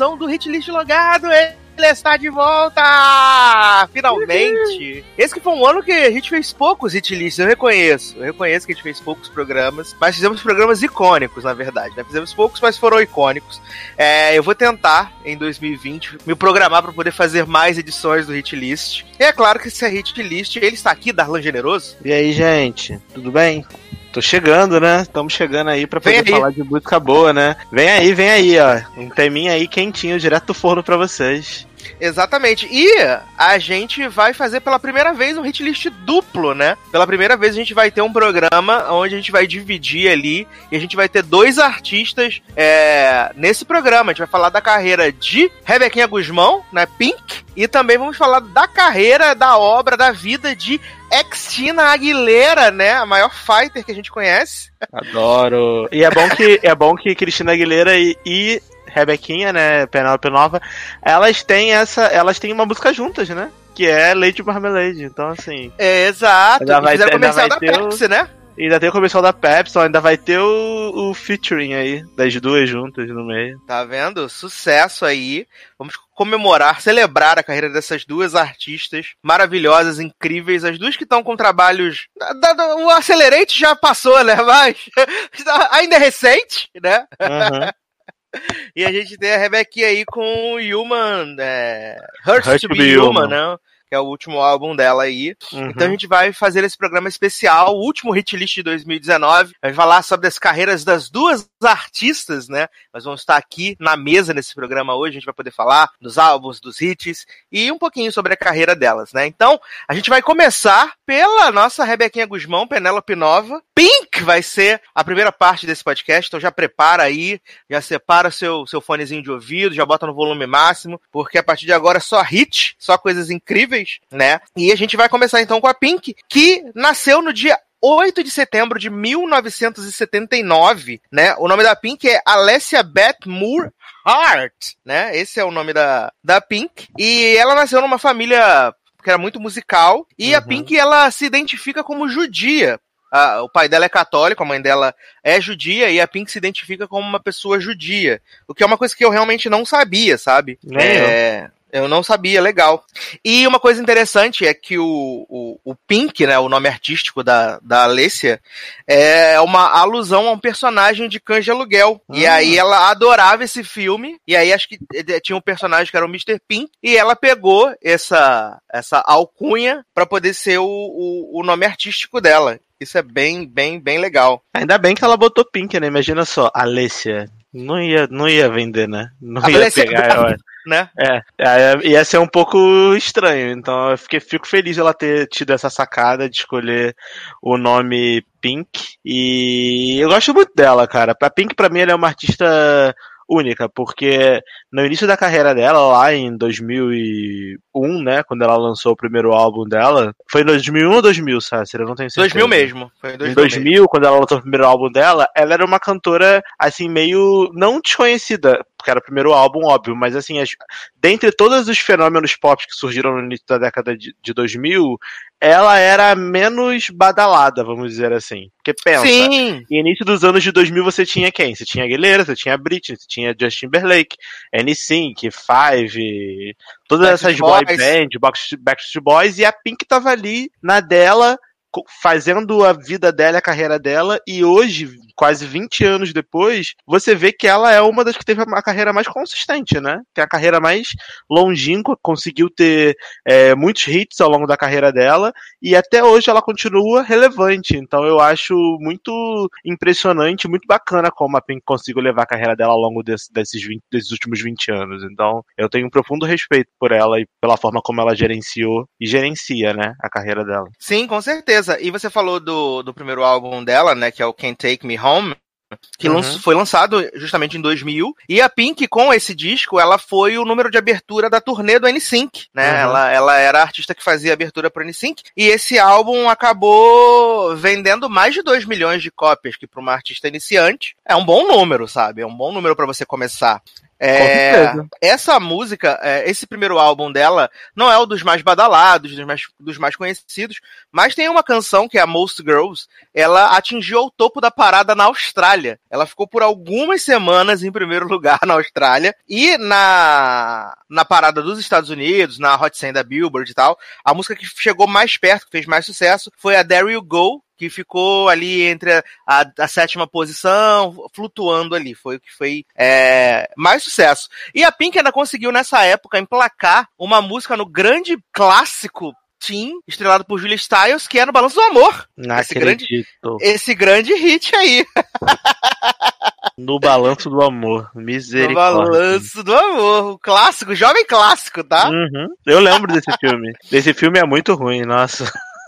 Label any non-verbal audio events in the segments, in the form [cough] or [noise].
edição do Hit List Logado. Ele está de volta! Finalmente! Esse que foi um ano que a gente fez poucos hit lists, eu reconheço. Eu reconheço que a gente fez poucos programas, mas fizemos programas icônicos, na verdade. Né? Fizemos poucos, mas foram icônicos. É, eu vou tentar, em 2020, me programar para poder fazer mais edições do Hit List. E é claro que esse é Hit List, ele está aqui, Darlan Generoso. E aí, gente, tudo bem? Tô chegando, né? Estamos chegando aí pra poder aí. falar de música boa, né? Vem aí, vem aí, ó. Um teminha aí quentinho, direto do forno pra vocês. Exatamente. E a gente vai fazer pela primeira vez um hit list duplo, né? Pela primeira vez a gente vai ter um programa onde a gente vai dividir ali e a gente vai ter dois artistas é, nesse programa. A gente vai falar da carreira de Rebequinha Guzmão, né? Pink. E também vamos falar da carreira, da obra, da vida de Xtina Aguilera, né? A maior fighter que a gente conhece. Adoro. E é bom que é bom que Cristina Aguilera e, e Rebequinha, né, Penélope Nova, elas têm essa, elas têm uma música juntas, né? Que é Lady Marmalade. Então assim, É, exato. Ainda E vai fizeram ter- ainda comercial da ter o- Pepsi, né? Ainda tem o comercial da Pepsi, ainda vai ter o, o featuring aí das duas juntas no meio. Tá vendo? Sucesso aí. Vamos comemorar, celebrar a carreira dessas duas artistas maravilhosas, incríveis. As duas que estão com trabalhos. da- da- da- o Accelerate já passou, né? Mas [laughs] ainda é recente, né? Uhum. [laughs] E a gente tem a Rebequinha aí com o Human. É, Hurts to Be, Human, né? Que é o último álbum dela aí. Uhum. Então a gente vai fazer esse programa especial, o último hit list de 2019. Vai falar sobre as carreiras das duas artistas, né? Nós vamos estar aqui na mesa nesse programa hoje. A gente vai poder falar dos álbuns, dos hits e um pouquinho sobre a carreira delas, né? Então a gente vai começar pela nossa Rebequinha Guzmão, Penélope Nova. Pink vai ser a primeira parte desse podcast, então já prepara aí, já separa seu, seu fonezinho de ouvido, já bota no volume máximo, porque a partir de agora é só hit, só coisas incríveis, né? E a gente vai começar então com a Pink, que nasceu no dia 8 de setembro de 1979, né? O nome da Pink é Alessia Beth Moore Hart, né? Esse é o nome da, da Pink. E ela nasceu numa família que era muito musical. E a Uhum. Pink, ela se identifica como judia. Ah, o pai dela é católico, a mãe dela é judia, e a Pink se identifica como uma pessoa judia. O que é uma coisa que eu realmente não sabia, sabe? Nem é, eu não sabia, legal. E uma coisa interessante é que o, o, o Pink, né, o nome artístico da, da Alessia, é uma alusão a um personagem de Cães de Aluguel. E Ah. aí ela adorava esse filme, e aí acho que eh, tinha um personagem que era o Mr. Pink, e ela pegou essa, essa alcunha pra poder ser o, o, o nome artístico dela. Isso é bem, bem, bem legal. Ainda bem que ela botou Pink, né? Imagina só, Alessia. Não ia, não ia vender, né? Não ia Alessia pegar ela. [laughs] Né? É, é, ia ser um pouco estranho. Então eu fiquei, fico feliz de ela ter tido essa sacada de escolher o nome Pink. E eu gosto muito dela, cara. A Pink, pra mim, ela é uma artista única, porque no início da carreira dela, lá em 2001, né, quando ela lançou o primeiro álbum dela, foi em 2001 ou 2000, Sácer? Eu não tenho certeza. 2000 mesmo. Foi em Em 2000, 2000, mesmo. quando ela lançou o primeiro álbum dela, ela era uma cantora, assim, meio não desconhecida, porque era o primeiro álbum, óbvio, mas assim, as- dentre todos os fenômenos pop que surgiram no início da década de, de 2000, ela era menos badalada, vamos dizer assim. Porque pensa, Sim, no início dos anos de 2000 você tinha quem? Você tinha Aguilera, você tinha Britney, você tinha Justin Timberlake, NSYNC, Five, todas Backstreet essas boy Boys. band, Backstreet Boys, e a Pink tava ali na dela, fazendo a vida dela, a carreira dela, e hoje, quase 20 anos depois, você vê que ela é uma das que teve a carreira mais consistente, né? Tem a carreira mais longínqua, conseguiu ter é, muitos hits ao longo da carreira dela, e até hoje ela continua relevante. Então eu acho muito impressionante, muito bacana como a Pink conseguiu levar a carreira dela ao longo desse- desses, 20 desses últimos 20 anos. Então eu tenho um profundo respeito por ela e pela forma como ela gerenciou e gerencia, né, a carreira dela. sim, com certeza. E você falou do, do primeiro álbum dela, né, que é o Can't Take Me Home. que Uhum. lanç- foi lançado justamente em 2000. E a Pink, com esse disco, ela foi o número de abertura da turnê do NSYNC, né? Uhum. Ela, ela era a artista que fazia abertura pro NSYNC. E esse álbum acabou vendendo mais de 2 milhões de cópias, que para uma artista iniciante é um bom número, sabe? É um bom número para você começar. É, essa música, é, esse primeiro álbum dela, não é o dos mais badalados, dos mais, dos mais conhecidos, mas tem uma canção que é a Most Girls, ela atingiu o topo da parada na Austrália. Ela ficou por algumas semanas em primeiro [laughs] lugar na Austrália. E na, na parada dos Estados Unidos, na Hot 100 da Billboard e tal, a música que chegou mais perto, que fez mais sucesso, foi a There You Go, que ficou ali entre a, a- a sétima posição, flutuando ali. Foi o que foi é, mais sucesso. E a Pink ainda conseguiu, nessa época, emplacar uma música no grande clássico Teen, estrelado por Julia Stiles, que é no Balanço do Amor. Não Esse grande-. Esse grande hit aí. [laughs] No balanço do amor. No Misericórdia. Balanço do Amor. O clássico, jovem clássico, tá? Uhum. Eu lembro desse filme. Esse filme é muito ruim, nossa.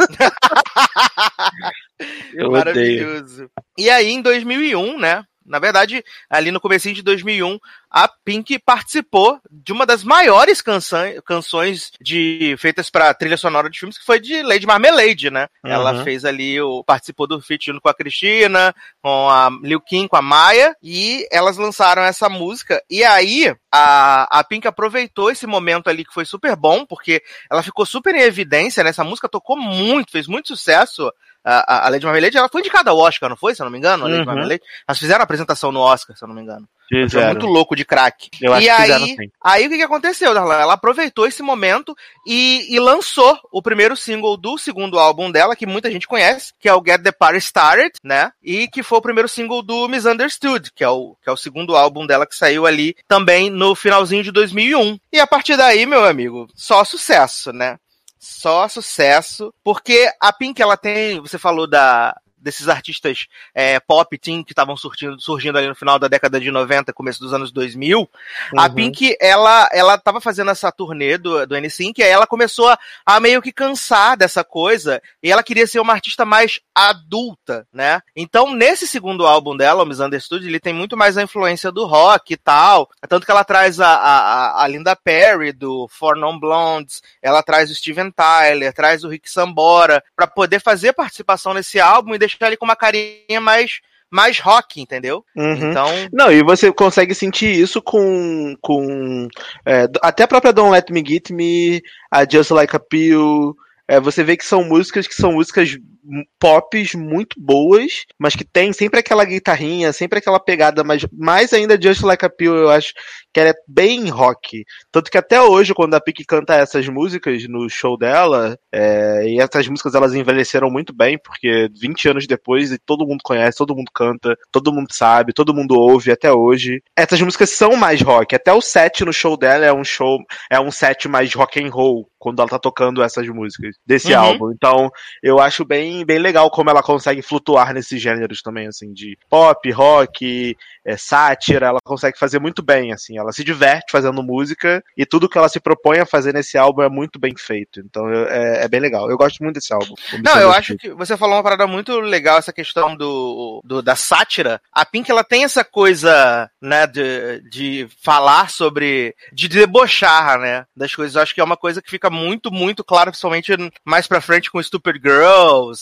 [laughs] Eu odeio. Maravilhoso. E aí, em 2001, né? Na verdade, ali no comecinho de 2001, a Pink participou de uma das maiores canções, canções de, feitas para trilha sonora de filmes, que foi de Lady Marmalade, né? Ela Uhum. fez ali, o, participou do feat junto com a Cristina, com a Liu Kim, com a Maia, e elas lançaram essa música. E aí, a, a Pink aproveitou esse momento ali que foi super bom, porque ela ficou super em evidência, né? Essa música tocou muito, fez muito sucesso. A, a- Lady Marmalade, ela foi indicada ao Oscar, não foi? Se eu não me engano, a Lady Uhum. Marmalade. Elas fizeram a apresentação no Oscar, se eu não me engano. Fizeram. muito louco de craque. Eu acho e que fizeram aí, sim. aí o que, que aconteceu, Darlan? Ela aproveitou esse momento e, e lançou o primeiro single do segundo álbum dela, que muita gente conhece, que é o Get the Party Started, né? E que foi o primeiro single do Misunderstood, que é o, que é o segundo álbum dela que saiu ali também no finalzinho de 2001. E a partir daí, meu amigo, só sucesso, né? Só sucesso, porque a Pink ela tem, você falou da desses artistas é, pop teen que estavam surgindo, surgindo ali no final da década de 90, começo dos anos 2000, a Uhum. Pink, ela, ela tava fazendo essa turnê do, do NSYNC, e aí ela começou a, a meio que cansar dessa coisa, e ela queria ser uma artista mais adulta, né? Então, nesse segundo álbum dela, o Misunderstood, ele tem muito mais a influência do rock e tal, tanto que ela traz a, a, a Linda Perry, do Four Non Blondes, ela traz o Steven Tyler, traz o Rick Sambora, pra poder fazer participação nesse álbum e deixar ele com uma carinha mais, mais rock, entendeu? Uhum. Então, Não, e você consegue sentir isso com. com é, até a própria Don't Let Me Get Me, a Just Like a Pill. é, você vê que são músicas que são músicas pops muito boas, mas que tem sempre aquela guitarrinha, sempre aquela pegada, mas mais ainda Just Like a Pill, eu acho que ela é bem rock. Tanto que até hoje, quando a Pink canta essas músicas no show dela, é, e essas músicas elas envelheceram muito bem, porque 20 anos depois e todo mundo conhece, todo mundo canta, todo mundo sabe, todo mundo ouve até hoje. Essas músicas são mais rock. Até o set no show dela é um show, é um set mais rock and roll quando ela tá tocando essas músicas desse Uhum. álbum. Então, eu acho bem, bem legal como ela consegue flutuar nesses gêneros também, assim, de pop, rock, é, sátira, ela consegue fazer muito bem, assim, ela se diverte fazendo música e tudo que ela se propõe a fazer nesse álbum é muito bem feito. Então é, é bem legal. Eu gosto muito desse álbum. Não, eu acho que você falou uma parada muito legal, essa questão do, do- da sátira. A Pink, ela tem essa coisa, né, de, de falar sobre, de debochar, né, das coisas. Eu acho que é uma coisa que fica muito, muito clara, principalmente mais pra frente com Stupid Girls,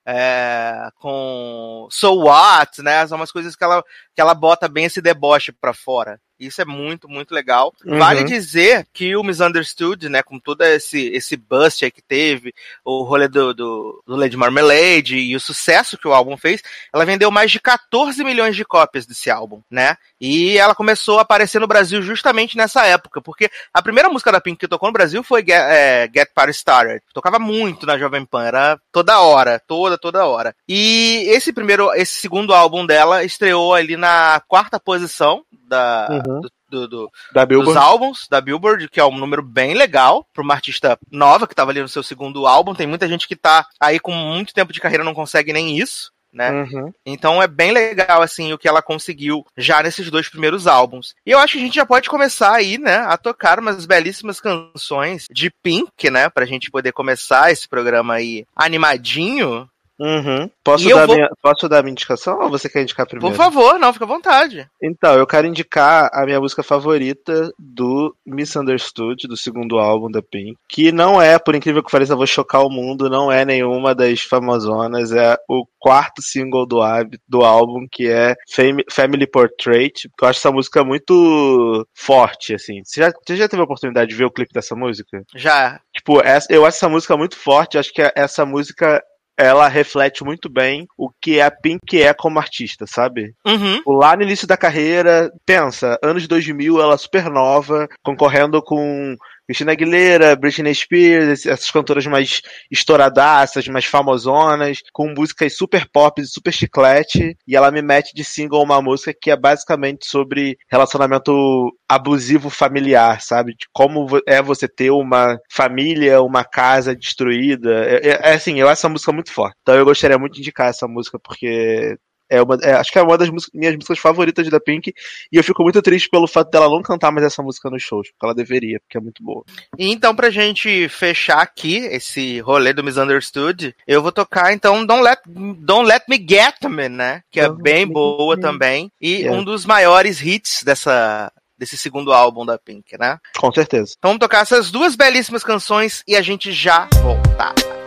é, com So What, né, são umas coisas que ela, que ela bota bem esse deboche pra fora. Isso é muito, muito legal. Uhum. Vale dizer que o Misunderstood, né, com todo esse, esse bust aí que teve, o rolê do, do, do Lady Marmalade e o sucesso que o álbum fez, ela vendeu mais de 14 milhões de cópias desse álbum, né? E ela começou a aparecer no Brasil justamente nessa época, porque a primeira música da Pink que tocou no Brasil foi Get, é, Get Party Started. Tocava muito na Jovem Pan, era toda hora, toda, toda hora. E esse primeiro, esse segundo álbum dela estreou ali na quarta posição da, Uhum. do- do, do, Da dos álbuns da Billboard, que é um número bem legal para uma artista nova que estava ali no seu segundo álbum. Tem muita gente que tá aí com muito tempo de carreira não consegue nem isso. Né? Uhum. Então é bem legal assim o que ela conseguiu já nesses dois primeiros álbuns. E eu acho que a gente já pode começar aí, né, a tocar umas belíssimas canções de Pink, né, pra gente poder começar esse programa aí animadinho. Uhum. Posso, E dar vou- minha, posso dar minha indicação ou você quer indicar primeiro? Por favor, não, fica à vontade. Então, eu quero indicar a minha música favorita do Misunderstood, do segundo álbum da Pink, que não é, por incrível que pareça, vou chocar o mundo, não é nenhuma das famosonas, é o quarto single do, do álbum, que é Fam- Family Portrait, eu acho essa música muito forte, assim. Você já, você já teve a oportunidade de ver o clipe dessa música? Já. Tipo, essa- eu acho essa música muito forte, acho que essa música ela reflete muito bem o que a Pink é como artista, sabe? Uhum. Lá no início da carreira, pensa, anos 2000, ela super nova, concorrendo com Christina Aguilera, Britney Spears, essas cantoras mais estouradaças, mais famosonas, com músicas super pop, super chiclete, e ela me mete de single uma música que é basicamente sobre relacionamento abusivo familiar, sabe? De como é você ter uma família, uma casa destruída. É, é- é assim, eu acho essa música muito forte. Então eu gostaria muito de indicar essa música, porque é uma, é, acho que é uma das músicas- minhas músicas favoritas da Pink. E eu fico muito triste pelo fato dela não cantar mais essa música nos shows, porque ela deveria, porque é muito boa. E então, pra gente fechar aqui esse rolê do Misunderstood, eu vou tocar então Don't Let, Don't Let Me Get Me, né? Que é Don't bem Me boa Get. também. E Yeah. um dos maiores hits dessa, desse segundo álbum da Pink, né? Com certeza. Então vamos tocar essas duas belíssimas canções e a gente já volta.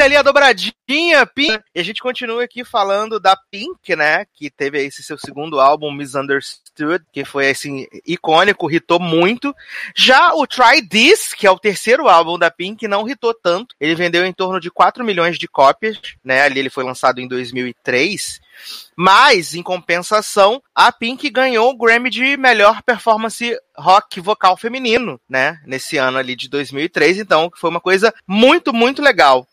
Hitlist ali, a dobradinha, Pink. E a gente continua aqui falando da Pink, né? Que teve esse seu segundo álbum, Misunderstood, que foi, assim, icônico, hitou muito. Já o Try This, que é o terceiro álbum da Pink, não hitou tanto. Ele vendeu em torno de 4 milhões de cópias, né? Ali ele foi lançado em 2003. Mas, em compensação, a Pink ganhou o Grammy de melhor performance rock vocal feminino, né? Nesse ano ali de 2003. Então, foi uma coisa muito, muito legal.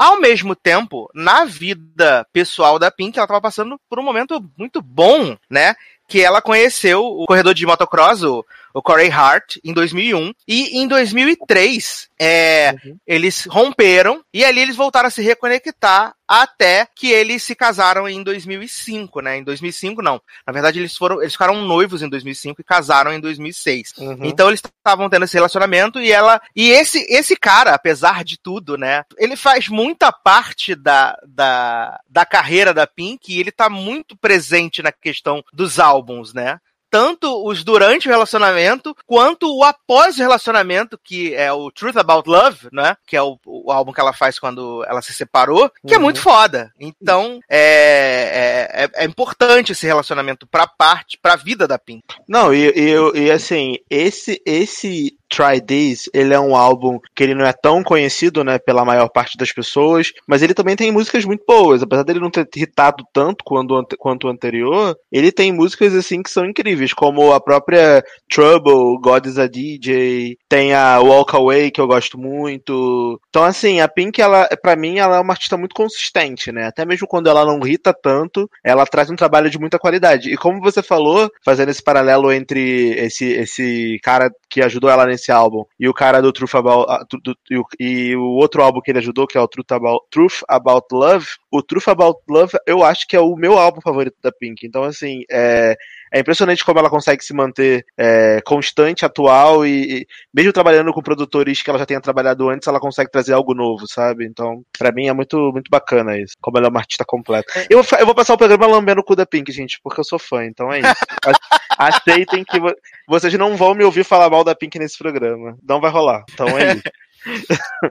Ao mesmo tempo, na vida pessoal da Pink, ela estava passando por um momento muito bom, né? Que ela conheceu o corredor de motocross, o, o Corey Hart, em 2001. E em 2003, é, eles romperam e ali eles voltaram a se reconectar até que eles se casaram em 2005, né? Em 2005 não. Na verdade eles foram, eles ficaram noivos em 2005 e casaram em 2006. Uhum. Então eles estavam tendo esse relacionamento e ela e esse esse cara, apesar de tudo, né? Ele faz muita parte da, da, da carreira da Pink e ele tá muito presente na questão dos álbuns, né? Tanto os durante o relacionamento, quanto o após o relacionamento, que é o Truth About Love, né? Que é o, o álbum que ela faz quando ela se separou, que é Uhum. muito foda. Então, é, é, é- é importante esse relacionamento pra parte, pra vida da Pink. Não, e, e, eu- e assim, esse, esse Try This, ele é um álbum que ele não é tão conhecido, né, pela maior parte das pessoas, mas ele também tem músicas muito boas, apesar dele não ter hitado tanto quanto, o ante- quanto o anterior, ele tem músicas, assim, que são incríveis, como a própria Trouble, God is a DJ, tem a Walk Away, que eu gosto muito, então, assim, a Pink, ela, pra mim, ela é uma artista muito consistente, né, até mesmo quando ela não hita tanto, ela traz um trabalho de muita qualidade, e como você falou, fazendo esse paralelo entre esse, esse cara que ajudou ela nesse álbum e o cara do Truth About ah, e, e o outro álbum que ele ajudou, que é o Truth About, Truth About Love, o Truth About Love eu acho que é o meu álbum favorito da Pink. Então, assim, é, é impressionante como ela consegue se manter é, constante, atual e, e mesmo trabalhando com produtores que ela já tenha trabalhado antes, ela consegue trazer algo novo, sabe? Então, pra mim é muito, muito bacana isso, como ela é uma artista completa. Eu, vou fa- eu vou passar o programa lambendo o cu da Pink, gente, porque eu sou fã, então é isso. [laughs] Aceitem que vo- vocês não vão me ouvir falar mal da Pink nesse programa. Não vai rolar. Então é isso. [laughs]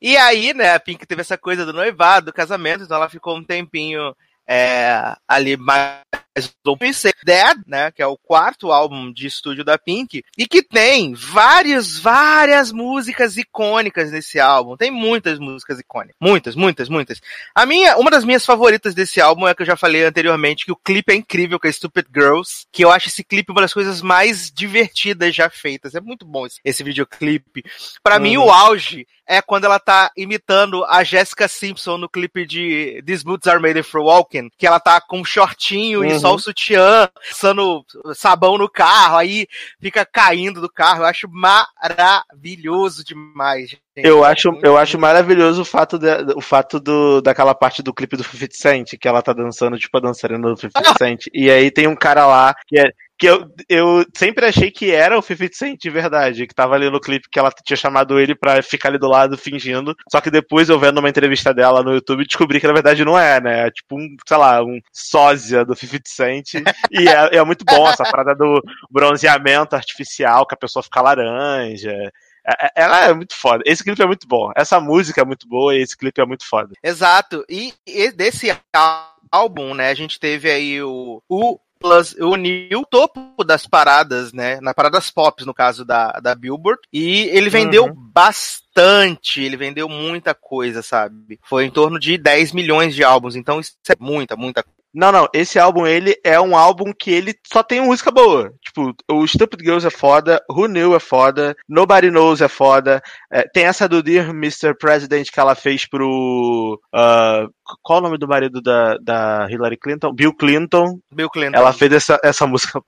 e aí, né, a Pink teve essa coisa do noivado, do casamento, então ela ficou um tempinho é, ali mais Dead, né, que é o quarto álbum de estúdio da Pink, e que tem várias, várias músicas icônicas nesse álbum. Tem muitas músicas icônicas. Muitas, muitas, muitas. A minha, uma das minhas favoritas desse álbum é que eu já falei anteriormente, que o clipe é incrível, que é Stupid Girls, que eu acho esse clipe uma das coisas mais divertidas já feitas. É muito bom esse, esse videoclipe. Pra mim, Uhum. o auge é quando ela tá imitando a Jessica Simpson no clipe de These Boots Are Made for Walking, que ela tá com um shortinho e Uhum. Só o sutiã, passando sabão no carro, aí fica caindo do carro. Eu acho maravilhoso demais. gente. Eu acho, eu acho maravilhoso o fato, de, o fato do, daquela parte do clipe do 50 Cent, que ela tá dançando, tipo a dançarina do 50 Cent. E aí tem um cara lá que é. Que eu, eu sempre achei que era o 50 Cent de verdade, que tava ali no clipe que ela tinha chamado ele pra ficar ali do lado fingindo. Só que depois eu vendo uma entrevista dela no YouTube descobri que na verdade não é, né? É tipo um, sei lá, um sósia do 50 Cent. e é, é muito bom essa parada do bronzeamento artificial, que a pessoa fica laranja. É- é- Ela é muito foda. Esse clipe é muito bom. Essa música é muito boa e esse clipe é muito foda. Exato. E, e desse álbum, né, a gente teve aí o, o Plus uniu o topo das paradas, né? Na paradas pop, no caso da, da Billboard. E ele vendeu Uhum. bastante, ele vendeu muita coisa, sabe? Foi em torno de 10 milhões de álbuns, então isso é muita, muita Não, não, esse álbum, ele é um álbum que ele só tem música boa. Tipo, o Stupid Girls é foda, Who Knew é foda, Nobody Knows é foda, é, tem essa do Dear Mr. President que ela fez pro... ah, qual o nome do marido da, da Hillary Clinton? Bill Clinton. Bill Clinton. Ela fez essa, essa música...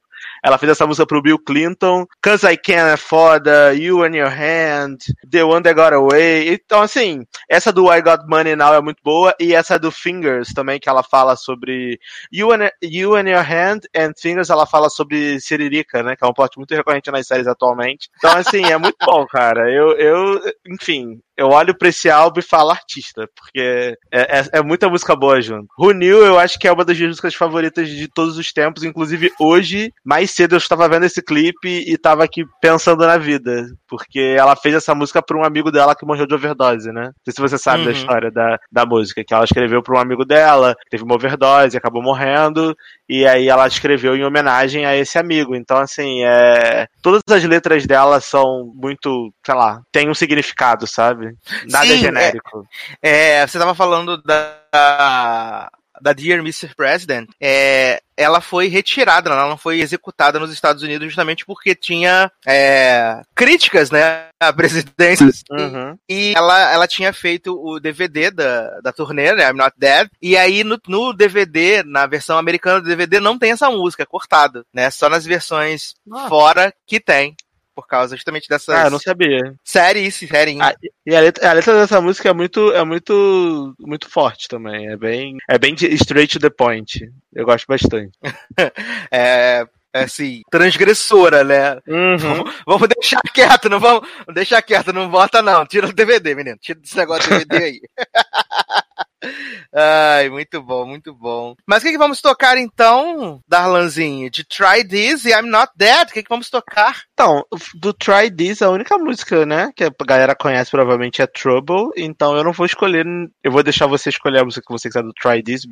Ela fez essa música pro Bill Clinton. Cause I Can é foda. You and Your Hand. The One That Got Away. Então, assim, essa do I Got Money Now é muito boa. E essa do Fingers também, que ela fala sobre. You and, you and Your Hand and Fingers, ela fala sobre Siririca, né? Que é um plot muito recorrente nas séries atualmente. Então, assim, é muito bom, cara. Eu, eu enfim, eu olho pra esse álbum e falo artista, porque é, é, é muita música boa junto. Who Knew, eu acho que é uma das minhas músicas favoritas de todos os tempos, inclusive hoje, mais cedo eu estava vendo esse clipe e tava aqui pensando na vida, porque ela fez essa música pra um amigo dela que morreu de overdose, né? Não sei se você sabe da Uhum. história da, da música, que ela escreveu pra um amigo dela, teve uma overdose, acabou morrendo, e aí ela escreveu em homenagem a esse amigo. Então, assim, é... todas as letras dela são muito, sei lá, tem um significado, sabe? Nada Sim, é é- genérico. É, você tava falando da, da Dear Mr. President. É, ela foi retirada, ela não foi executada nos Estados Unidos justamente porque tinha é, críticas, né, à presidência. Uhum. E ela, ela tinha feito o DVD da, da turnê, né, I'm Not Dead. E aí no, no DVD, na versão americana do DVD, não tem essa música, é cortado, né? Só nas versões Ah. fora que tem. Por causa justamente dessas Ah, não sabia. séries, séries. Ah, E a letra, a letra dessa música é muito, é muito, muito forte também. É bem, é bem straight to the point. Eu gosto bastante. [laughs] é, assim, transgressora, né? Uhum. [laughs] Vamos deixar quieto, não vamos, vamos deixar quieto, não bota não. Tira o DVD, menino. Tira esse negócio do DVD aí. [laughs] Ai, muito bom, muito bom. Mas o que, que vamos tocar então, Darlanzinho? De Try This e I'm Not Dead? O que, que vamos tocar? Então, do Try This, a única música, né, que a galera conhece provavelmente é Trouble, então eu não vou escolher, eu vou deixar você escolher a música que você quiser do Try This,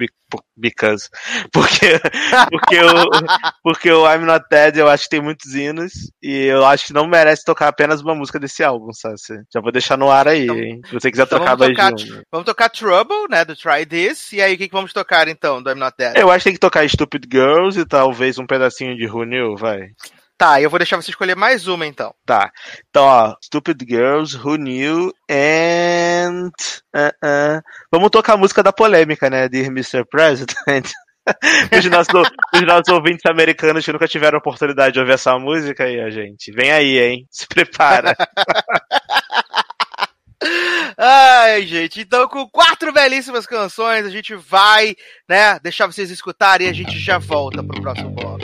because, [laughs] porque, porque o, porque o I'm Not Dead eu acho que tem muitos hinos, e eu acho que não merece tocar apenas uma música desse álbum, sabe? Já vou deixar no ar aí, Então- hein, se você quiser então tocar vamos tocar. Vamos tocar Trouble, né? Do Try This. E aí, o que, que vamos tocar então, do I'm Not Dead? Eu acho que tem que tocar Stupid Girls e talvez um pedacinho de Who Knew, vai. Tá, eu vou deixar você escolher mais uma então. Tá. Então, ó, Stupid Girls, Who Knew, and. uh, uh. Vamos tocar a música da polêmica, né? Dear Mr. President. [laughs] os, nossos, os nossos ouvintes americanos que nunca tiveram oportunidade de ouvir essa música aí, a gente. Vem aí, hein? Se prepara. [laughs] Ai, gente, então com quatro belíssimas canções, a gente vai, né, deixar vocês escutarem e a gente já volta pro próximo bloco.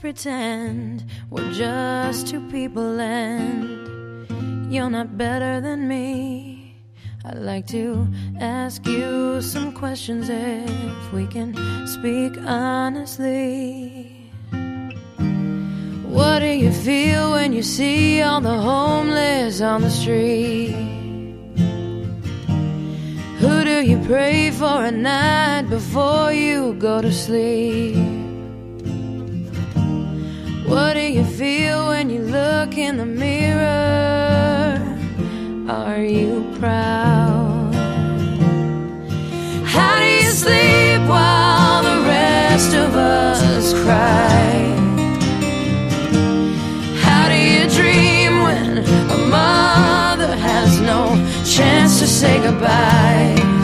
Pretend we're just two people and you're not better than me. I'd like to ask you some questions if we can speak honestly. What do you feel when you see all the homeless on the street? Who do you pray for at night before you go to sleep? What do you feel when you look in the mirror? Are you proud? How do you sleep while the rest of us cry? How do you dream when a mother has no chance to say goodbye?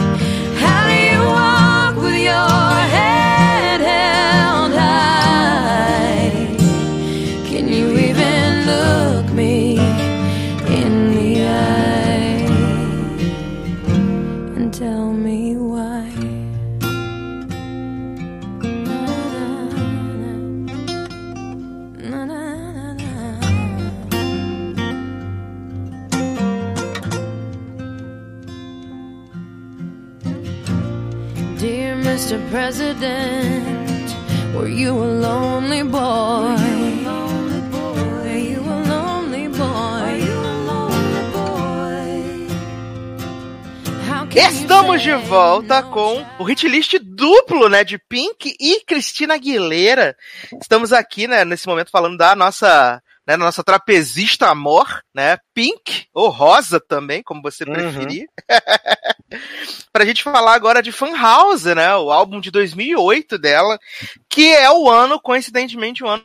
President, were you a lonely boy? Were you a lonely boy? How can you Estamos de say volta com o hit list duplo, né, de Pink e Cristina Aguilera. Estamos aqui, né, nesse momento falando da nossa, né, nossa trapezista amor, né, Pink, ou Rosa também, como você Uhum. [laughs] pra gente falar agora de Fan House, né, o álbum de 2008 dela, que é o ano, coincidentemente, o ano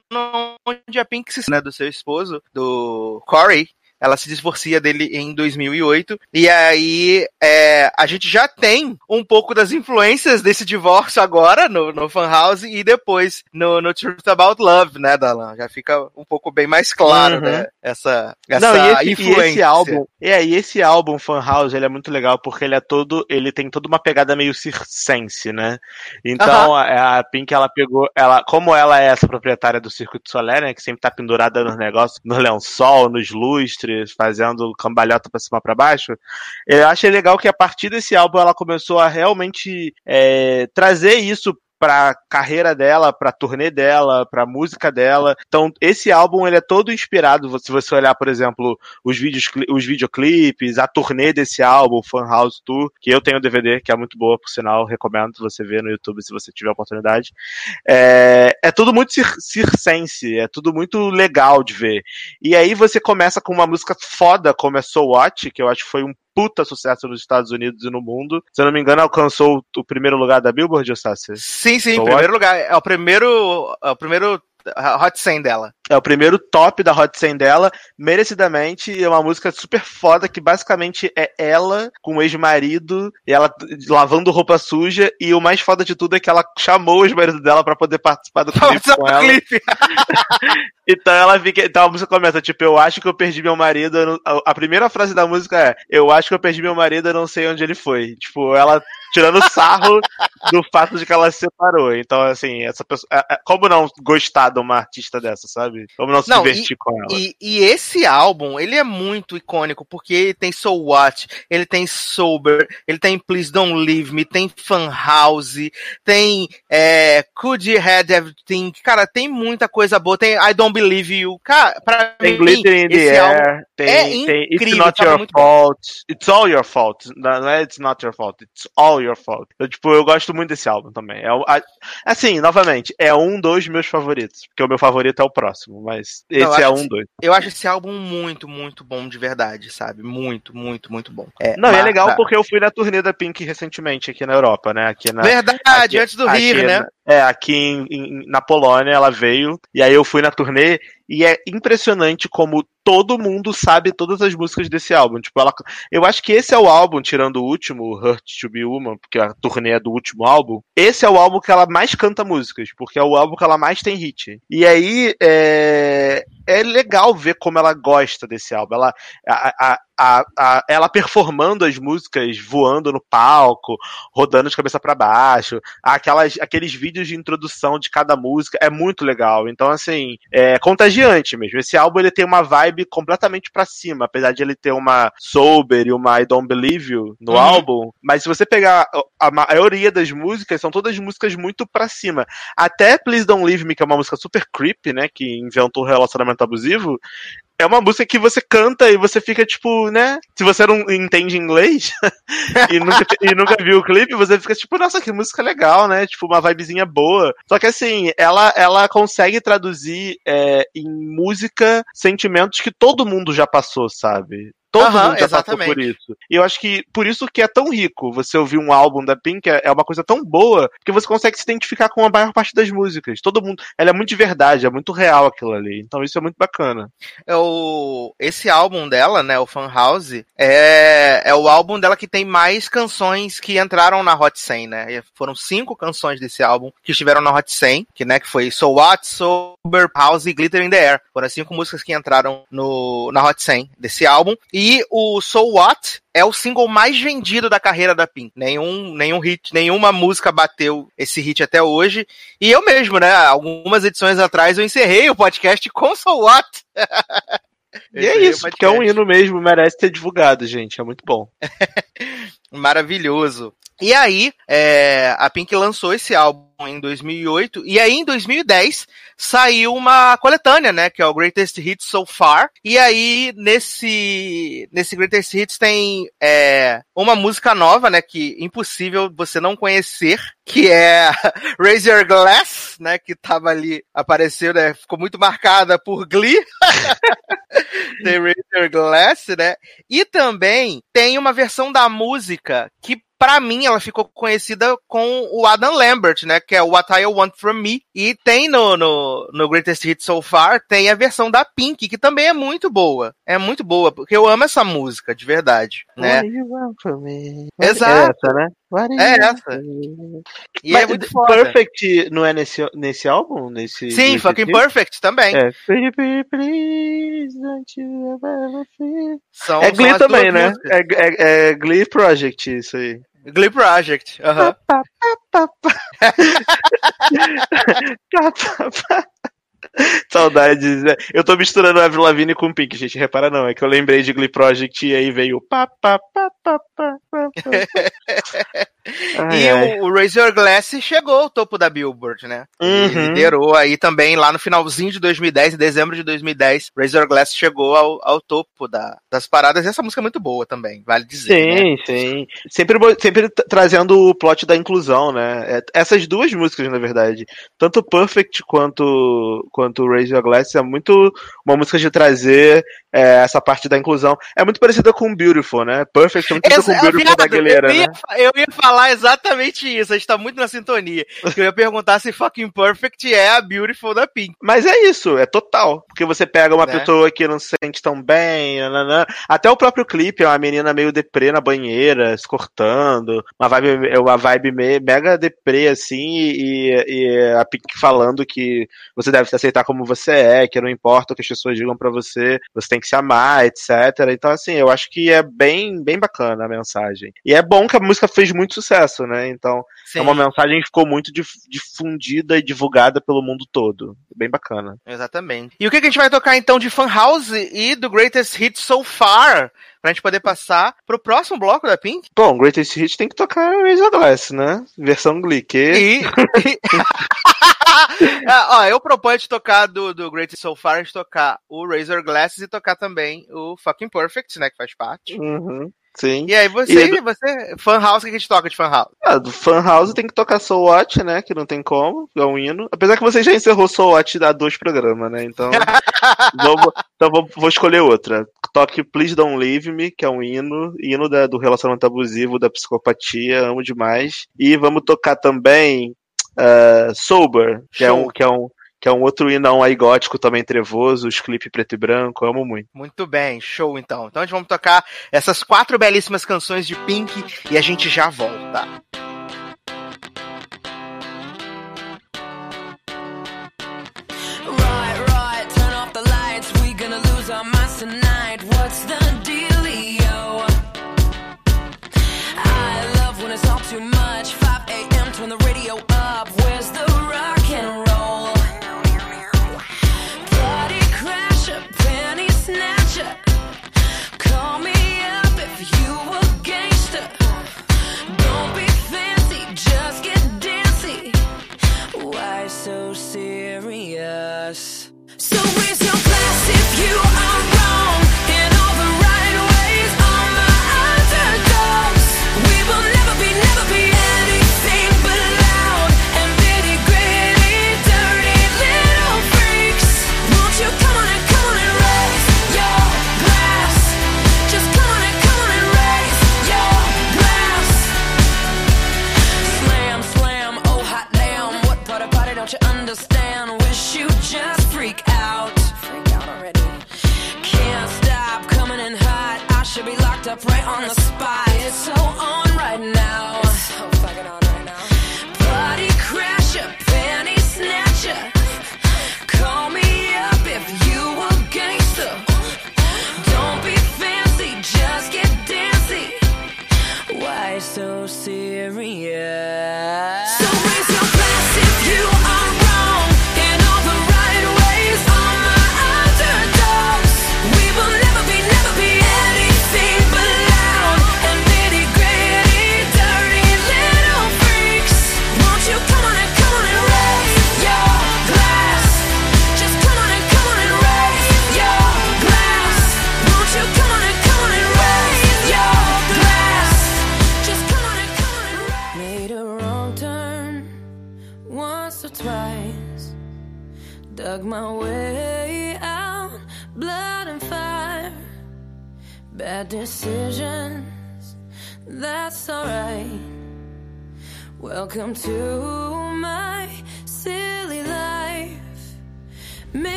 onde a Pink né, do seu esposo, do Corey, ela se divorcia dele em 2008. E aí é, a gente já tem um pouco das influências desse divórcio agora no, no Fan House e depois no, no Truth About Love, né, Dalan? Já fica um pouco bem mais claro, Uhum. né? Essa, essa Não, esse, e influência. esse álbum, é, e esse álbum Fan House, ele é muito legal porque ele é todo, ele tem toda uma pegada meio circense, né? Então a, a Pink ela pegou, ela, como ela é essa proprietária do Circuito Solé, né, que sempre tá pendurada nos negócios, no lençol, nos lustres fazendo cambalhota pra cima pra baixo. Eu achei legal que a partir desse álbum ela começou a realmente é, trazer isso pra carreira dela, pra turnê dela, pra música dela. Então, esse álbum ele é todo inspirado, se você olhar, por exemplo, os vídeos, os videoclipes, a turnê desse álbum, Fan House Tour, que eu tenho o DVD, que é muito boa, por sinal, recomendo você ver no YouTube se você tiver oportunidade. É, é tudo muito cir circense, é tudo muito legal de ver. E aí você começa com uma música foda como é So What, que eu acho que foi um puta sucesso nos Estados Unidos e no mundo. Se eu não me engano, alcançou o primeiro lugar da Billboard, Ostácio? Sim, sim, So primeiro lugar. É o primeiro. É o primeiro Hot 100 dela. É o primeiro top da Hot 100 dela, merecidamente. É uma música super foda que basicamente é ela com o ex-marido, e ela lavando roupa suja. E o mais foda de tudo é que ela chamou o ex-marido dela pra poder participar do [laughs] clipe com ela. Clipe. [laughs] Então ela fica. Então a música começa, tipo, eu acho que eu perdi meu marido. não- a- A primeira frase da música é: Eu acho que eu perdi meu marido, eu não sei onde ele foi. Tipo, ela tirando sarro do fato de que ela se separou. Então, assim, essa pessoa. é- é- Como não gostar de uma artista dessa, sabe? Não se Não, divertir com ela? E, e esse álbum, ele é muito icônico, porque ele tem So What, ele tem Sober, ele tem Please Don't Leave Me, tem Fan House, tem é, Could You Had Everything, cara, tem muita coisa boa, tem I Don't Believe You, cara, pra Tem mim, Glitter in the Air, tem, é tem It's incrível, Not tava Your muito bom. Fault, It's All Your Fault. Não é It's Not Your Fault, It's All Your Fault. Eu, tipo, eu gosto muito desse álbum também. É, assim, novamente, é um dos meus favoritos, porque o meu favorito é o próximo, mas esse Não, é um dos. eu acho esse álbum muito, muito bom de verdade, sabe? Muito, muito, muito bom. É, Não, e é mas- legal mas- porque eu fui na turnê da Pink recentemente aqui na Europa, né? Aqui na, Verdade, aqui- antes do Rir, né? É, aqui em- em- na Polônia ela veio, e aí eu fui na turnê, e é impressionante como todo mundo sabe todas as músicas desse álbum. Tipo, ela, eu acho que esse é o álbum, tirando o último, Hurt to Be Woman, porque a turnê é do último álbum. Esse é o álbum que ela mais canta músicas, porque é o álbum que ela mais tem hit. E aí é, é legal ver como ela gosta desse álbum. Ela, a, a, a, ela performando as músicas, voando no palco, rodando de cabeça pra baixo, aquelas, aqueles vídeos de introdução de cada música, é muito legal. Então, assim, é contagiante mesmo. Esse álbum ele tem uma vibe completamente pra cima, apesar de ele ter uma Sober e uma I Don't Believe You no Uhum. álbum. Mas se você pegar a maioria das músicas, são todas músicas muito pra cima. Até Please Don't Leave Me, que é uma música super creepy, né, que inventou o relacionamento abusivo, é uma música que você canta e você fica tipo, né? Se você não entende inglês [laughs] e, nunca, e nunca viu o clipe, você fica tipo, nossa, que música legal, né? Tipo, uma vibezinha boa. Só que assim, ela, ela consegue traduzir é, em música sentimentos que todo mundo já passou, sabe? Todo Aham, mundo já exatamente. por isso. E eu acho que por isso que é tão rico você ouvir um álbum da Pink, é é uma coisa tão boa que você consegue se identificar com a maior parte das músicas. Todo mundo. Ela é muito de verdade, é muito real aquilo ali. Então isso é muito bacana. É o, esse álbum dela, né, o Fan House, é, é o álbum dela que tem mais canções que entraram na Hot 100, né? E Foram cinco canções desse álbum que estiveram na Hot 100, que, né, que foi So What, Sober, House e Glitter in the Air. Foram as cinco músicas que entraram no, na Hot 100 desse álbum. E o So What é o single mais vendido da carreira da Pink. Nenhum, nenhum hit, nenhuma música bateu esse hit até hoje. E eu mesmo, né, algumas edições atrás eu encerrei o podcast com So What. [laughs] E é isso, porque é um hino mesmo, merece ser divulgado, gente. É muito bom. [laughs] Maravilhoso. E aí, é, a Pink lançou esse álbum em 2008, e aí em 2010 saiu uma coletânea, né, que é o Greatest Hits So Far, e aí nesse, nesse Greatest Hits tem é, uma música nova, né, que impossível você não conhecer, que é [laughs] Raise Your Glass, né, que tava ali, apareceu, né, ficou muito marcada por Glee, [laughs] Raise Your Glass, né, e também tem uma versão da música que Pra mim, ela ficou conhecida com o Adam Lambert, né? Que é What I Want From Me. E tem no, no, no Greatest Hits So Far, tem a versão da Pink, que também é muito boa. É muito boa, porque eu amo essa música, de verdade. Né? What do you want from me? Exato. É essa, né? What É essa. E Mas é muito foda. Perfect não é nesse, nesse álbum? Nesse Sim, nesse Fucking disco? Perfect também. É. Please, don't you ever feel- São, É Glee também, né? músicas. É, é- é Glee Project, isso aí. Glee Project. aham. Tá, tá, tá. Saudades. né? Eu tô misturando Avril Lavigne com Pink, gente. Repara não, é que eu lembrei de Glee Project e aí veio pá, pá, pá, pá, pá, pá, pá. Ai, e ai. o, o Razor Glass chegou ao topo da Billboard, né? Uhum. liderou aí também lá no finalzinho de 2010, em dezembro de 2010. Razor Glass chegou ao, ao topo da, das paradas. E essa música é muito boa também, vale dizer. né? Sim, sim. Sempre, sempre tra- trazendo o plot da inclusão, né? É, Essas duas músicas, na verdade, tanto Perfect quanto, quanto Your Glass, é muito uma música de trazer é, essa parte da inclusão. É muito parecida com Beautiful, né? Perfect é muito parecida com Beautiful da Aguilera, eu, ia, né? eu ia falar exatamente isso, a gente tá muito na sintonia. Eu ia perguntar se Fucking Perfect é a Beautiful da Pink. Mas é isso, é total. Porque você pega uma Né? pessoa que não se sente tão bem, nananã. até o próprio clipe é uma menina meio deprê na banheira, se cortando, uma vibe, é uma vibe me- mega deprê, assim, e, e a Pink falando que você deve se aceitar como você é, que não importa o que as pessoas digam pra você, você tem que se amar, etc. Então, assim, eu acho que é bem, bem bacana a mensagem. E é bom que a música fez muito sucesso, né? Então, Sim, é uma mensagem que ficou muito dif- difundida e divulgada pelo mundo todo. Bem bacana. exatamente. E o que, que a gente vai tocar então de Fan House e do Greatest Hit So Far? Pra gente poder passar pro próximo bloco da Pink? Bom, Greatest Hit tem que tocar Razor Glass, né? Versão. Que... E. [laughs] Ah, ó, eu proponho de tocar do, do Greatest So Far, de tocar o Razor Glasses e tocar também o Fucking Perfect, né? Que faz parte. Uhum, sim. E aí você, E você, Fan House, o que a gente toca de Fan House? Ah, do Fan House tem que tocar Soul Watch, né? Que não tem como, é um hino. Apesar que você já encerrou Soul Watch há dois programas, né? Então, [laughs] vamos, então vou, vou escolher outra. Toque Please Don't Leave Me, que é um hino, hino da- do relacionamento abusivo, da psicopatia, amo demais. E vamos tocar também ah, Sober, que é, Show. um, que, é um, que é um outro hinão aí gótico também trevoso, os clipes preto e branco, amo muito. Muito bem, show então. Então a gente vamos tocar essas quatro belíssimas canções de Pink e a gente já volta.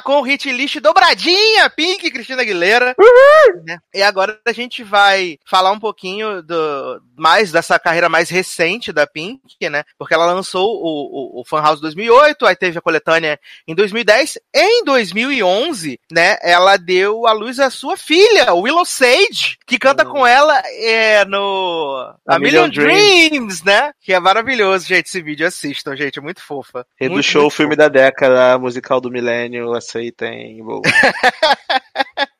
Com o hit list dobradinha, Pink e Cristina Aguilera. Né? E agora a gente vai falar um pouquinho do mais dessa carreira mais recente da Pink, né? Porque ela lançou o, o, o Fan House 2008, aí teve a coletânea em 2010. Em 2011, né, ela deu à luz a sua filha, Willow Sage, que canta com ela é, no A A Million, Million Dreams, né? Que é maravilhoso, gente, esse vídeo. Assistam, gente, é muito fofa. Show, muito filme da década, musical do milênio, aceitem. Vou. [laughs]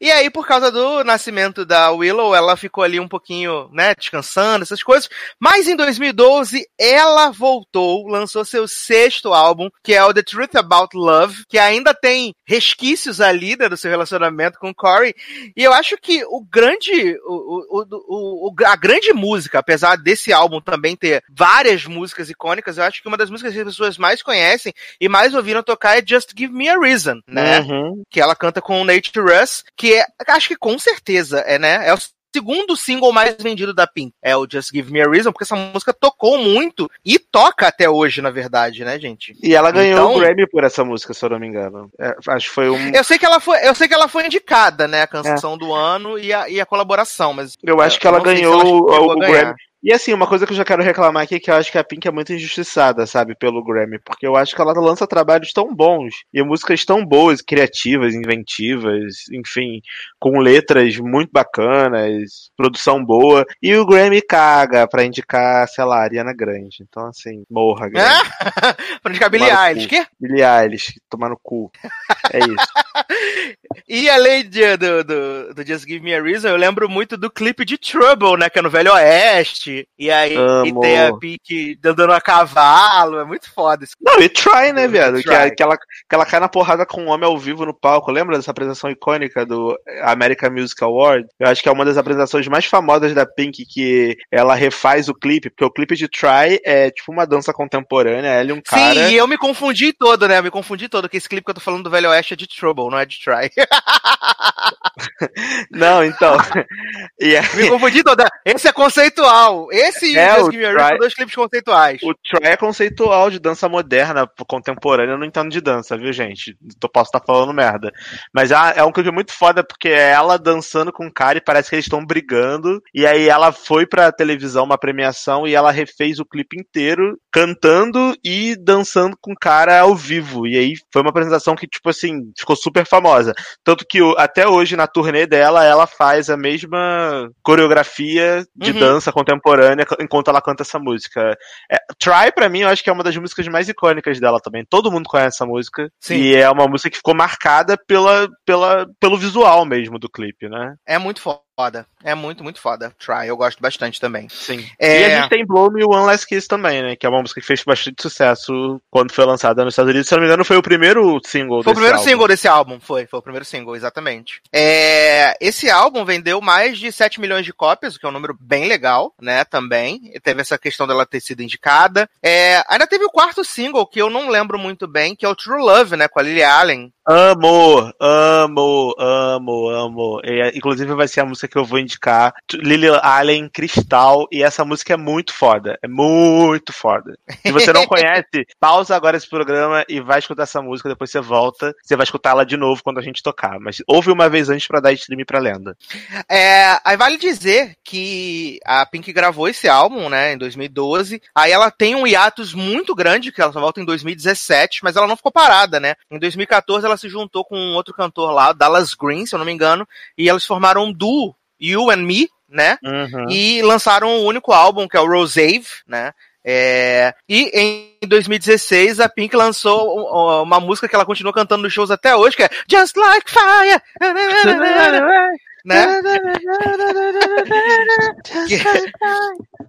E aí, por causa do nascimento da Willow, ela ficou ali um pouquinho, né, descansando, essas coisas. Mas em 2012, ela voltou, lançou seu sexto álbum, que é o The Truth About Love, que ainda tem resquícios ali né, do seu relacionamento com Corey. E eu acho que o grande, o, o, o, a grande música, apesar desse álbum também ter várias músicas icônicas, eu acho que uma das músicas que as pessoas mais conhecem e mais ouviram tocar é Just Give Me a Reason, né? Uhum. que ela canta com o Nate Russ, que é, acho que com certeza é, né? É o segundo single mais vendido da Pink. É o Just Give Me a Reason, porque essa música tocou muito e toca até hoje, na verdade, né, gente? E ela ganhou Então- o Grammy por essa música, se eu não me engano. É, acho que foi um. Eu sei que ela foi, eu sei que ela foi indicada, né, a canção do ano e a, e a colaboração, mas Eu acho que ela ganhou ela o, o. Grammy. E assim, uma coisa que eu já quero reclamar aqui é que eu acho que a Pink é muito injustiçada, sabe, pelo Grammy. Porque eu acho que ela lança trabalhos tão bons e músicas tão boas, criativas, inventivas, enfim, com letras muito bacanas, produção boa. E o Grammy caga pra indicar, sei lá, Ariana Grande. Então, assim, morra, [laughs] Grammy. pra indicar Billie Eilish, quê? Billie Eilish, tomar no cu. É isso. [laughs] E além de- do, do, do Just Give Me a Reason, eu lembro muito do clipe de Trouble, né? Que é no Velho Oeste. E aí Amo. e tem a Pink andando a cavalo. É muito foda esse Não, e Try, né, viado? Que, Try. que, ela, que ela cai na porrada com um homem ao vivo no palco. Lembra dessa apresentação icônica do American Music Award? Eu acho que é uma das apresentações mais famosas da Pink, que ela refaz o clipe, porque o clipe de Try é tipo uma dança contemporânea, ela e um cara. Sim, e eu me confundi todo, né? Eu me confundi todo, que esse clipe que eu tô falando do Velho Oeste é de Trouble, não é de Try. [laughs] Não, então. [laughs] e me confundi todo. Esse é conceitual. Esse e É, o Just o Give Me a são dois clipes conceituais. o Try é conceitual de dança moderna, contemporânea, eu não entendo de dança, viu, gente? Eu posso estar falando merda. Mas é é um clipe muito foda, porque é ela dançando com o cara e parece que eles estão brigando. E aí ela foi pra televisão, uma premiação, e ela refez o clipe inteiro, cantando e dançando com o cara ao vivo. E aí foi uma apresentação que, tipo assim, ficou super famosa. Tanto que até hoje, na turnê dela, ela faz a mesma coreografia de Uhum. dança contemporânea enquanto ela canta essa música. É, Try, pra mim, eu acho que é uma das músicas mais icônicas dela também. Todo mundo conhece essa música. Sim. E é uma música que ficou marcada pela, pela, pelo visual mesmo do clipe, né? É muito foda. É muito, muito foda. Try, eu gosto bastante também. Sim. É... E a gente tem Blow Me One Last Kiss também, né? Que é uma música que fez bastante sucesso quando foi lançada nos Estados Unidos. Se não me engano, foi o primeiro single Foi o primeiro álbum. single desse álbum, foi, foi o primeiro single, exatamente. É, esse álbum vendeu mais de 7 milhões de cópias, o que é um número bem legal, né, também. E teve essa questão dela ter sido indicada. É, ainda teve o quarto single, que eu não lembro muito bem, que é o True Love, né, com a Lily Allen. Amo, amo, amo, amo. E, inclusive vai ser a música que eu vou indicar. Lily Allen Cristal. E essa música é muito foda. É muito foda. Se você não [laughs] conhece, pausa agora esse programa e vai escutar essa música. Depois você volta. Você vai escutar ela de novo quando a gente tocar. Mas ouve uma vez antes pra dar stream pra lenda. É, aí vale dizer que a Pink gravou esse álbum, né, em 2012. Aí ela tem um hiatus muito grande, que ela só volta em 2017, mas ela não ficou parada, né? Em 2014 ela se juntou com um outro cantor lá, Dallas Green, se eu não me engano, e elas formaram um duo, You and Me, né? Uhum. E lançaram o único álbum, que é o Rosave, né? É, e em 2016 a Pink lançou uma música que ela continua cantando nos shows até hoje, que é Just Like Fire, [laughs] né? [laughs] que,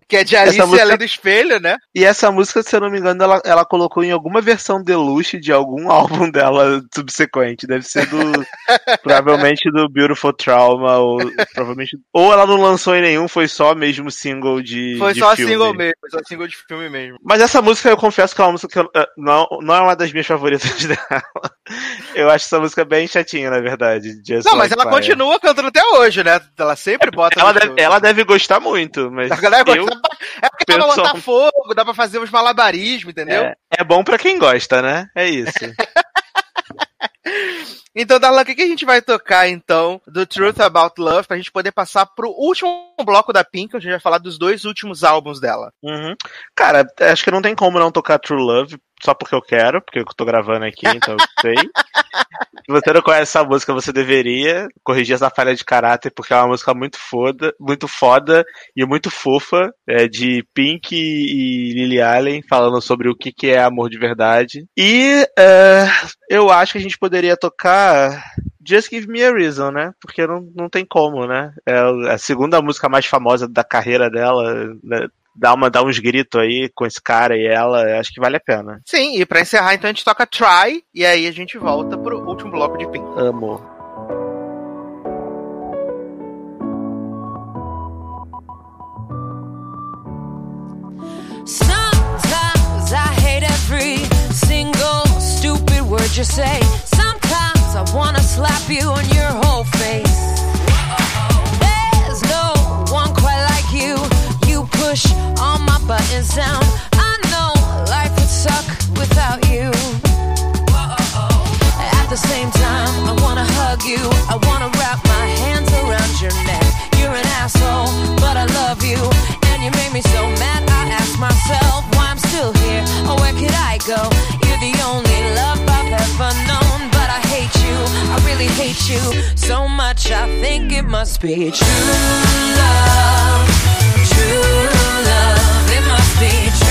que é de Alice música- Além do Espelho, né? E essa música, se eu não me engano, ela, ela colocou em alguma versão deluxe de algum [laughs] álbum dela subsequente. Deve ser do. [laughs] provavelmente do Beautiful Trauma, ou provavelmente. Ou ela não lançou em nenhum, foi só mesmo single de. Foi de só filme. single mesmo, foi só single de filme mesmo. Mas essa música eu confesso que é uma música que eu, eh, não, não é uma das minhas favoritas dela. Eu acho essa música bem chatinha, na verdade. Just Não, mas Like ela Fire. continua cantando até hoje, né? Ela sempre bota. Ela deve, ela deve gostar muito, mas. A galera eu- gosta. É porque dá pra botar fogo, dá pra fazer uns malabarismos, entendeu? é, é bom pra quem gosta, né? É isso. [laughs] Então, Darlan, o que, que a gente vai tocar, então, do Truth About Love, pra gente poder passar pro último bloco da Pink, onde a gente vai falar dos dois últimos álbuns dela. Uhum. Cara, acho que não tem como não tocar True Love, só porque eu quero, porque eu tô gravando aqui, então eu sei. Se você não conhece essa música, você deveria corrigir essa falha de caráter, porque é uma música muito foda, muito foda e muito fofa, é, de Pink e Lily Allen, falando sobre o que, que é amor de verdade. E é, eu acho que a gente poderia tocar Just Give Me a Reason, né? Porque não, não tem como, né? É a segunda música mais famosa da carreira dela, né? Dá, uma, dá uns gritos aí com esse cara e ela, acho que vale a pena. Sim, e pra encerrar, então, a gente toca Try, e aí a gente volta pro último bloco de Pink. Amo. Sometimes I hate every single stupid word you say. Sometimes I wanna slap you on your whole face. push all my buttons down. I know life would suck without you. At the same time, I wanna hug you. I wanna wrap my hands around your neck. You're an asshole, but I love you. And you made me so mad, I ask myself why I'm still here. Oh, where could I go? You're the really hate you so much. I think it must be true love, true love. It must be true.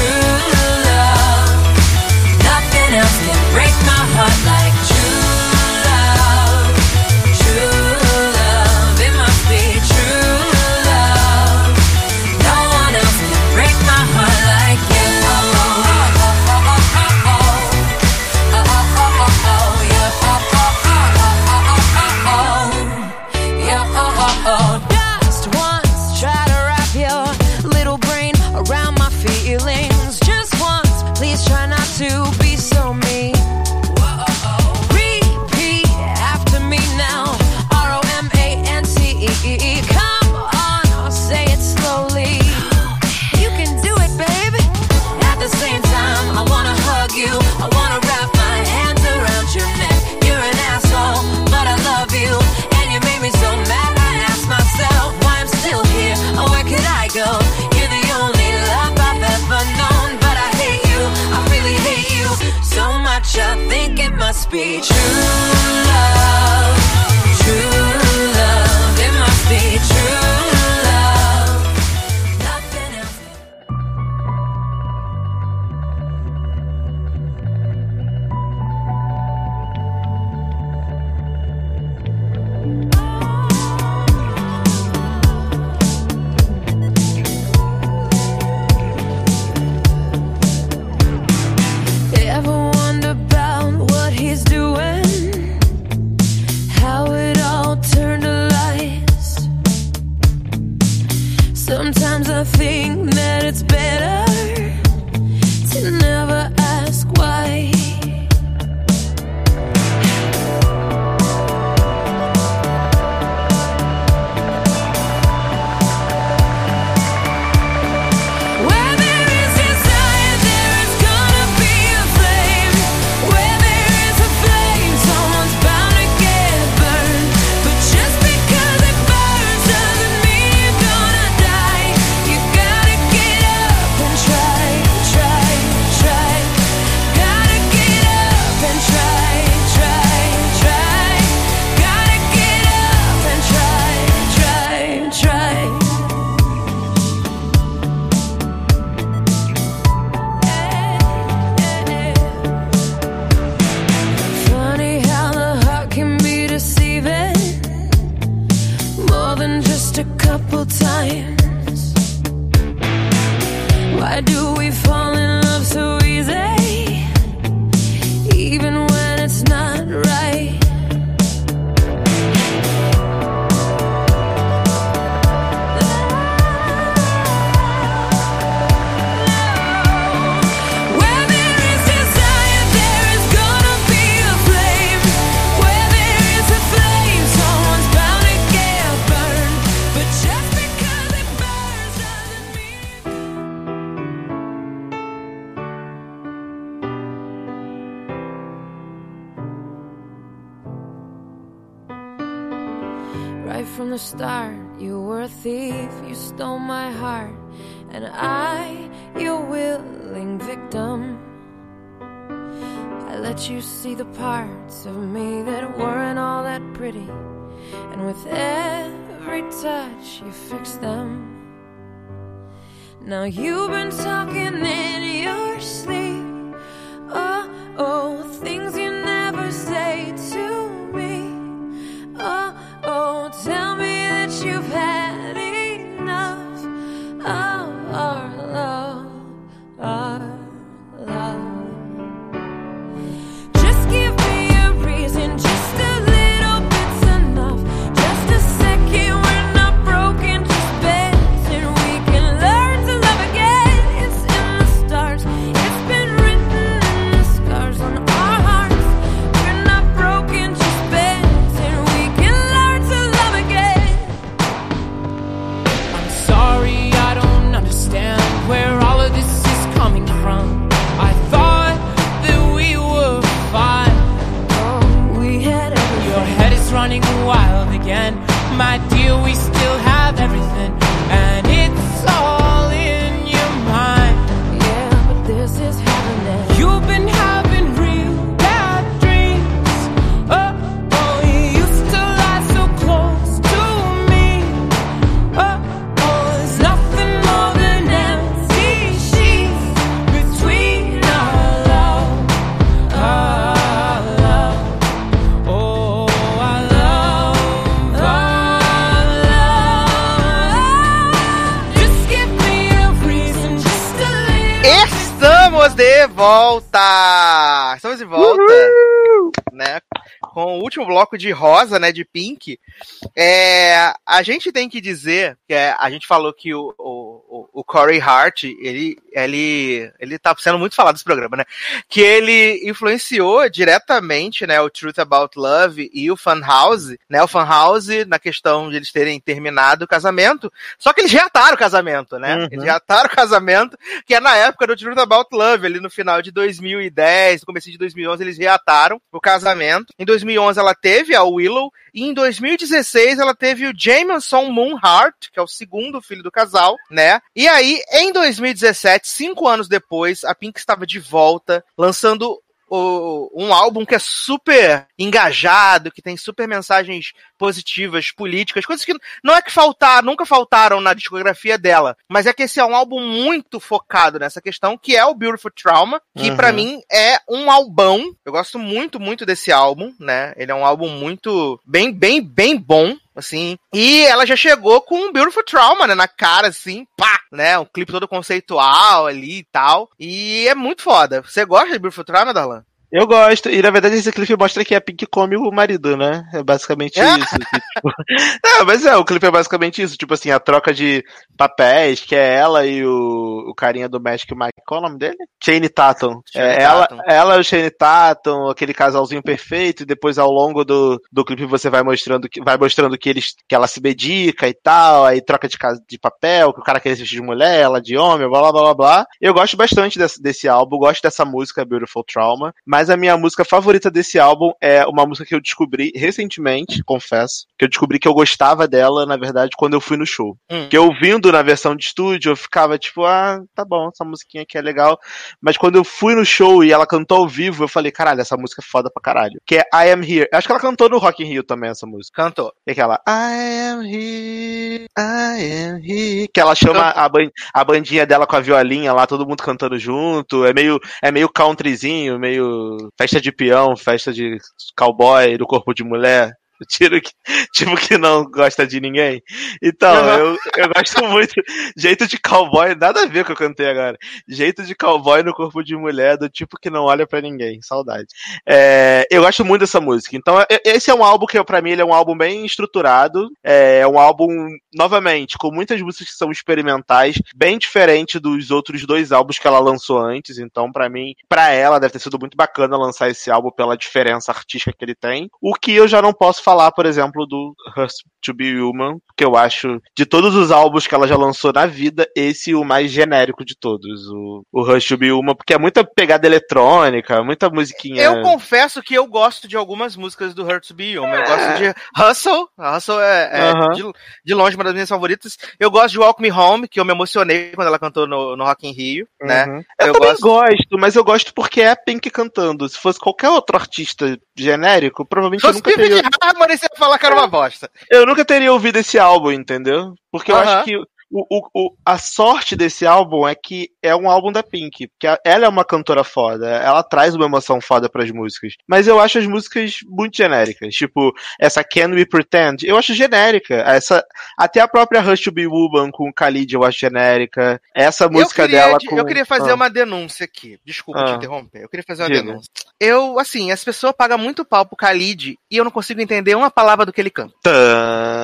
be true. Bloco de rosa, né? De pink. É, a gente tem que dizer é, a gente falou que o, o, o Corey Hart, ele, ele, ele tá sendo muito falado nesse programa, né? Que ele influenciou diretamente, né? O Truth About Love e o Funhouse, né? O Funhouse na questão de eles terem terminado o casamento. Só que eles reataram o casamento, né? Uhum. Eles reataram o casamento, que é na época do Truth About Love, ali no final de 2010, no começo de 2011, eles reataram o casamento. Em 2011 ela teve a Willow, e em 2016 ela teve o Jameson Moonheart, que é o segundo filho do casal, né? E aí, em 2017, cinco anos depois, a Pink estava de volta, lançando o- um álbum que é super engajado, que tem super mensagens positivas, políticas, coisas que não é que faltar, nunca faltaram na discografia dela, mas é que esse é um álbum muito focado nessa questão, que é o Beautiful Trauma, que Uhum. pra mim é um albão. Eu gosto muito, muito desse álbum, né? Ele é um álbum muito bem, bem, bem bom. Assim, e ela já chegou com um Beautiful Trauma, né, na cara, assim, pá, né, um clipe todo conceitual ali e tal, e é muito foda. Você gosta de Beautiful Trauma, Darlan? Eu gosto, e na verdade esse clipe mostra que a Pink come o marido, né? É basicamente É? isso. que, tipo... [laughs] Não, mas é, o clipe é basicamente isso, tipo assim, a troca de papéis, que é ela e o, o carinha do Magic Mike, qual é o nome dele? Shane Tatum. Shane é, ela, Tatum. ela e o Shane Tatum, aquele casalzinho perfeito, e depois ao longo do, do clipe você vai mostrando que vai mostrando que eles que ela se dedica e tal, aí troca de, de papel, que o cara quer se vestir de mulher, ela de homem, blá blá blá blá blá. Eu gosto bastante desse, desse álbum, gosto dessa música Beautiful Trauma, mas a minha música favorita desse álbum é uma música que eu descobri recentemente, confesso, que eu descobri que eu gostava dela, na verdade, quando eu fui no show. Hum. Que eu ouvindo na versão de estúdio, eu ficava tipo, ah, tá bom, essa musiquinha aqui é legal. Mas quando eu fui no show e ela cantou ao vivo, eu falei, caralho, essa música é foda pra caralho. Que é I Am Here. Acho que ela cantou no Rock in Rio também, essa música. Cantou. É aquela I am here, I am here. Que ela chama a, ban- a bandinha dela com a violinha lá, todo mundo cantando junto. É meio, é meio countryzinho, meio festa de peão, festa de cowboy do corpo de mulher. [laughs] Tiro que, tipo que não gosta de ninguém. Então, eu, eu gosto muito. Jeito de cowboy, nada a ver com o que eu cantei agora. Jeito de cowboy no corpo de mulher, do tipo que não olha pra ninguém. Saudade. É, eu gosto muito dessa música. Então, e- esse é um álbum que, pra mim, ele é um álbum bem estruturado. É um álbum, novamente, com muitas músicas que são experimentais, bem diferente dos outros dois álbuns que ela lançou antes. Então, pra mim, pra ela, deve ter sido muito bacana lançar esse álbum pela diferença artística que ele tem. O que eu já não posso falar, por exemplo, do Hus to Be Human, que eu acho, de todos os álbuns que ela já lançou na vida, esse o mais genérico de todos. O, o Rush to Be Human, porque é muita pegada eletrônica, muita musiquinha. Eu confesso que eu gosto de algumas músicas do Hurt to Be Human. Eu gosto de Hustle. Hustle é, é Aham. de, de longe uma das minhas favoritas. Eu gosto de Walk Me Home, que eu me emocionei quando ela cantou no, no Rock in Rio, né? Uhum. Eu, Eu também gosto- gosto. mas eu gosto porque é a Pink cantando. Se fosse qualquer outro artista genérico, provavelmente Se eu nunca, teria, Harmony, você ia falar que era uma bosta. eu nunca teria ouvido esse álbum, entendeu? Porque eu Aham. acho que o, o, o- a sorte desse álbum é que é um álbum da Pink. Porque ela é uma cantora foda. Ela traz uma emoção foda pras músicas. Mas eu acho as músicas muito genéricas. Tipo, essa Can We Pretend, eu acho genérica. Essa, até a própria Rush to Be Woman com Khalid eu acho genérica. Essa música queria, dela de- com... eu queria fazer Ah. uma denúncia aqui. Desculpa te Ah. interromper. Eu queria fazer uma Diga. denúncia. Eu, assim, as pessoas pagam muito pau pro Khalid e eu não consigo entender uma palavra do que ele canta. Tã.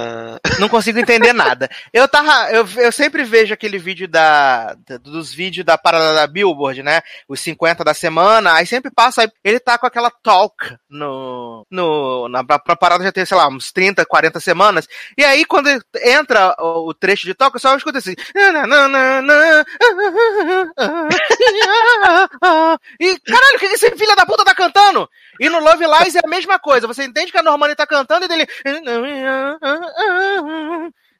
Não consigo entender nada. Eu tava. Eu, eu sempre vejo aquele vídeo da, dos vídeos da parada da Billboard, né? Os 50 da semana, aí sempre passa, aí ele tá com aquela talk no. no na, pra parada já tem, sei lá, uns 30, 40 semanas. E aí, quando entra o, o trecho de talk, eu só escuto assim. E caralho, o que esse filho da puta tá cantando? E no Love Lies é a mesma coisa. Você entende que a Normani tá cantando e dele.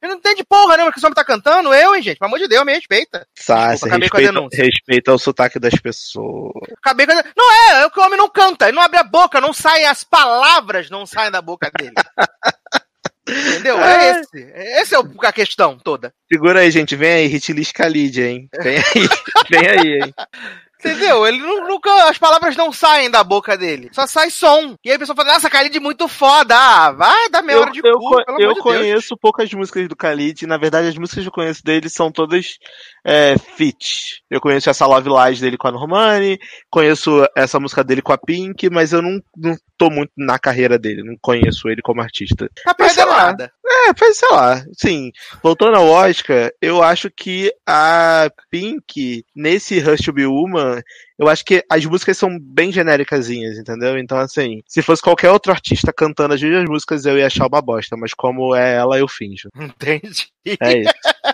Eu não entende porra nenhuma que esse homem tá cantando. Eu, hein, gente? Pelo amor de Deus, me respeita. Sassi, acabei com a respeita, denúncia. respeita o sotaque das pessoas. Acabei com a... Não é, é que o homem não canta, ele não abre a boca, não saem as palavras, não saem da boca dele. [laughs] Entendeu? É esse. Esse é o- a questão toda. Segura aí, gente. Vem aí, Hitlis Khalid, hein? Vem aí, [laughs] vem aí, hein? Entendeu? Ele não, nunca, as palavras não saem da boca dele. Só sai som. E aí a pessoa fala, nossa, Khalid muito foda. Ah, vai dar meia Eu, hora de eu cu, eu amor de Deus. conheço poucas músicas do Khalid. Na verdade, as músicas que eu conheço dele são todas é, feat. Eu conheço essa Love Lies dele com a Normani, conheço essa música dele com a Pink, mas eu não, não tô muito na carreira dele, não conheço ele como artista. Tá perdendo nada. É, mas sei lá. Sim, voltando ao Oscar, eu acho que a Pink, nesse Rush to Be Woman, eu acho que as músicas são bem genéricasinhas, entendeu? Então, assim, se fosse qualquer outro artista cantando as mesmas músicas, eu ia achar uma bosta, mas como é ela, eu finjo. Entende? É isso. [laughs]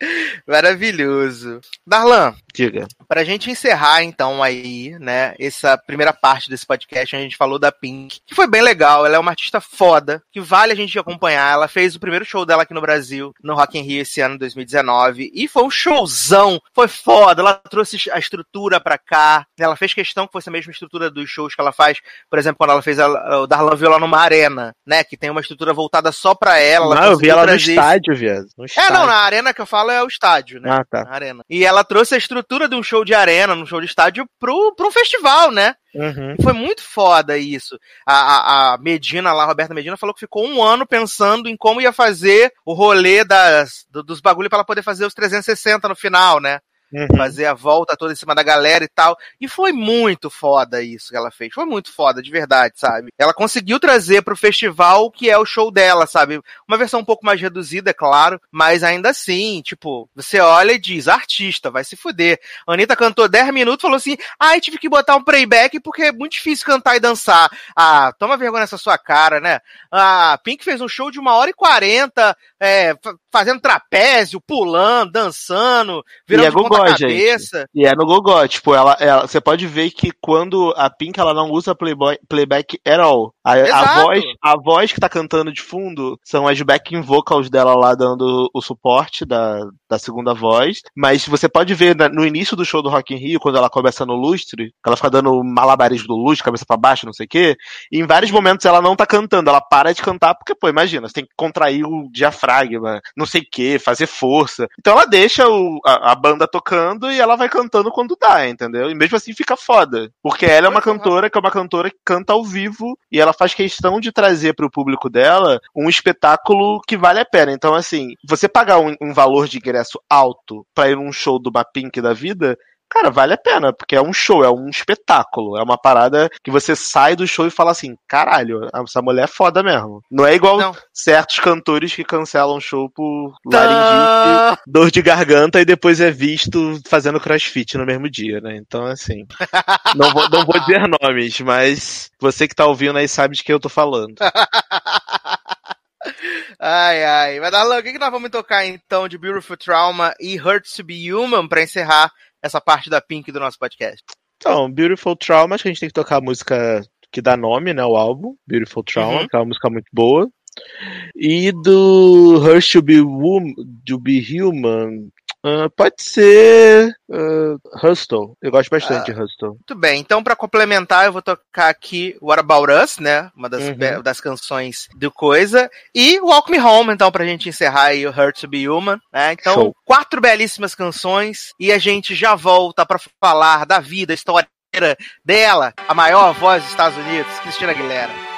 [laughs] Maravilhoso. Darlan, Diga. pra gente encerrar então aí, né, essa primeira parte desse podcast, a gente falou da Pink, que foi bem legal, ela é uma artista foda, que vale a gente acompanhar, ela fez o primeiro show dela aqui no Brasil, no Rock in Rio esse ano, 2019, e foi um showzão, foi foda, ela trouxe a estrutura pra cá, ela fez questão que fosse a mesma estrutura dos shows que ela faz, por exemplo, quando ela fez a, o Darlan viu ela numa arena, né, que tem uma estrutura voltada só pra ela. não, eu vi ela no estádio, viado. No É, não, na arena que eu falo é o estádio, né? Ah, tá. Na arena. E ela trouxe a estrutura de um show de arena, num show de estádio, pro, pro um festival, né? Uhum. Foi muito foda isso. A, a, a Medina lá, a Roberta Medina, falou que ficou um ano pensando em como ia fazer o rolê das, do- dos bagulho pra ela poder fazer os 360 no final, né? Uhum. Fazer a volta toda em cima da galera e tal. E foi muito foda isso que ela fez. Foi muito foda, de verdade, sabe? Ela conseguiu trazer pro festival o que é o show dela, sabe? Uma versão um pouco mais reduzida, é claro, mas ainda assim, tipo, você olha e diz, artista, vai se fuder. A Anitta cantou 10 minutos falou assim: ai, tive que botar um playback porque é muito difícil cantar e dançar. Ah, toma vergonha nessa sua cara, né? A Pink fez um show de uma hora e quarenta, é, fa- fazendo trapézio, pulando, dançando, virando E é de ponta gogó, cabeça. E é no Gogó, tipo, ela, ela, você pode ver que quando a Pink ela não usa playboy, playback at all. A, a voz, a voz que tá cantando de fundo são as backing vocals dela lá dando o suporte da, da segunda voz. Mas você pode ver na- no início do show do Rock in Rio, quando ela começa no lustre, que ela fica dando malabarismo do lustre, cabeça pra baixo, não sei o quê. E em vários momentos ela não tá cantando, ela para de cantar porque, pô, imagina, você tem que contrair o diafragma, não sei o que, fazer força. Então ela deixa o- a, a banda tocando e ela vai cantando quando dá, entendeu? E mesmo assim fica foda. Porque ela é uma cantora que é uma cantora que canta ao vivo e ela faz questão de trazer pro público dela um espetáculo que vale a pena. Então, assim, você pagar um, um valor de ingresso alto pra ir num show do Bapink da vida, Cara, vale a pena, porque é um show, é um espetáculo. É uma parada que você sai do show e fala assim: caralho, essa mulher é foda mesmo. Não é igual Não. certos cantores que cancelam show por Tá. laringite, dor de garganta e depois é visto fazendo crossfit no mesmo dia, né? Então, assim. [laughs] não, vou, não vou dizer nomes, mas você que tá ouvindo aí sabe de quem eu tô falando. [laughs] Ai, ai. Mas, Darlan, o que, que nós vamos tocar então de Beautiful Trauma e Hurts to Be Human pra encerrar essa parte da Pink do nosso podcast? Então, Beautiful Trauma, acho que a gente tem que tocar a música que dá nome, né, ao álbum, Beautiful Trauma, Uhum. que é uma música muito boa. E do Hurts to Be, Wom- to be Human, ah, pode ser uh, Hustle. Eu gosto bastante de Hustle. Muito bem, então pra complementar, eu vou tocar aqui What About Us, né? Uma das, Uhum. das canções do Coisa. E Walk Me Home, então, pra gente encerrar aí o Hurt to Be Human. Né? Então, Show. quatro belíssimas canções. E a gente já volta pra falar da vida, a história dela, a maior voz dos Estados Unidos, Cristina Aguilera.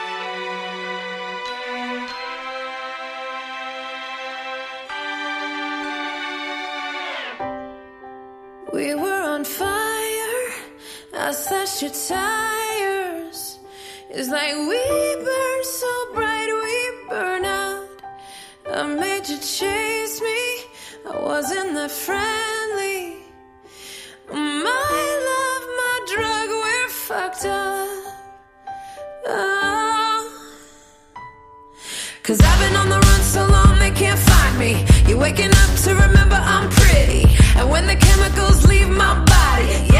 Your tires. It's like we burn so bright, we burn out. I made you chase me. I wasn't that friendly. My love, my drug, we're fucked up. Oh. Cause I've been on the run so long they can't find me. You're waking up to remember I'm pretty. And when the chemicals leave my body,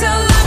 yeah, they're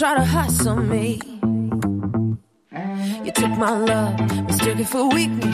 try to hustle me. You took my love, mistook it for weakness.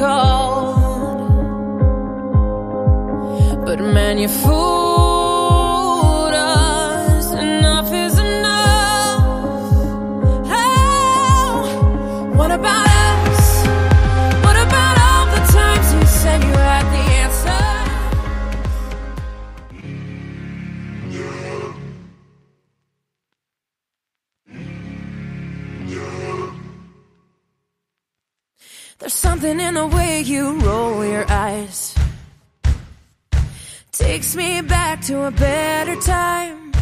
cold. But man, you fool. To a better time.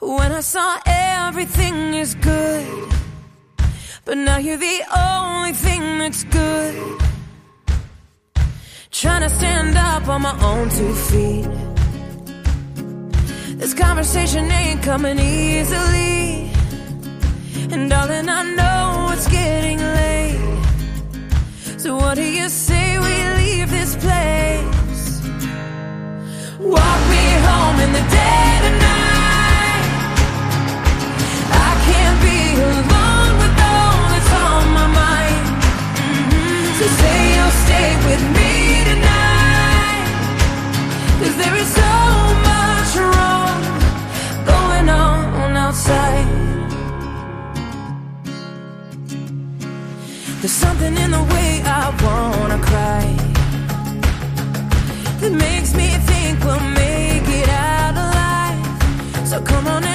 When I saw everything is good. But now you're the only thing that's good. Trying to stand up on my own two feet. This conversation ain't coming easily. And darling, I know it's getting late. So what do you say we leave this place? Walk me home in the night. I can't be alone with all that's on my mind. Mhm. So say you'll stay with me tonight. Cause there is so much wrong going on outside. There's something in the way I wanna cry that makes me Come on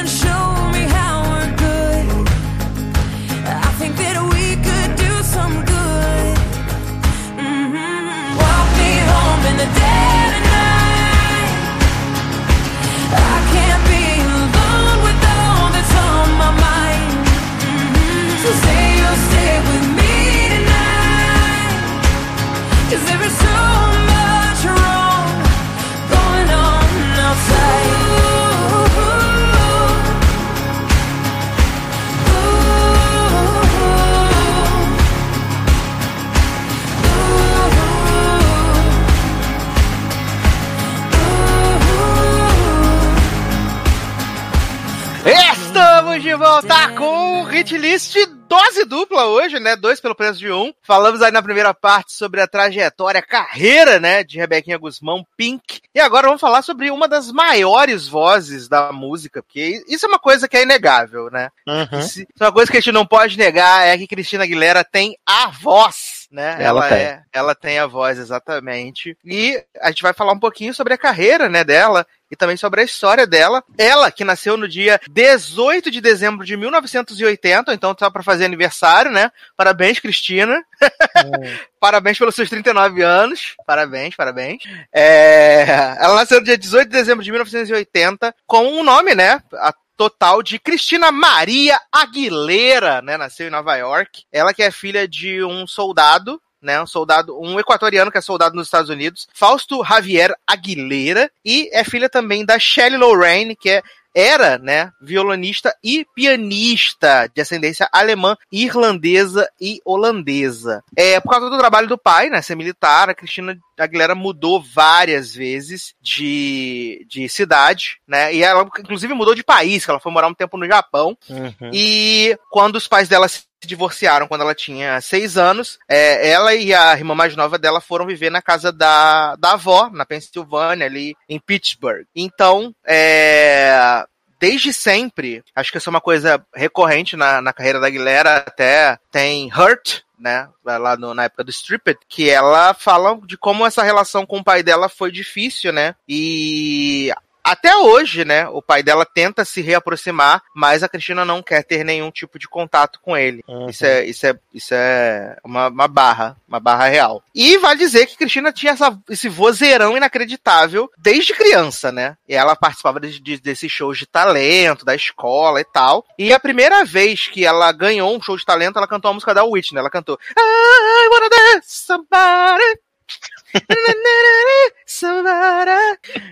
De volta com o hit list dose dupla hoje, né? Dois pelo preço de um. Falamos aí na primeira parte sobre a trajetória, a carreira, né? De Rebequinha Guzmão, Pink. E agora vamos falar sobre uma das maiores vozes da música, porque isso é uma coisa que é inegável, né? Uhum. Isso uma coisa que a gente não pode negar, é que Cristina Aguilera tem a voz, né? Ela tem. é, ela tem a voz, exatamente. E a gente vai falar um pouquinho sobre a carreira, né, dela e também sobre a história dela. Ela, que nasceu no dia 18 de dezembro de 1980, então tá para fazer aniversário, né? Parabéns, Cristina. [laughs] parabéns pelos seus 39 anos. Parabéns, parabéns. É, Ela nasceu no dia 18 de dezembro de 1980 com um nome, né? A total de Cristina Maria Aguilera, né? Nasceu em Nova York. Ela que é filha de um soldado né, um soldado, um equatoriano que é soldado nos Estados Unidos, Fausto Javier Aguilera, e é filha também da Shelley Lorraine, que é era, né, violonista e pianista de ascendência alemã, irlandesa e holandesa. É, por causa do trabalho do pai, né, ser militar, a Cristina Aguilera mudou várias vezes de, de cidade, né, e ela inclusive mudou de país, que ela foi morar um tempo no Japão, Uhum. e quando os pais dela se divorciaram quando ela tinha seis anos, é, ela e a irmã mais nova dela foram viver na casa da, da avó, na Pensilvânia, ali em Pittsburgh. Então, é, desde sempre, acho que isso é uma coisa recorrente na, na carreira da Aguilera, até tem Hurt, né, lá no- na época do Stripped, que ela fala de como essa relação com o pai dela foi difícil, né, e até hoje, né, o pai dela tenta se reaproximar, mas a Cristina não quer ter nenhum tipo de contato com ele. Uhum. Isso é, isso é, isso é uma, uma barra, uma barra real. E vale dizer que Cristina tinha essa- esse vozeirão inacreditável desde criança, né? E ela participava de, de- desses shows de talento, da escola e tal. E a primeira vez que ela ganhou um show de talento, ela cantou a música da Whitney. Ela cantou I wanna dance somebody.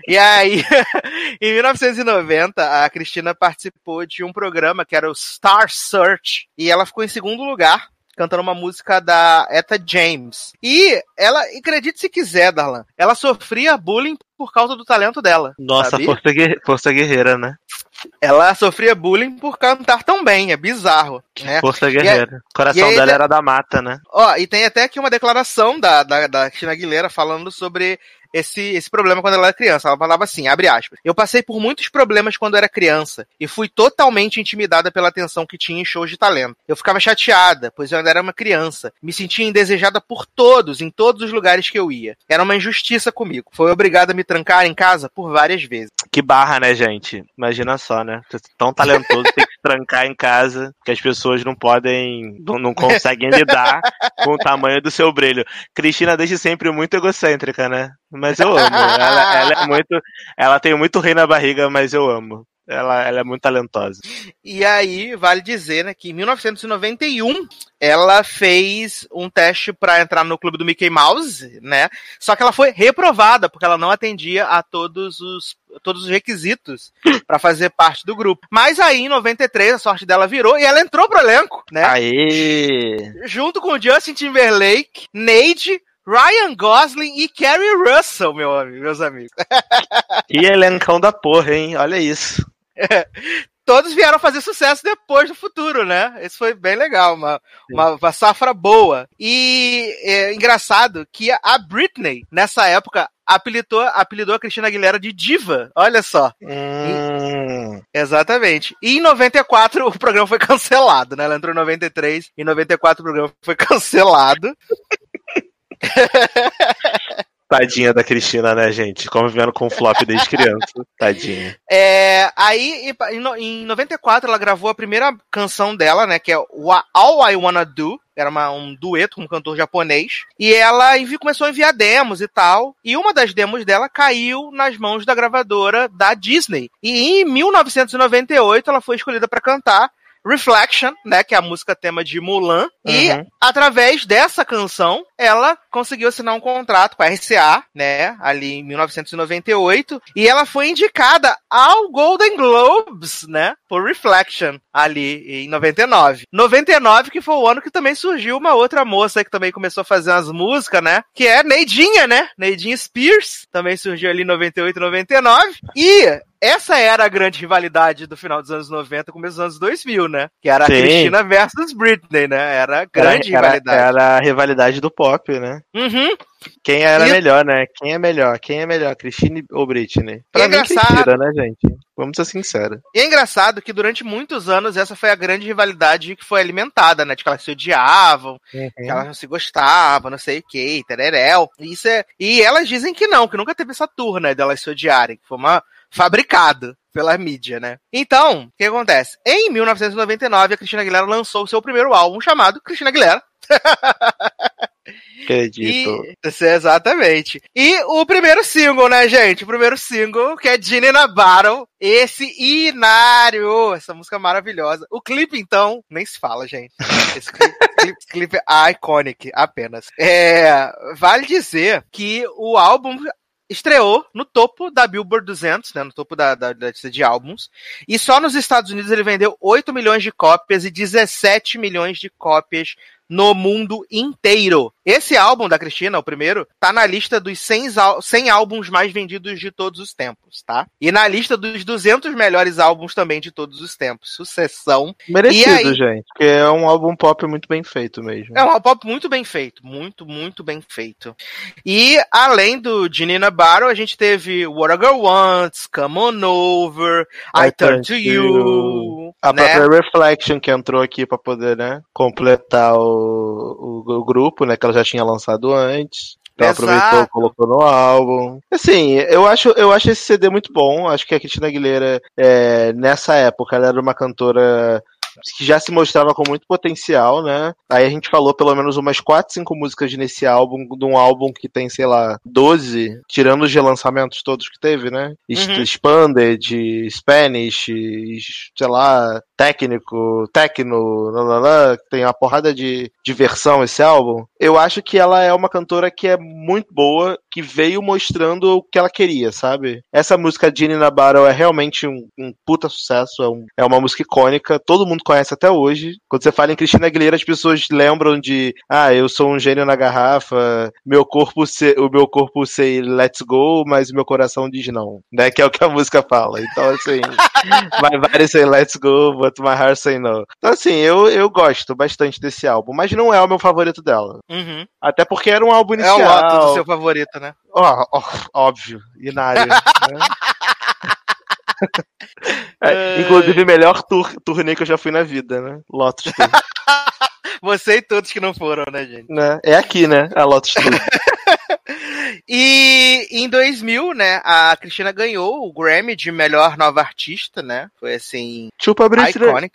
E aí, em 1990, a Cristina participou de um programa que era o Star Search. E ela ficou em segundo lugar, cantando uma música da Etta James. E ela, acredite se quiser, Darlan, ela sofria bullying por causa do talento dela. Nossa, força guerreira, né? Ela sofria bullying por cantar tão bem, é bizarro. Né? Força guerreira. O coração dela era da mata, né? Ó, e tem até aqui uma declaração da, da, da Cristina Aguilera falando sobre esse, esse problema quando ela era criança. Ela falava assim, abre aspas. Eu passei por muitos problemas quando era criança e fui totalmente intimidada pela atenção que tinha em shows de talento. Eu ficava chateada, pois eu ainda era uma criança. Me sentia indesejada por todos, em todos os lugares que eu ia. Era uma injustiça comigo. Foi obrigada a me trancar em casa por várias vezes. Que barra, né, gente? Imagina só, né? É tão talentoso, tem trancar em casa, que as pessoas não podem, não, não conseguem [laughs] lidar com o tamanho do seu brilho. Cristina desde sempre muito egocêntrica, né? Mas eu amo. Ela, ela é muito. Ela tem muito rei na barriga, mas eu amo. Ela, ela é muito talentosa. E aí, vale dizer, né, que em 1991 ela fez um teste para entrar no clube do Mickey Mouse, né? Só que ela foi reprovada porque ela não atendia a todos os todos os requisitos para fazer parte do grupo. Mas aí em 93 a sorte dela virou e ela entrou pro elenco, né? Aê! Junto com Justin Timberlake, Neide, Ryan Gosling e Carrie Russell, meu amigo, meus amigos. [laughs] Que elencão da porra, hein? Olha isso. [laughs] Todos vieram fazer sucesso depois do futuro, né? Isso foi bem legal, uma, uma, uma safra boa. E é engraçado que a Britney, nessa época, apelidou, apelidou a Cristina Aguilera de diva. Olha só. Hum, Exatamente. E em 94 [laughs] o programa foi cancelado, né? Ela entrou em 93, em 94 o programa foi [laughs] cancelado. Tadinha da Cristina, né, gente? Convivendo com o flop desde criança. [laughs] Tadinha. É, aí, em, no- em 94, ela gravou a primeira canção dela, né? Que é All I Wanna Do. Era uma- um dueto com um cantor japonês. E ela envi- começou a enviar demos e tal. E uma das demos dela caiu nas mãos da gravadora da Disney. E em 1998, ela foi escolhida para cantar Reflection, né, que é a música tema de Mulan, e Uhum. através dessa canção, ela conseguiu assinar um contrato com a RCA, né, ali em 1998, e ela foi indicada ao Golden Globes, né, por Reflection, ali em 99. 99 que foi o ano que também surgiu uma outra moça aí que também começou a fazer umas músicas, né, que é Neidinha, né, Neidinha Spears, também surgiu ali em 98 e 99, e essa era a grande rivalidade do final dos anos 90 começo dos anos 2000, né? Que era a Sim. Cristina versus Britney, né? Era a grande era, rivalidade. Era, era a rivalidade do pop, né? Uhum. Quem era E- melhor, né? Quem é melhor? Quem é melhor? Cristina ou Britney? Pra é mim, engraçado. Cristina, né, gente? Vamos ser sinceros. E é engraçado que durante muitos anos essa foi a grande rivalidade que foi alimentada, né? De que elas se odiavam, que elas não se gostavam, não sei o que, tereréu. E Isso é... E elas dizem que não, que nunca teve essa tour, né? Delas se odiarem, que foi uma fabricado pela mídia, né? Então, o que acontece? Em 1999, a Cristina Aguilera lançou o seu primeiro álbum chamado Cristina Aguilera. [laughs] Acredito. E, Isso exatamente. E o primeiro single, né, gente? O primeiro single, que é Ginny na Battle. Esse inário. Essa música maravilhosa. O clipe, então, nem se fala, gente. [laughs] Esse clipe, clipe- clipe é iconic, apenas. É, vale dizer que o álbum estreou no topo da Billboard 200, né, no topo da, da, da lista de álbuns, e só nos Estados Unidos ele vendeu 8 milhões de cópias e 17 milhões de cópias no mundo inteiro. Esse álbum da Cristina, o primeiro, tá na lista dos 100, ál- 100 álbuns mais vendidos de todos os tempos, tá? E na lista dos 200 melhores álbuns também de todos os tempos. Sucessão. Merecido, aí? gente. Porque é um álbum pop muito bem feito mesmo. É um pop muito bem feito, muito, muito bem feito. E além do Janina Barrow, a gente teve What a Girl Wants, Come On Over, I, Turn to You, A né? própria Reflection que entrou aqui pra poder, né, completar o, o, o grupo, né, que ela já tinha lançado antes. Então ela Exato. aproveitou e colocou no álbum. Assim, eu acho, eu acho esse CD muito bom. Acho que a Cristina Aguilera, é, nessa época, ela era uma cantora que já se mostrava com muito potencial, né? Aí a gente falou pelo menos umas 4, 5 músicas nesse álbum, de um álbum que tem, sei lá, 12, tirando os relançamentos todos que teve, né? Uhum. Expanded, Spanish, sei lá, técnico, lá, lá, tem uma porrada de, de versão esse álbum. Eu acho que ela é uma cantora que é muito boa, que veio mostrando o que ela queria, sabe? Essa música Ginny na Battle é realmente um, um puta sucesso, é, um- é uma música icônica, todo mundo conhece até hoje. Quando você fala em Cristina Aguilera, as pessoas lembram de ah, eu sou um gênio na garrafa, meu corpo se, o meu corpo say let's go, mas meu coração diz não, né? Que é o que a música fala. Então, assim, [laughs] my body say let's go, but my heart say no. Então, assim, eu, eu gosto bastante desse álbum, mas não é o meu favorito dela. Uhum. Até porque era um álbum É inicial. o Lotus o seu favorito, né? Ó, ó, óbvio, Inário. né? [laughs] É, inclusive, melhor tur turnê que eu já fui na vida, né? Lotus Tour. [laughs] Você e todos que não foram, né, gente? né? É aqui, né? A Lotus Tour. [laughs] E em 2000, né, a Cristina ganhou o Grammy de melhor nova artista, né? Foi assim, Chupa Britney.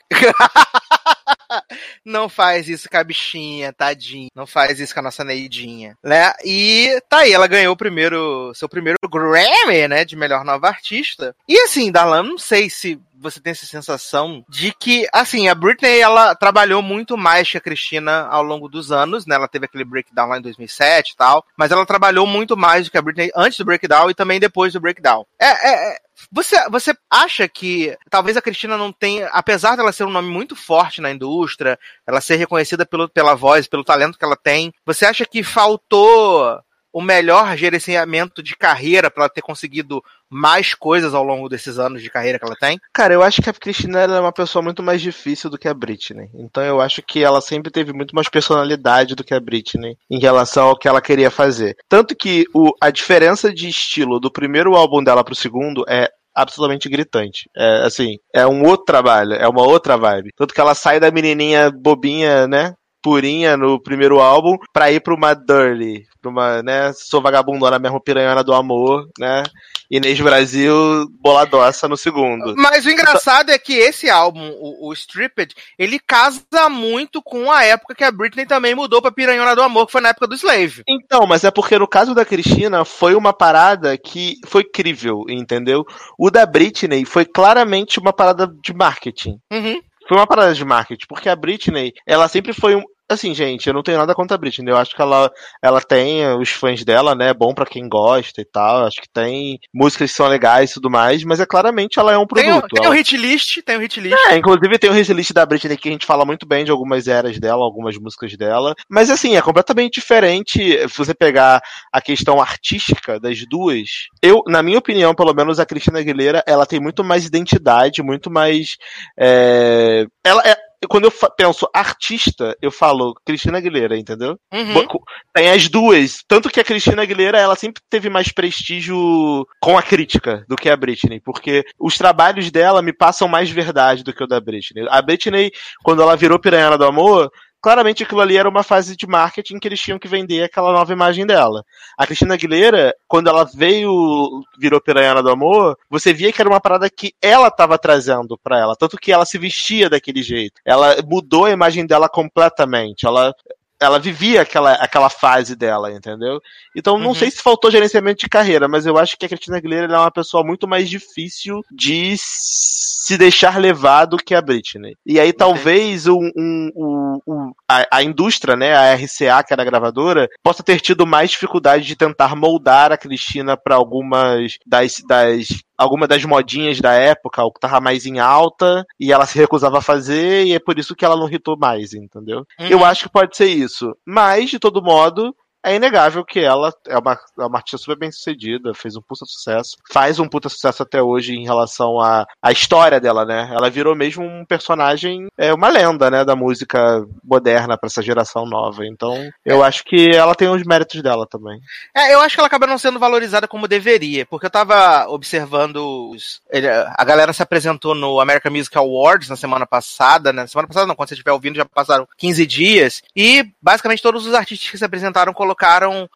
[laughs] Não faz isso com a bichinha, tadinha. Não faz isso com a nossa Neidinha, né? E tá aí, ela ganhou o primeiro, seu primeiro Grammy, né, de melhor nova artista. E assim, Dalan, não sei se você tem essa sensação de que, assim, a Britney, ela trabalhou muito mais que a Cristina ao longo dos anos, né? Ela teve aquele breakdown lá em 2007 e tal, mas ela trabalhou muito mais do que a Britney antes do breakdown e também depois do breakdown. É, é, é, você, você acha que talvez a Cristina não tenha, apesar dela ser um nome muito forte na indústria, ela ser reconhecida pelo, pela voz, pelo talento que ela tem, você acha que faltou o melhor gerenciamento de carreira para ela ter conseguido mais coisas ao longo desses anos de carreira que ela tem? Cara, eu acho que a Cristina é uma pessoa muito mais difícil do que a Britney. Então eu acho que ela sempre teve muito mais personalidade do que a Britney em relação ao que ela queria fazer. Tanto que o, a diferença de estilo do primeiro álbum dela pro segundo é absolutamente gritante. É assim, é um outro trabalho, é uma outra vibe. Tanto que ela sai da menininha bobinha, né? Purinha no primeiro álbum pra ir pra uma Dirty, pra uma, né? Sou vagabundona mesmo, piranhona do amor, né? Inês Brasil, boladoça no segundo. Mas o engraçado é que esse álbum, o, o Stripped, ele casa muito com a época que a Britney também mudou pra Piranhona do Amor, que foi na época do Slave. Então, mas é porque no caso da Cristina foi uma parada que foi crível, entendeu? O da Britney foi claramente uma parada de marketing. Uhum. Foi uma parada de marketing, porque a Britney, ela sempre foi um. Assim, gente, eu não tenho nada contra a Britney. Eu acho que ela, ela tem os fãs dela, né? Bom pra quem gosta e tal. Acho que tem músicas que são legais e tudo mais, mas é claramente ela é um Tem, o, produto. tem Ela- o hit list, tem o hit list. é, inclusive tem o release da Britney que a gente fala muito bem de algumas eras dela, algumas músicas dela. Mas assim, é completamente diferente se você pegar a questão artística das duas. Eu, na minha opinião, pelo menos a Cristina Aguilera, ela tem muito mais identidade, muito mais. é, Ela é. Quando eu penso artista, eu falo Cristina Aguilera, entendeu? Uhum. Tem as duas. Tanto que a Cristina Aguilera, ela sempre teve mais prestígio com a crítica do que a Britney. Porque os trabalhos dela me passam mais verdade do que o da Britney. A Britney, quando ela virou Piranha do Amor, claramente aquilo ali era uma fase de marketing que eles tinham que vender aquela nova imagem dela. A Cristina Aguilera, quando ela veio, virou Piranha do Amor, você via que era uma parada que ela estava trazendo pra ela. Tanto que ela se vestia daquele jeito. Ela mudou a imagem dela completamente. Ela ela vivia aquela, aquela fase dela, entendeu? Então, não Uhum. sei se faltou gerenciamento de carreira, mas eu acho que a Cristina Aguilera ela é uma pessoa muito mais difícil de se deixar levar do que a Britney. E aí, talvez, um, um- um- um- a, a indústria, né, a RCA, que era a gravadora, possa ter tido mais dificuldade de tentar moldar a Cristina para algumas das, das alguma das modinhas da época, o que tava mais em alta, e ela se recusava a fazer, e é por isso que ela não hitou mais, entendeu? Uhum. Eu acho que pode ser isso. Mas, de todo modo, é inegável que ela é uma, é uma artista super bem sucedida, fez um puta sucesso, faz um puta sucesso até hoje em relação à, à história dela, né? Ela virou mesmo um personagem, é uma lenda, né, da música moderna pra essa geração nova. Então, eu acho que ela tem os méritos dela também. É, eu acho que ela acaba não sendo valorizada como deveria, porque eu tava observando os, ele- a galera se apresentou no American Music Awards na semana passada, né? Semana passada não, quando você estiver ouvindo já passaram 15 dias, e basicamente todos os artistas que se apresentaram colocaram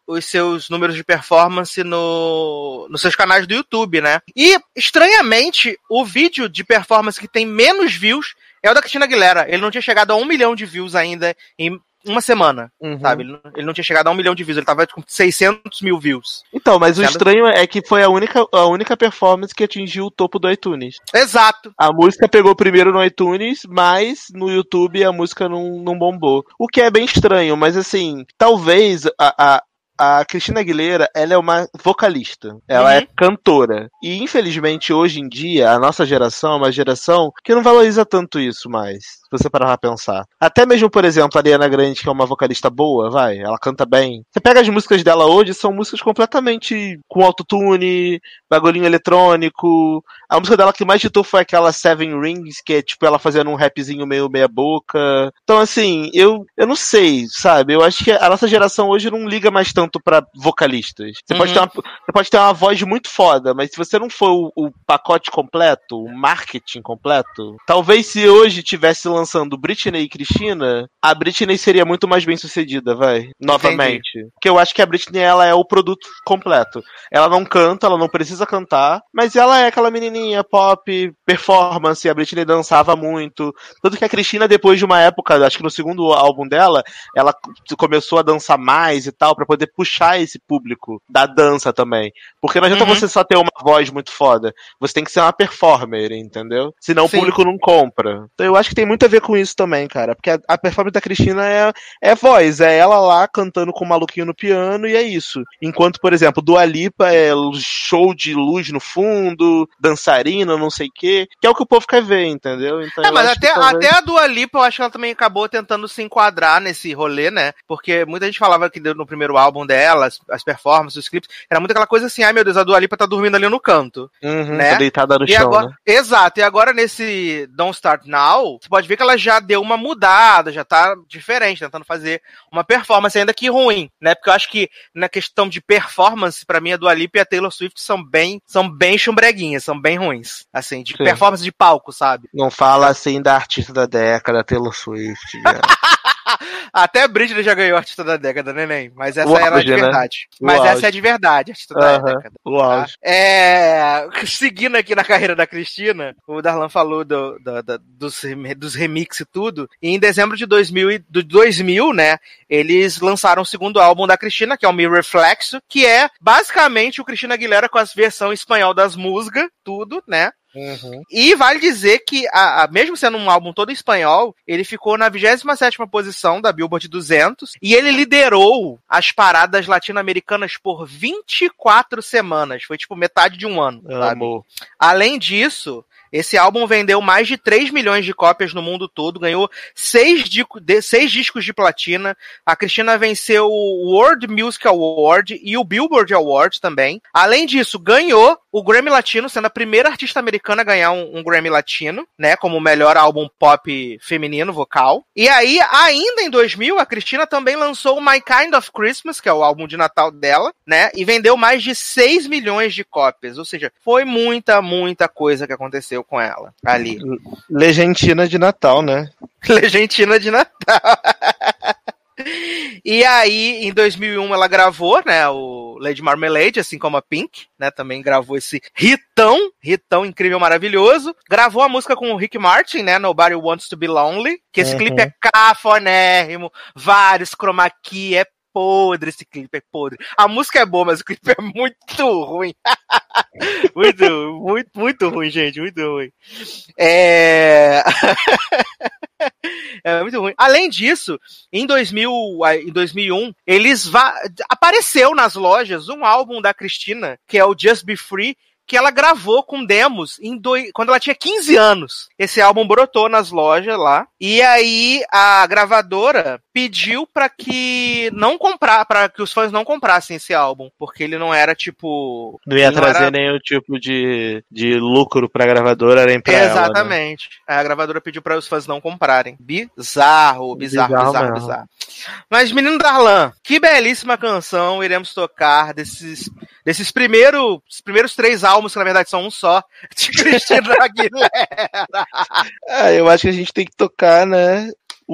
os seus números de performance no, nos seus canais do YouTube, né? E, estranhamente, o vídeo de performance que tem menos views é o da Cristina Aguilera. Ele não tinha chegado a um milhão de views ainda em uma semana, sabe? Ele não, ele não tinha chegado a um milhão de views, ele tava com 600 mil views. Então, mas o estranho é que foi a única, a única performance que atingiu o topo do iTunes. Exato. A música pegou primeiro no iTunes, mas no YouTube a música não, não bombou. O que é bem estranho, mas assim, talvez a, a, a Cristina Aguilera, ela é uma vocalista. Ela Uhum. é cantora. E infelizmente hoje em dia, a nossa geração é uma geração que não valoriza tanto isso mais. Se você parar pra pensar. Até mesmo, por exemplo, a Ariana Grande, que é uma vocalista boa, vai, ela canta bem. Você pega as músicas dela hoje, são músicas completamente com autotune, bagulhinho eletrônico. A música dela que mais ditou foi aquela Seven Rings, que é tipo ela fazendo um rapzinho meio meia boca. Então, assim, eu, eu não sei, sabe? Eu acho que a nossa geração hoje não liga mais tanto pra vocalistas. Você, pode, Uhum. ter uma, você pode ter uma voz muito foda, mas se você não for o, o pacote completo, o marketing completo, talvez se hoje tivesse lançando Britney e Cristina, a Britney seria muito mais bem sucedida, vai. Novamente. Porque eu acho que a Britney, ela é o produto completo. Ela não canta, ela não precisa cantar, mas ela é aquela menininha pop, performance, a Britney dançava muito. Tanto que a Cristina, depois de uma época, acho que no segundo álbum dela, ela começou a dançar mais e tal, pra poder puxar esse público da dança também. Porque não adianta Uhum. você só ter uma voz muito foda. Você tem que ser uma performer, entendeu? Senão Sim. o público não compra. Então eu acho que tem muito a ver com isso também, cara. Porque a, a performance da Cristina é, é voz, é ela lá cantando com o maluquinho no piano e é isso. Enquanto, por exemplo, Dua Lipa é show de luz no fundo, dançarina, não sei o quê, que é o que o povo quer ver, entendeu? Então É, mas até, até a Dua Lipa, eu acho que ela também acabou tentando se enquadrar nesse rolê, né? Porque muita gente falava que no primeiro álbum dela, as, as performances, os clipes, era muito aquela coisa assim, ai meu Deus, a Dua Lipa tá dormindo ali no canto. Uhum, né? tá deitada no E chão, agora, né? Exato, e agora nesse Don't Start Now, você pode ver que ela já deu uma mudada, já tá diferente, tentando fazer uma performance ainda que ruim, né? Porque eu acho que na questão de performance, pra mim a Dua Lipa e a Taylor Swift são bem, são bem chumbreguinhas, são bem ruins, assim, de Sim. performance de palco, sabe? Não fala assim da artista da década, Taylor Swift. [laughs] [laughs] Até Britney já ganhou artista da década, neném. Mas essa O era auge, de né? verdade. Mas auge. essa é de verdade, artista da década. o tá? auge. É, seguindo aqui na carreira da Cristina, o Darlan falou do, do- do- dos, dos remix e tudo. E em dezembro de 2000, e- do 2000, né, eles lançaram o segundo álbum da Cristina, que é o Me Reflexo, que é basicamente o Cristina Aguilera com as versão espanhol das músicas, tudo, né? E vale dizer que, a, a- mesmo sendo um álbum todo em espanhol, ele ficou na 27ª posição da Billboard 200 e ele liderou as paradas latino-americanas por 24 semanas. Foi tipo metade de um ano? Amor. Além disso, esse álbum vendeu mais de 3 milhões de cópias no mundo todo, ganhou seis, dico- de- seis discos de platina. A Cristina venceu o World Music Award e o Billboard Award também. Além disso, ganhou o Grammy Latino, sendo a primeira artista americana a ganhar um, um Grammy Latino, né, como melhor álbum pop feminino vocal. E aí, ainda em 2000, a Cristina também lançou My Kind of Christmas, que é o álbum de Natal dela, né, e vendeu mais de 6 milhões de cópias. Ou seja, foi muita, muita coisa que aconteceu com ela ali. Legentina de Natal, né? [laughs] Legentina de Natal. E aí, em 2001, ela gravou, né, o Lady Marmalade, assim como a Pink, né, também gravou esse hitão, hitão incrível, maravilhoso. Gravou a música com o Rick Martin, né, Nobody Wants to Be Lonely, que esse Uhum. clipe é cafonérrimo, vários chroma key, é podre esse clipe, é podre. A música é boa, mas o clipe é muito ruim. [laughs] muito, muito, muito ruim, gente, muito ruim. É... [laughs] É muito ruim. Além disso, em 2000, ah, em 2001, eles va- apareceu nas lojas um álbum da Cristina, que é o Just Be Free, que ela gravou com demos em doi- quando ela tinha 15 anos. Esse álbum brotou nas lojas lá. E aí a gravadora pediu pra que não comprar, para que os fãs não comprassem esse álbum, porque ele não era tipo Não ia Não trazer era- nenhum tipo de, de lucro pra gravadora nem pra ela. né? Exatamente. A gravadora pediu para os fãs não comprarem. Bizarro, bizarro, Bizarro bizarro, bizarro. Mas, menino Darlan, que belíssima canção iremos tocar desses, desses primeiros, os primeiros três álbuns, que na verdade são um só, de [laughs] Cristina Aguilera. Ah, eu acho que a gente tem que tocar, né?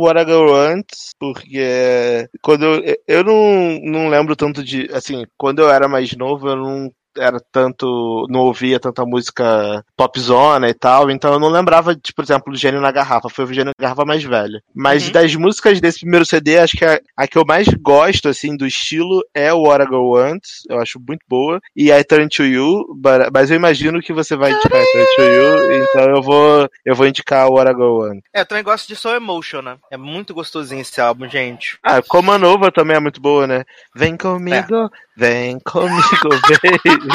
I Go Antes, porque quando eu, eu não, não lembro tanto de. Assim, quando eu era mais novo, eu não. Era tanto. não ouvia tanta música popzona e tal, então eu não lembrava, de, por exemplo, do Gênio na Garrafa. Foi o Gênio na Garrafa mais velho. Mas Uhum. das músicas desse primeiro CD, acho que a, a que eu mais gosto, assim, do estilo é o What I Go Want. Eu acho muito boa. E I Turn to You, but- mas eu imagino que você vai indicar I Turn to You, então eu vou, eu vou indicar o What I Go Want. É, eu também gosto de Soul Emotion, né? É muito gostosinho esse álbum, gente. Ah, Coma Nova também é muito boa, né? Vem comigo, vem comigo, [laughs] baby.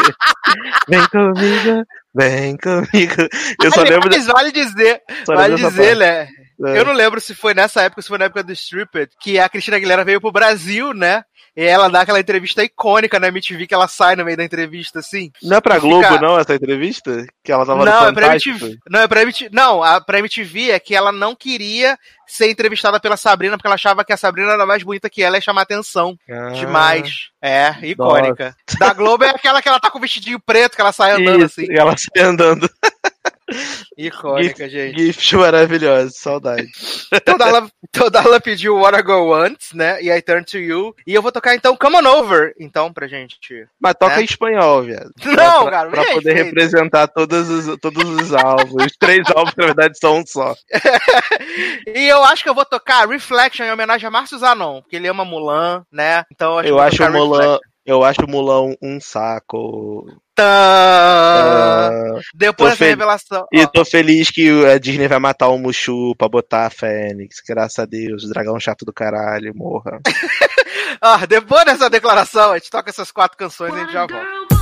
Vem comigo, vem comigo. Eu só lembro, Aliás, vale dizer, só vale dizer, né? É. Eu não lembro se foi nessa época, se foi na época do Stripped, que a Cristina Aguilera veio pro Brasil, né? E ela dá aquela entrevista icônica na MTV que ela sai no meio da entrevista, assim. Não é pra Fica- Globo, não, essa entrevista? Que ela tava não, no é pra Fantástico? MTV. Não, é pra MTV. Não, a pra MTV é que ela não queria ser entrevistada pela Sabrina, porque ela achava que a Sabrina era mais bonita que ela e chamar atenção Ah, demais. É, icônica. Da Globo é aquela que ela tá com o vestidinho preto, que ela sai andando Isso, assim. e ela sai andando. [laughs] [laughs] Icônica, gente. GIFs maravilhosos, saudade. Então Dala, então Dala pediu What I Go Once, né? E I Turn to You. E eu vou tocar então Come On Over, então, pra gente. Mas toca É? em espanhol, viado. [laughs] Não, pra, cara, Pra poder representar todos os, todos os álbuns. Os três álbuns, na verdade, são um só. [laughs] E eu acho que eu vou tocar Reflection em homenagem a Márcio Zanon, porque ele ama Mulan, né? Então eu acho Eu que vou acho Mulan. Reflection. Eu acho o Mulan um saco. Ah, Depois dessa fel- revelação. E ó, tô feliz que a Disney vai matar o Mushu pra botar a Fênix. Graças a Deus, o dragão chato do caralho, morra. [laughs] ó, depois dessa declaração, a gente toca essas quatro canções e a gente já volta.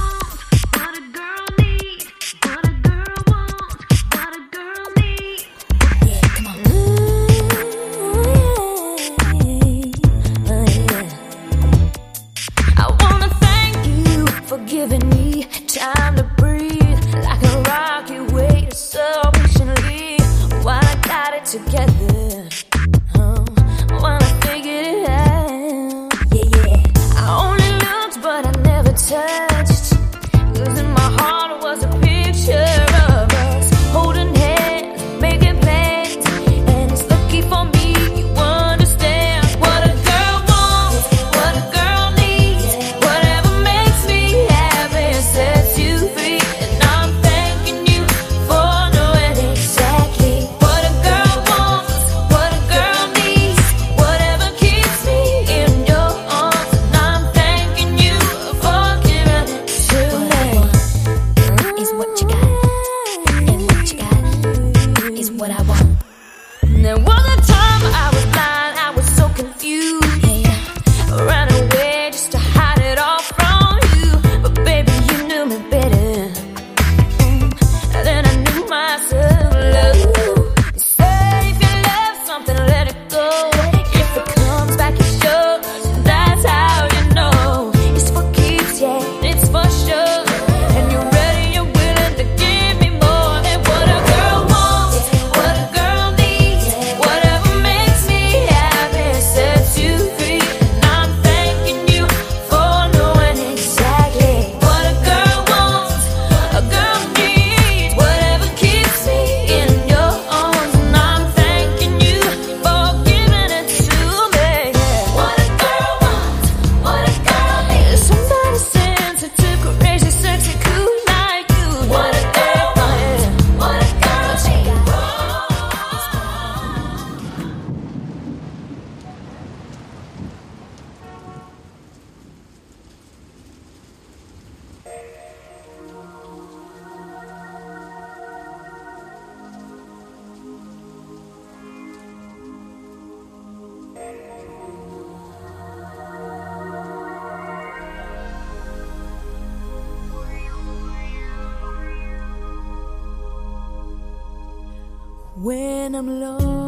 Together. I'm lost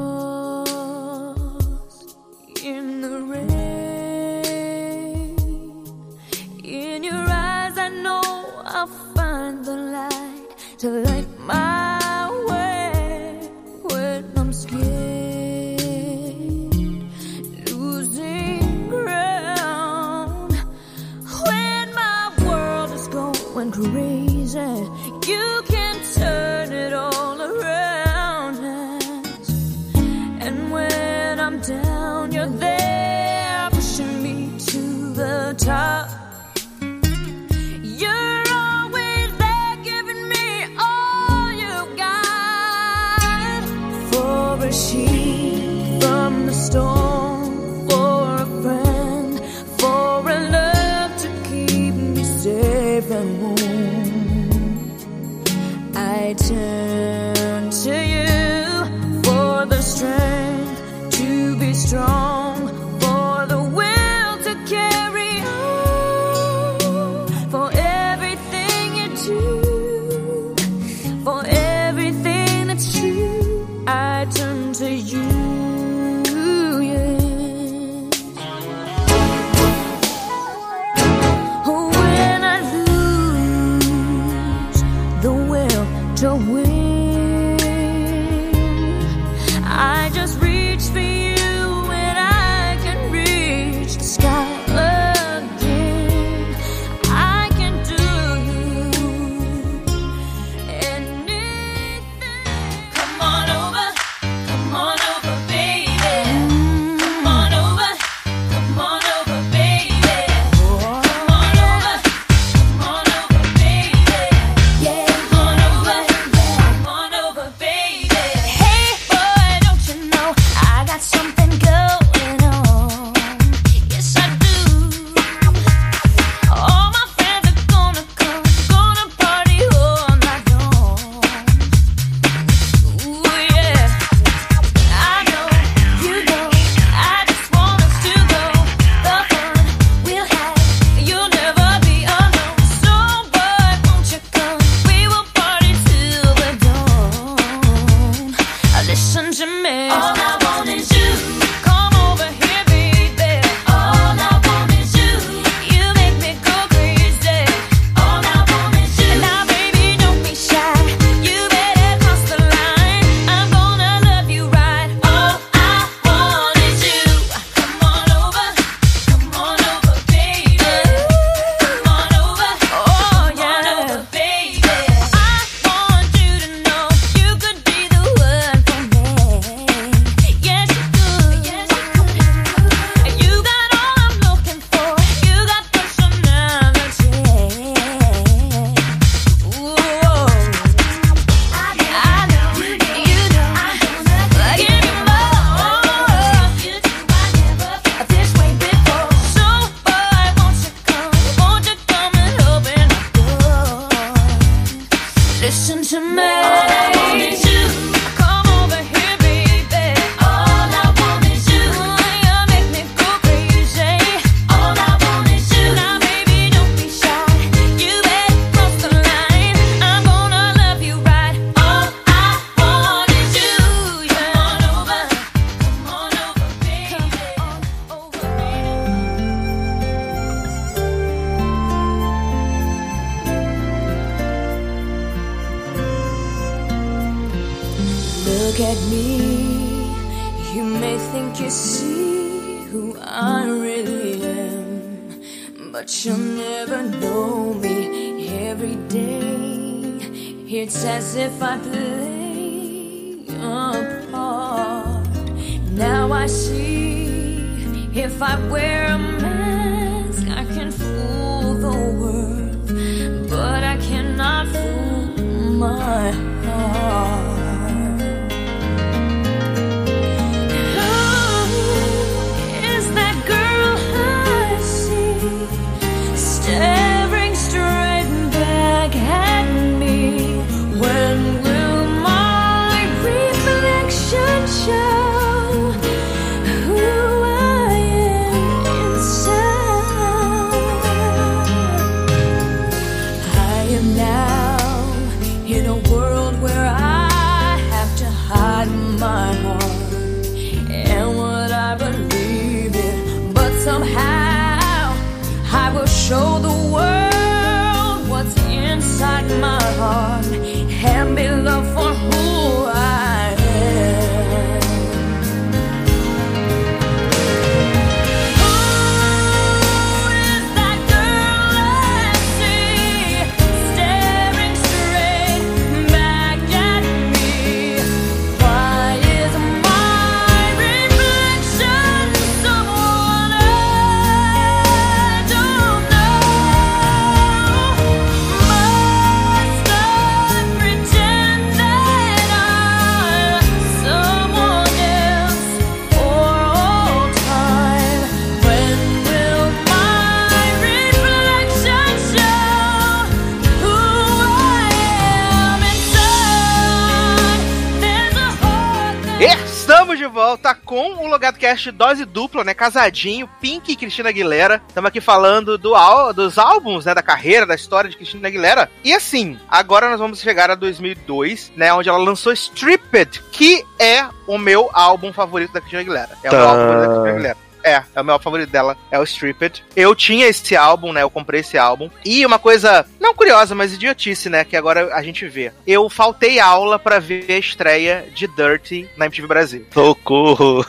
com o Logado Cast dose dupla, né? Casadinho, Pink e Cristina Aguilera. Estamos aqui falando do, dos álbuns, né? Da carreira, da história de Cristina Aguilera. E assim, agora nós vamos chegar a 2002, né? Onde ela lançou Stripped, que é o meu álbum favorito da Cristina Aguilera. É o meu álbum favorito da Cristina Aguilera. É, é o meu álbum favorito dela, é o Stripped. Eu tinha esse álbum, né? Eu comprei esse álbum. E uma coisa, não curiosa, mas idiotice, né? Que agora a gente vê. Eu faltei aula pra ver a estreia de Dirty na MTV Brasil. Socorro.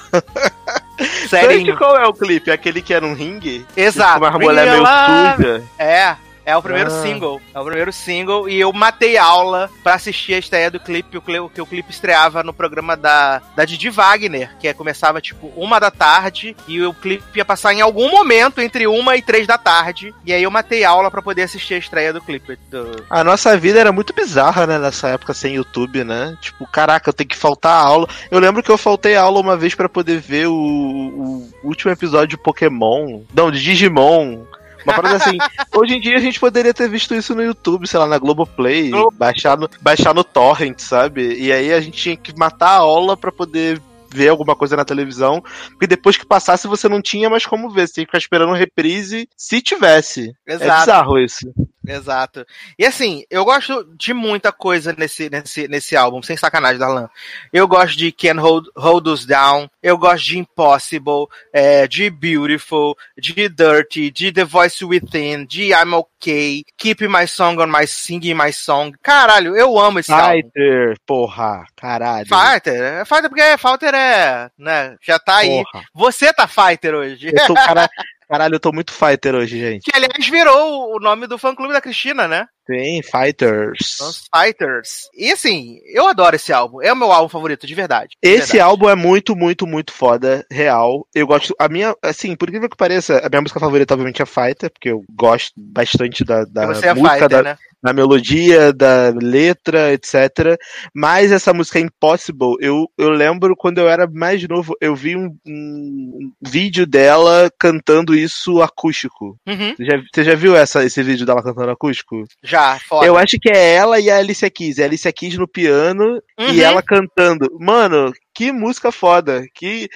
[laughs] Sério. Qual é o clipe? Aquele que era um ringue? Exato. Uma mulher meio Real suja. É. É o primeiro Ah. single. É o primeiro single. E eu matei aula pra assistir a estreia do clipe, que o clipe estreava no programa da, da Didi Wagner, que é- começava tipo uma da tarde, e o clipe ia passar em algum momento entre uma e três da tarde. E aí eu matei aula pra poder assistir a estreia do clipe. do- A nossa vida era muito bizarra, né, nessa época sem YouTube, né? Tipo, caraca, eu tenho que faltar a aula. Eu lembro que eu faltei aula uma vez pra poder ver o, o último episódio de Pokémon. Não, de Digimon. Uma parada assim. [laughs] Hoje em dia a gente poderia ter visto isso no YouTube, sei lá, na Globoplay, Globo- baixar no, baixar no Torrent, sabe? E aí a gente tinha que matar a aula pra poder ver alguma coisa na televisão, porque depois que passasse você não tinha mais como ver, você tinha que ficar esperando reprise se tivesse. É Exato. bizarro isso. Exato. E assim, eu gosto de muita coisa nesse, nesse, nesse álbum, sem sacanagem, Darlan. Eu gosto de Can Hold, Hold Us Down, eu gosto de Impossible, é, de Beautiful, de Dirty, de The Voice Within, de I'm Okay, Keep My Song on My Singing My Song. Caralho, eu amo esse álbum. Fighter, porra, caralho. Fighter, é Fighter porque Fighter é, né, já tá aí. Porra. Você tá Fighter hoje. Eu tô, cara, [laughs] caralho, eu tô muito fighter hoje, gente. Que aliás virou o nome do fã clube da Cristina, né? Tem fighters. Os Fighters. E assim, eu adoro esse álbum. É o meu álbum favorito, de verdade. de Esse verdade. álbum é muito, muito, muito foda, real. Eu gosto. A minha, assim, por incrível que pareça, a minha música favorita, obviamente, é Fighter, porque eu gosto bastante da, da Você é música, Fighter, da, né? da melodia, da letra, etc. Mas essa música Impossible, eu, eu lembro quando eu era mais novo, eu vi um, um vídeo dela cantando isso acústico. Uhum. Você já, você já viu essa, esse vídeo dela cantando acústico? Já, foda. Eu acho que é ela e a Alicia Keys. É a Alicia Keys no piano Uhum. e ela cantando. Mano, que música foda. Que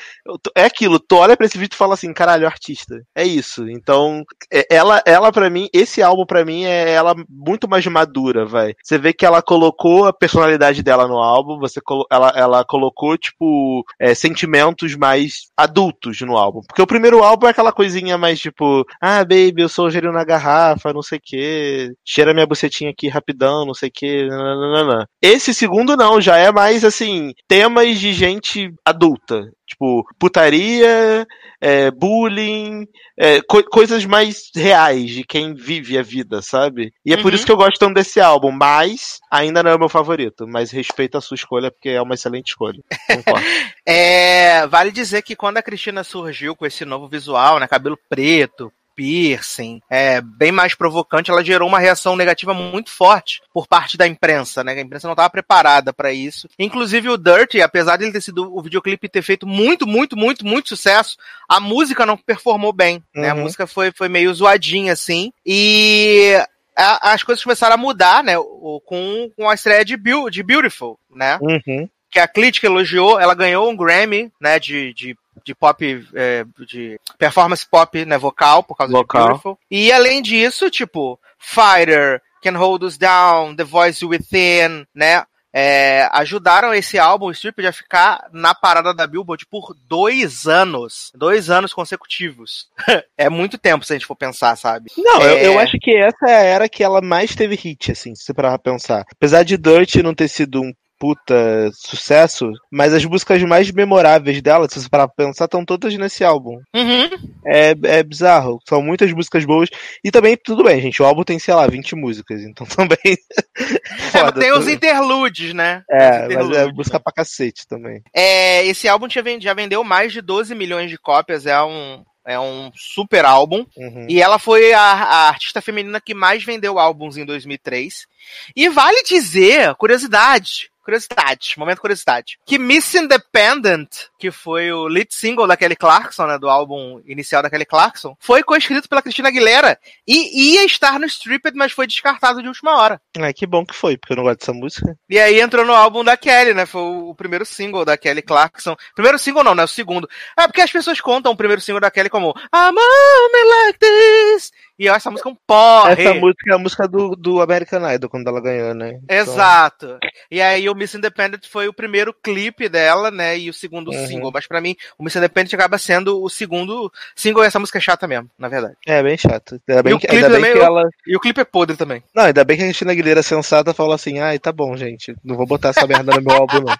é aquilo, tu olha pra esse vídeo e fala assim, caralho, artista. É isso. Então, é- ela ela para mim, esse álbum pra mim é ela muito mais madura, vai. Você vê que ela colocou a personalidade dela no álbum, você ela, ela colocou tipo é, sentimentos mais adultos no álbum. Porque o primeiro álbum é aquela coisinha mais tipo, ah, baby, eu sou o gênio na garrafa, não sei o que, cheira minha bucetinha aqui rapidão, não sei o que. Esse segundo não, já é mais assim, temas de gente adulta. Tipo, putaria, é, bullying, é, co- coisas mais reais de quem vive a vida, sabe? E é por Uhum. isso que eu gosto tanto desse álbum, mas ainda não é o meu favorito. Mas respeito a sua escolha, porque é uma excelente escolha. [laughs] É, vale dizer que quando a Cristina surgiu com esse novo visual, né, cabelo preto, piercing, é, bem mais provocante, ela gerou uma reação negativa muito forte por parte da imprensa, né? A imprensa não estava preparada para isso. Inclusive o Dirty, apesar de ele ter sido o videoclipe ter feito muito, muito, muito, muito sucesso, a música não performou bem, né? A Uhum. música foi, foi meio zoadinha assim. E a- as coisas começaram a mudar, né? Com, com a estreia de, Beau- de Beautiful, né? Uhum. que a crítica elogiou, ela ganhou um Grammy, né, de, de, de pop, é, de performance pop, né, vocal, por causa Vocal. de Beautiful. E além disso, tipo, Fighter, Can Hold Us Down, The Voice Within, né, é, ajudaram esse álbum, o Strip, a ficar na parada da Billboard por dois anos. Dois anos consecutivos. [laughs] é muito tempo, se a gente for pensar, sabe? Não, eu, É. eu acho que essa é a era que ela mais teve hit, assim, se você parar pra pensar. Apesar de Dirt não ter sido um puta sucesso, mas as músicas mais memoráveis dela, se você parar pra pensar, estão todas nesse álbum. Uhum. É, é bizarro. São muitas músicas boas. E também, tudo bem, gente. O álbum tem, sei lá, 20 músicas. Então [laughs] também. É, tem tudo. os interludes, né? É, mas é interludes, música pra cacete também. É, esse álbum já vendeu mais de 12 milhões de cópias, é um, é um super álbum. Uhum. E ela foi a, a artista feminina que mais vendeu álbuns em 2003. E vale dizer, curiosidade, curiosidade, momento curiosidade. Que Miss Independent, que foi o lead single da Kelly Clarkson, né, do álbum inicial da Kelly Clarkson, foi coescrito pela Cristina Aguilera e ia estar no Stripped, mas foi descartado de última hora. É, que bom que foi, porque eu não gosto dessa música. E aí entrou no álbum da Kelly, né? Foi o primeiro single da Kelly Clarkson. Primeiro single não, né? O segundo. É porque as pessoas contam o primeiro single da Kelly como I'm me like this. E essa música é um porre. Essa música é a música do, do American Idol, quando ela ganhou, né? Então, Exato. E aí o Miss Independent foi o primeiro clipe dela, né? E o segundo Uhum. single. Mas pra mim, o Miss Independent acaba sendo o segundo single e essa música é chata mesmo, na verdade. é, bem chato. Ainda bem, o que, clipe ainda bem que eu- ela. E o clipe é podre também. Não, ainda bem que a Cristina Aguilera sensata falou assim: ai, tá bom, gente. Não vou botar essa merda no meu álbum, não.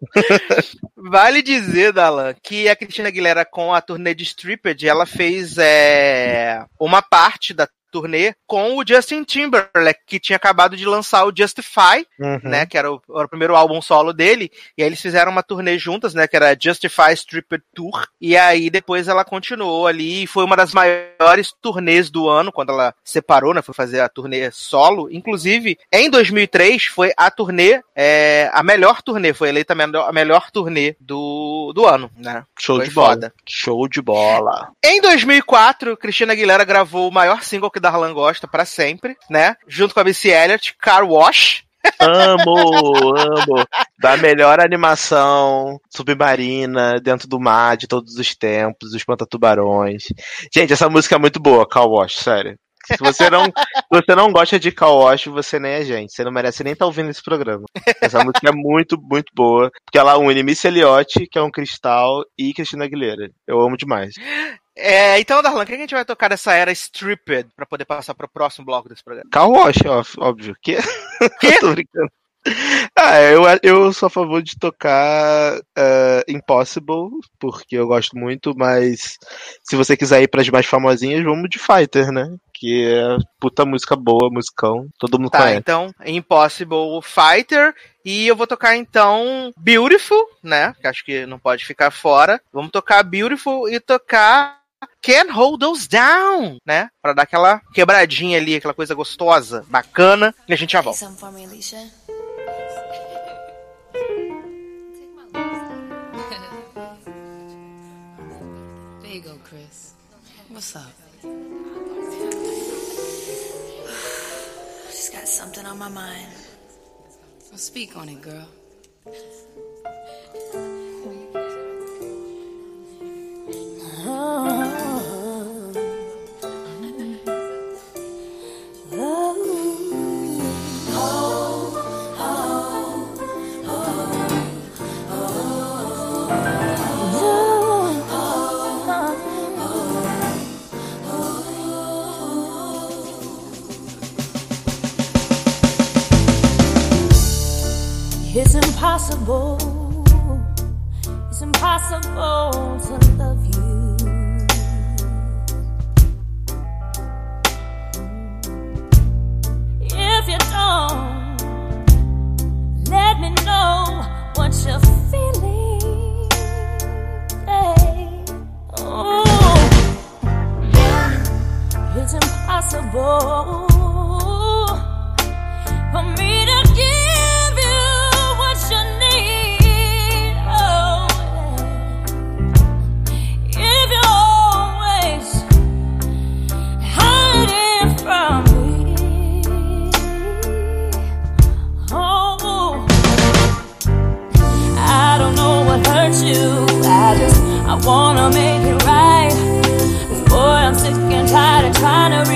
[laughs] Vale dizer, Dalan, que a Cristina Aguilera com a turnê de Stripped, ela fez é, uma parte da turnê com o Justin Timberlake, que tinha acabado de lançar o Justify, Uhum. né, que era o, era o primeiro álbum solo dele, e aí eles fizeram uma turnê juntas, né, que era Justify Stripped Tour, e aí depois ela continuou ali, e foi uma das maiores turnês do ano, quando ela separou, né, foi fazer a turnê solo, inclusive, em 2003 foi a turnê, é, a melhor turnê, foi eleita a melhor, a melhor turnê do, do ano, né. Show Foi de bola. foda. Show de bola. Em 2004, Cristina Aguilera gravou o maior single que Darlan gosta pra sempre, né? Junto com a Missy Elliott, Car Wash. Amo, amo. Da melhor animação submarina, dentro do mar, de todos os tempos, os pantatubarões. Gente, essa música é muito boa, Cal Wash, sério. Se você não, você não gosta de Cal Wash, você nem é gente. Você não merece nem estar ouvindo esse programa. Essa música é muito, muito boa. Porque ela une Missy Elliott, que é um cristal, e Cristina Aguilera. Eu amo demais. É, então, Darlan, o que a gente vai tocar nessa era Stripped pra poder passar pro próximo bloco desse programa? Cal Wash, ó, óbvio. Que? Quê? [laughs] Tô brincando. Ah, eu, eu sou a favor de tocar eh, Impossible, porque eu gosto muito, mas se você quiser ir pras mais famosinhas, vamos de Fighter, né? Que é puta música boa, musicão, todo mundo Tá, conhece. então, Impossible Fighter. E eu vou tocar então Beautiful, né? Que acho que não pode ficar fora. Vamos tocar Beautiful e tocar Can't Hold Those Down, né? Pra dar aquela quebradinha ali, aquela coisa gostosa, bacana. E a gente já volta. Something for me, Alicia. There you go, Chris. What's up? [sighs] Just got something on my mind. Well, speak on it, girl. It's impossible. It's impossible to love you. If you don't, let me know what you're feeling. Hey. Oh, it's impossible for me wanna make it right. boy, I'm sick and tired of trying to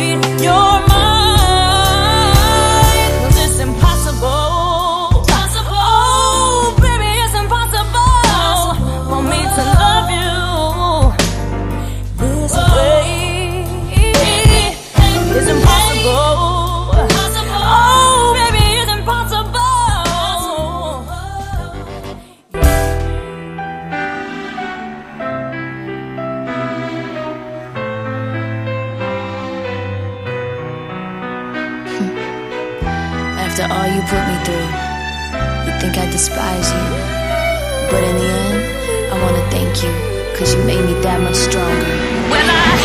cause you made me that much stronger. When I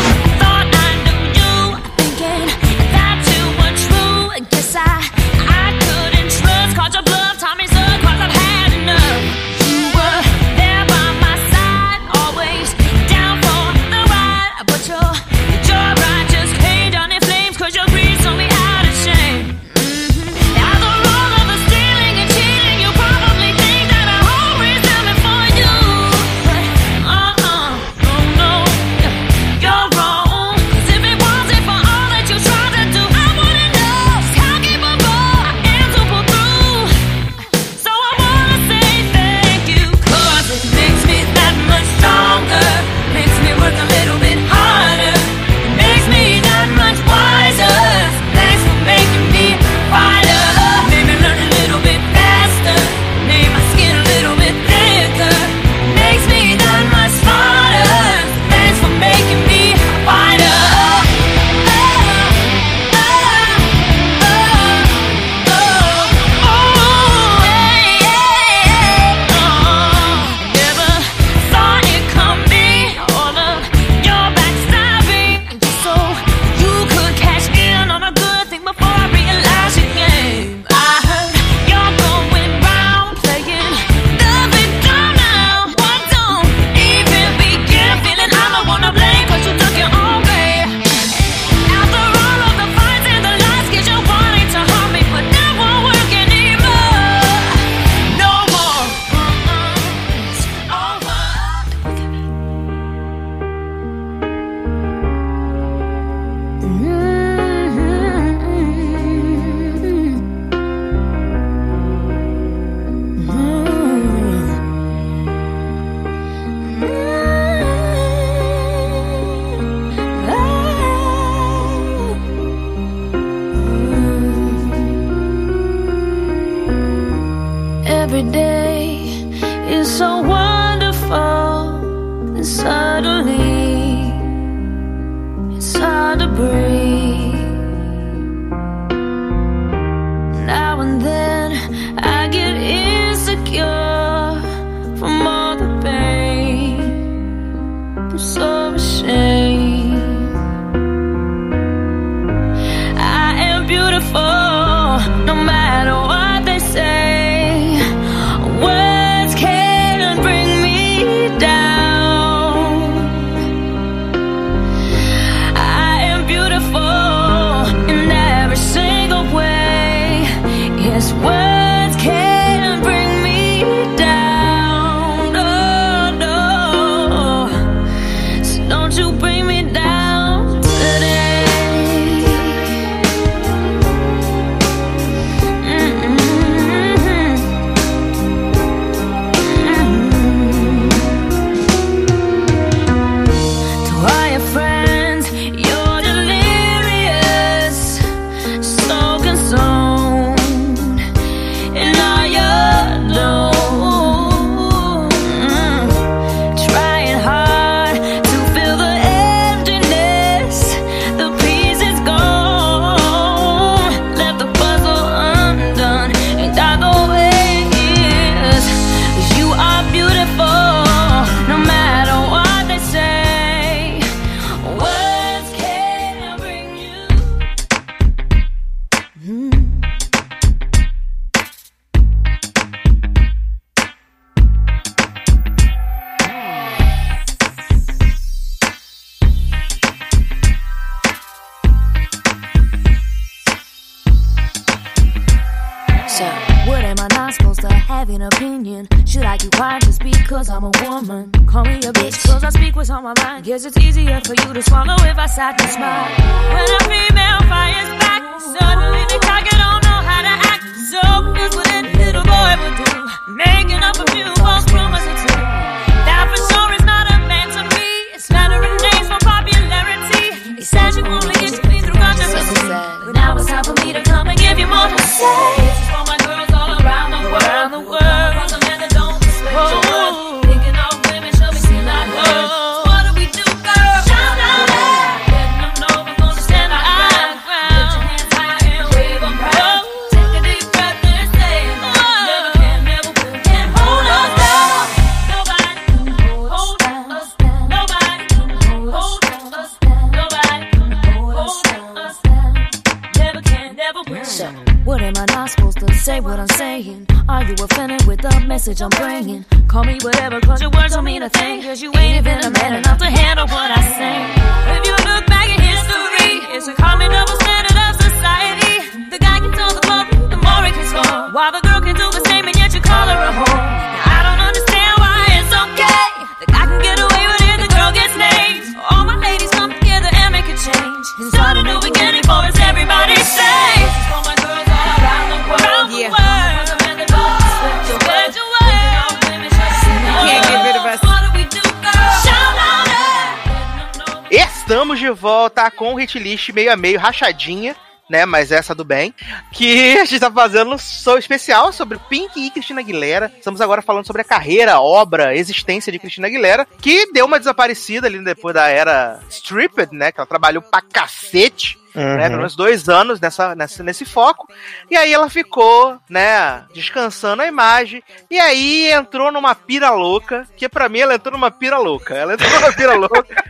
com hit meio a meio, rachadinha, né? Mas essa do bem. Que [laughs] a gente tá fazendo um especial sobre Pink e Cristina Aguilera. Estamos agora falando sobre a carreira, obra, existência de Cristina Aguilera, que deu uma desaparecida ali depois da era Stripped, né? Que ela trabalhou pra cacete. Né, uhum. Né, pelo menos dois anos nessa, nessa, nesse foco. E aí ela ficou, né, descansando a imagem. E aí entrou numa pira louca, que para mim ela entrou numa pira louca. Ela entrou numa pira [laughs] louca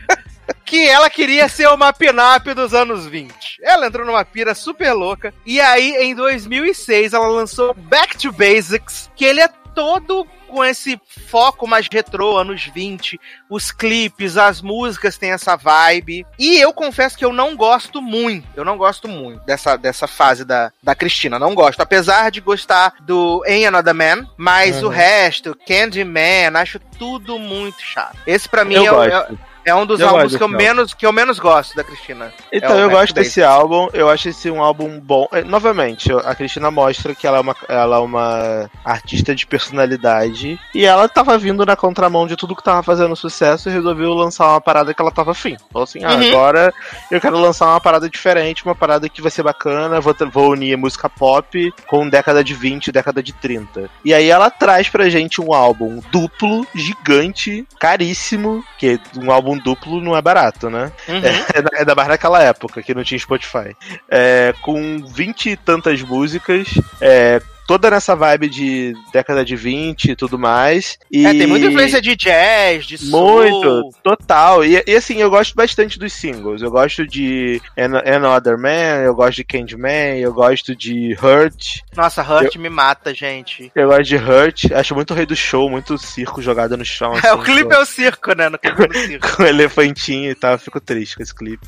que ela queria ser uma pinap dos anos 20. Ela entrou numa pira super louca. E aí, em 2006, ela lançou Back to Basics, que ele é todo com esse foco mais retrô, anos 20. Os clipes, as músicas têm essa vibe. E eu confesso que eu não gosto muito. Eu não gosto muito dessa, dessa fase da, da Cristina. Não gosto. Apesar de gostar do Em Another Man, mas uhum. o resto, Candyman, acho tudo muito chato. Esse para mim eu é, gosto. é é um dos Eu álbuns que eu, menos, que eu menos gosto da Cristina. Então, É eu gosto to Basics. desse álbum, eu acho esse um álbum bom. É, Novamente, a Cristina mostra que ela é, uma, ela é uma artista de personalidade e ela tava vindo na contramão de tudo que tava fazendo sucesso e resolveu lançar uma parada que ela tava afim. Falou assim: ah, Uhum. agora eu quero lançar uma parada diferente, uma parada que vai ser bacana, vou, vou unir música pop com década de 20, década de 30. E aí ela traz pra gente um álbum duplo, gigante, caríssimo, que um álbum duplo não é barato, né? Uhum. É, da- é da mais naquela época, que não tinha Spotify. É, com vinte e tantas músicas, é, toda nessa vibe de década de 20 e tudo mais. E É, tem muita influência de jazz, de Muito, soul. total. E, e, assim, eu gosto bastante dos singles. Eu gosto de An- Another Man, eu gosto de Candyman, eu gosto de Hurt, Nossa, Hurt me mata, gente. eu gosto de Hurt. Acho muito rei do show, muito circo jogado no chão. [laughs] É, o assim, clipe com- é o circo, né? No clipe é [laughs] circo. com o elefantinho e tal, eu fico triste com esse clipe.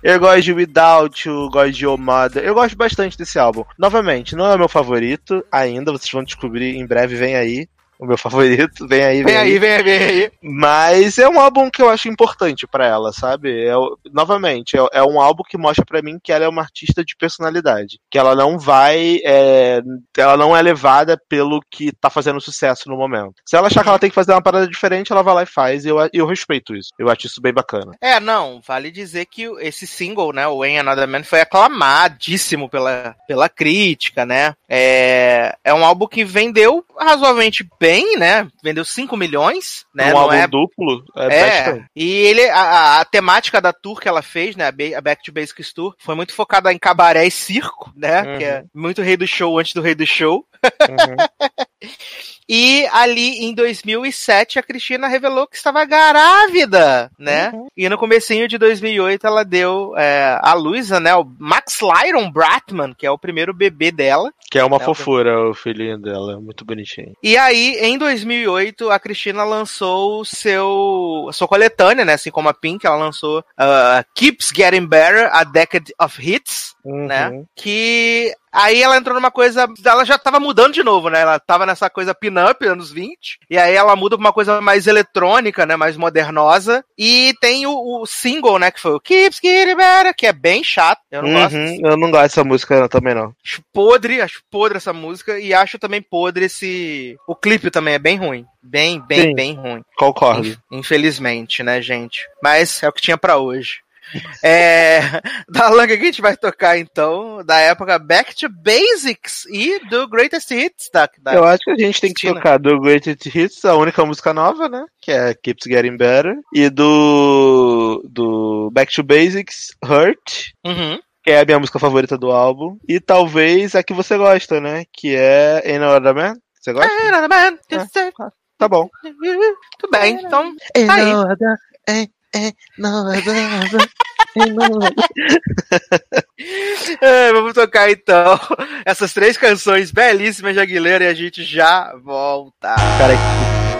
Eu gosto de Without You, gosto de Oh Mother, eu gosto bastante desse álbum. Novamente, não é o meu favorito ainda, vocês vão descobrir em breve, vem aí. O meu [laughs] favorito, vem aí, Vem aí, vem aí, vem aí. Mas é um álbum que eu acho importante pra ela, sabe? É, novamente, é, é um álbum que mostra pra mim que ela é uma artista de personalidade. Que ela não vai. é, ela não é levada pelo que tá fazendo sucesso no momento. Se ela achar que ela tem que fazer uma parada diferente, ela vai lá e faz. E eu, eu respeito isso. Eu acho isso bem bacana. É, não, vale dizer que esse single, né, o When Another Man, foi aclamadíssimo pela, pela crítica, né? É, é um álbum que vendeu razoavelmente bem, né? Vendeu 5 milhões, né? um álbum é duplo é, É, e ele, a, a- temática da tour que ela fez, né, a Back to Basics Tour, foi muito focada em cabaré e circo, né, Uhum. que é muito rei do show antes do rei do show. Uhum. [laughs] E ali em 2007 a Cristina revelou que estava grávida, né? Uhum. E no comecinho de 2008 ela deu é, a luz, né, o Max Lyron Bratman, que é o primeiro bebê dela. Que é uma É, fofura o filhinho dela, é muito bonitinho. E aí, em 2008, a Cristina lançou o seu sua coletânea, né? Assim como a Pink, ela lançou uh, Keeps Getting Better, a Decade of Hits, né? Uhum. Que aí ela entrou numa coisa, ela já tava mudando de novo, né? Ela tava nessa coisa pin-up, anos 20, e aí ela muda pra uma coisa mais eletrônica, né? Mais modernosa, e tem o, o single, né? Que foi o Keeps Getting Better, que é bem chato, eu não gosto. Uhum, Eu não gosto dessa música também, não. Acho podre, acho podre essa música, e acho também podre esse... O clipe também é bem ruim, bem, bem, Sim. bem ruim. Concordo. Inf- Infelizmente, né, gente? Mas é o que tinha pra hoje. É, [laughs] da langa que a gente vai tocar então, da época Back to Basics e do Greatest Hits da, da Eu acho que a gente tem que tocar do Greatest Hits, a única música nova, né? Que é Keeps Getting Better. E do, do Back to Basics, Hurt. Uhum. Que é a minha música favorita do álbum. E talvez a que você gosta, né? Que é Ain't No Other Man. Você gosta? Tá bom. Tudo bem, então tá aí. [laughs] É, vamos tocar então essas três canções belíssimas de Aguilera e a gente já volta. Cara, I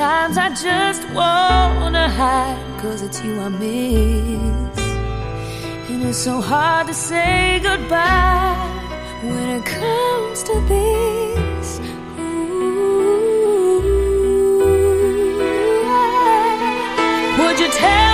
Sometimes I just wanna hide, cause it's you I miss. And it's so hard to say goodbye when it comes to this. Ooh. Would you tell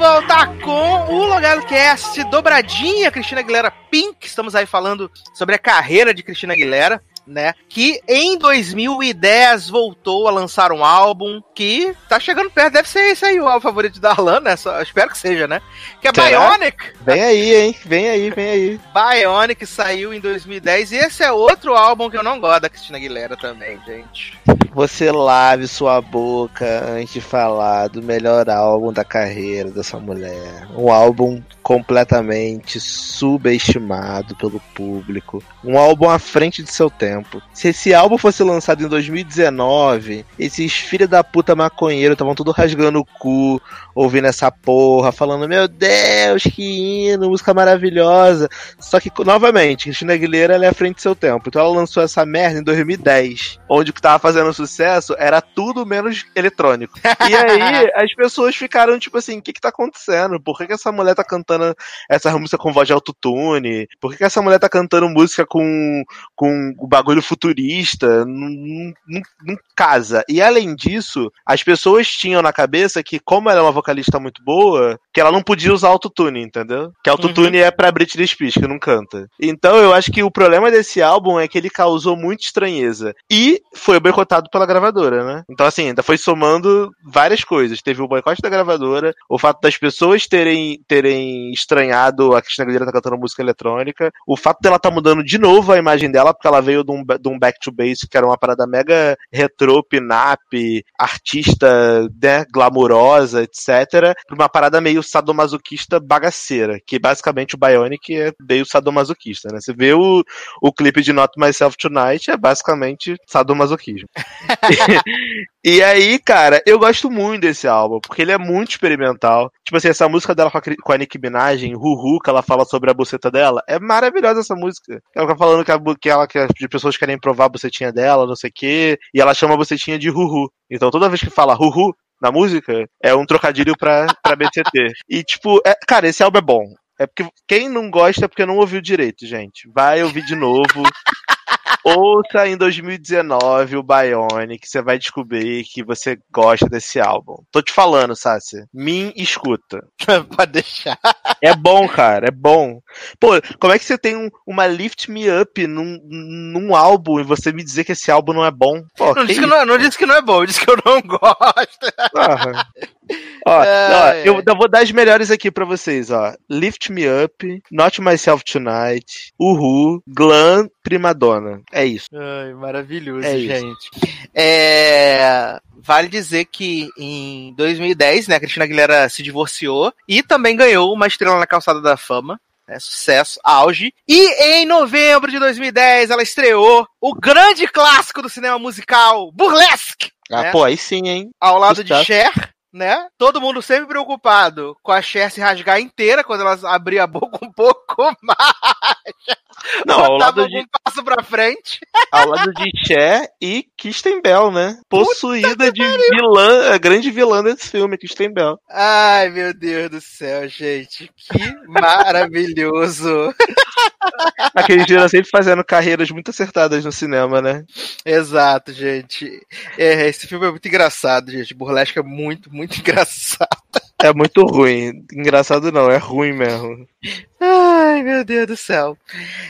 Estamos de volta com o Logado Cast dobradinha Cristina Aguilera Pink. Estamos aí falando sobre a carreira de Cristina Aguilera, né? Que em 2010 voltou a lançar um álbum que tá chegando perto. Deve ser esse aí o álbum favorito da Alan, né? Só- espero que seja, né? Que é Será? Bionic. Vem aí, hein? Vem aí, vem aí. Bionic saiu em 2010 e esse é outro álbum que eu não gosto da Cristina Aguilera também, gente. Você lave sua boca antes de falar do melhor álbum da carreira dessa mulher. Um álbum completamente subestimado pelo público. Um álbum à frente de seu tempo. Tempo. Se esse álbum fosse lançado em 2019, esses filhos da puta maconheiro estavam tudo rasgando o cu, ouvindo essa porra, falando: Meu Deus, que hino, música maravilhosa. Só que, novamente, Cristina Aguilera ela é à frente do seu tempo. Então ela lançou essa merda em 2010, onde o que tava fazendo sucesso era tudo menos eletrônico. E aí [laughs] as pessoas ficaram tipo assim: o que que tá acontecendo? Por que, que essa mulher tá cantando essa música com voz de autotune? Por que, que essa mulher tá cantando música com, com o bagulho futurista? Não, não- não- não casa. E além disso, as pessoas tinham na cabeça que, como ela é uma vocalista muito boa, que ela não podia usar autotune, entendeu? Que autotune é pra Britney Spears, que não canta. Então eu acho que o problema desse álbum é que ele causou muita estranheza. E foi boicotado pela gravadora, né? Então, assim, ainda foi somando várias coisas. Teve o boicote da gravadora, o fato das pessoas terem, terem estranhado a Cristina Aguilera tá cantando música eletrônica, o fato dela tá mudando de novo a imagem dela, porque ela veio de um, de um back to basic, que era uma parada mega retrô, pin-up, artista, né, glamurosa, etc., pra uma parada meio sadomasoquista bagaceira, que basicamente o Bionic é meio sadomasoquista, né? Você vê o, o clipe de Not Myself Tonight, é basicamente sadomasoquismo. [laughs] E aí, cara, eu gosto muito desse álbum, porque ele é muito experimental. Tipo assim, essa música dela com a, com a Nicki Minaj, Ruhu, que ela fala sobre a buceta dela, é maravilhosa essa música. Ela fica falando que, a, que, ela, que as pessoas querem provar a bucetinha dela, não sei o quê, e ela chama a bucetinha de Ruhu. Então toda vez que fala Ruhu na música, é um trocadilho pra, pra BCT. E tipo, é- cara, esse álbum é bom. É porque quem não gosta é porque não ouviu direito, gente. Vai ouvir de novo. Ouça em 2019 o Bionic, você vai descobrir que você gosta desse álbum. Tô te falando, Sácia. Me escuta. [laughs] Pode deixar. É bom, cara, é bom. Pô, como é que você tem um- uma Lift Me Up num, num álbum e você me dizer que esse álbum não é bom? Pô, Não disse que não, é- não disse que não é bom, disse que eu não gosto. [laughs] Ó, ó, Ai, eu, eu vou dar as melhores aqui pra vocês, ó. Lift Me Up, Not Myself Tonight, Uhu, Glam, Primadonna. É isso. Ai, maravilhoso, É isso. gente. É, Vale dizer que em 2010, né, a Cristina Aguilera se divorciou e também ganhou uma estrela na calçada da fama. né, sucesso, auge. E em novembro de 2010 ela estreou o grande clássico do cinema musical, Burlesque, Ah, É. pô, aí sim, hein? ao lado de. Cher, né? Todo mundo sempre preocupado com a Cher se rasgar inteira quando ela abria a boca um pouco [laughs] mais. Não, ao lado de, algum passo pra frente. ao lado de Cher e Kristen Bell, né? Possuída de vilã, a grande vilã desse filme, Kristen Bell. Ai, meu Deus do céu, gente. Que maravilhoso. [laughs] Aqueles dias sempre fazendo carreiras muito acertadas no cinema, né? Exato, gente. É, esse filme é muito engraçado, gente. Burlesque é muito, muito [laughs] engraçado. É muito ruim. Engraçado não, é ruim mesmo. Ai, meu Deus do céu.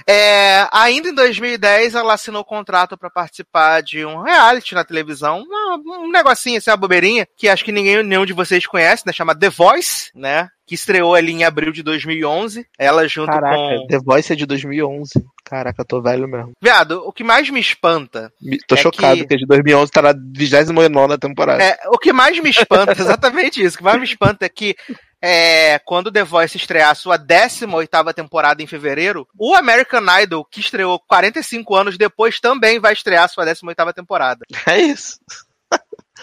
É, ainda em 2010, ela assinou contrato para participar de um reality na televisão, um negocinho assim, uma bobeirinha, que acho que ninguém, nenhum de vocês conhece, né? Chama The Voice, né? Que estreou ali em abril de 2011. Ela junto Caraca, com. The Voice é de 2011. Caraca, eu tô velho mesmo. Viado, o que mais me espanta Me- Tô É chocado que- que... de 2011 tá na 29 temporada. É, o que mais me espanta, [laughs] exatamente isso, o que mais me espanta é que é, quando The Voice estrear a sua 18ª temporada em fevereiro, o American Idol, que estreou 45 anos depois, também vai estrear a sua 18ª temporada. [laughs] É isso.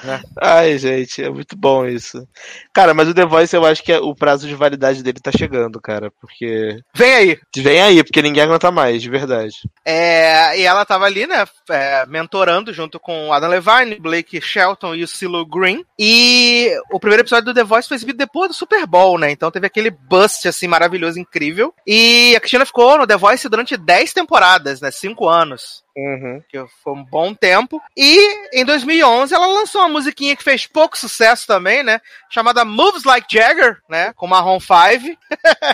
É. [laughs] Ai, gente, é muito bom isso. Cara, mas o The Voice eu acho que é- o prazo de validade dele tá chegando, cara. Porque. Vem aí! Vem aí, porque ninguém aguenta mais, de verdade. É, e ela tava ali, né, é, mentorando junto com Adam Levine, Blake Shelton e o Silo Green. E o primeiro episódio do The Voice foi exibido depois do Super Bowl, né? Então teve aquele bust, assim, maravilhoso, incrível. E a Cristina ficou no The Voice durante 10 temporadas, né? 5 anos. Uhum. que foi um bom tempo. E em 2011 ela lançou uma musiquinha que fez pouco sucesso também, né? Chamada Moves Like Jagger, né? Com Marron 5.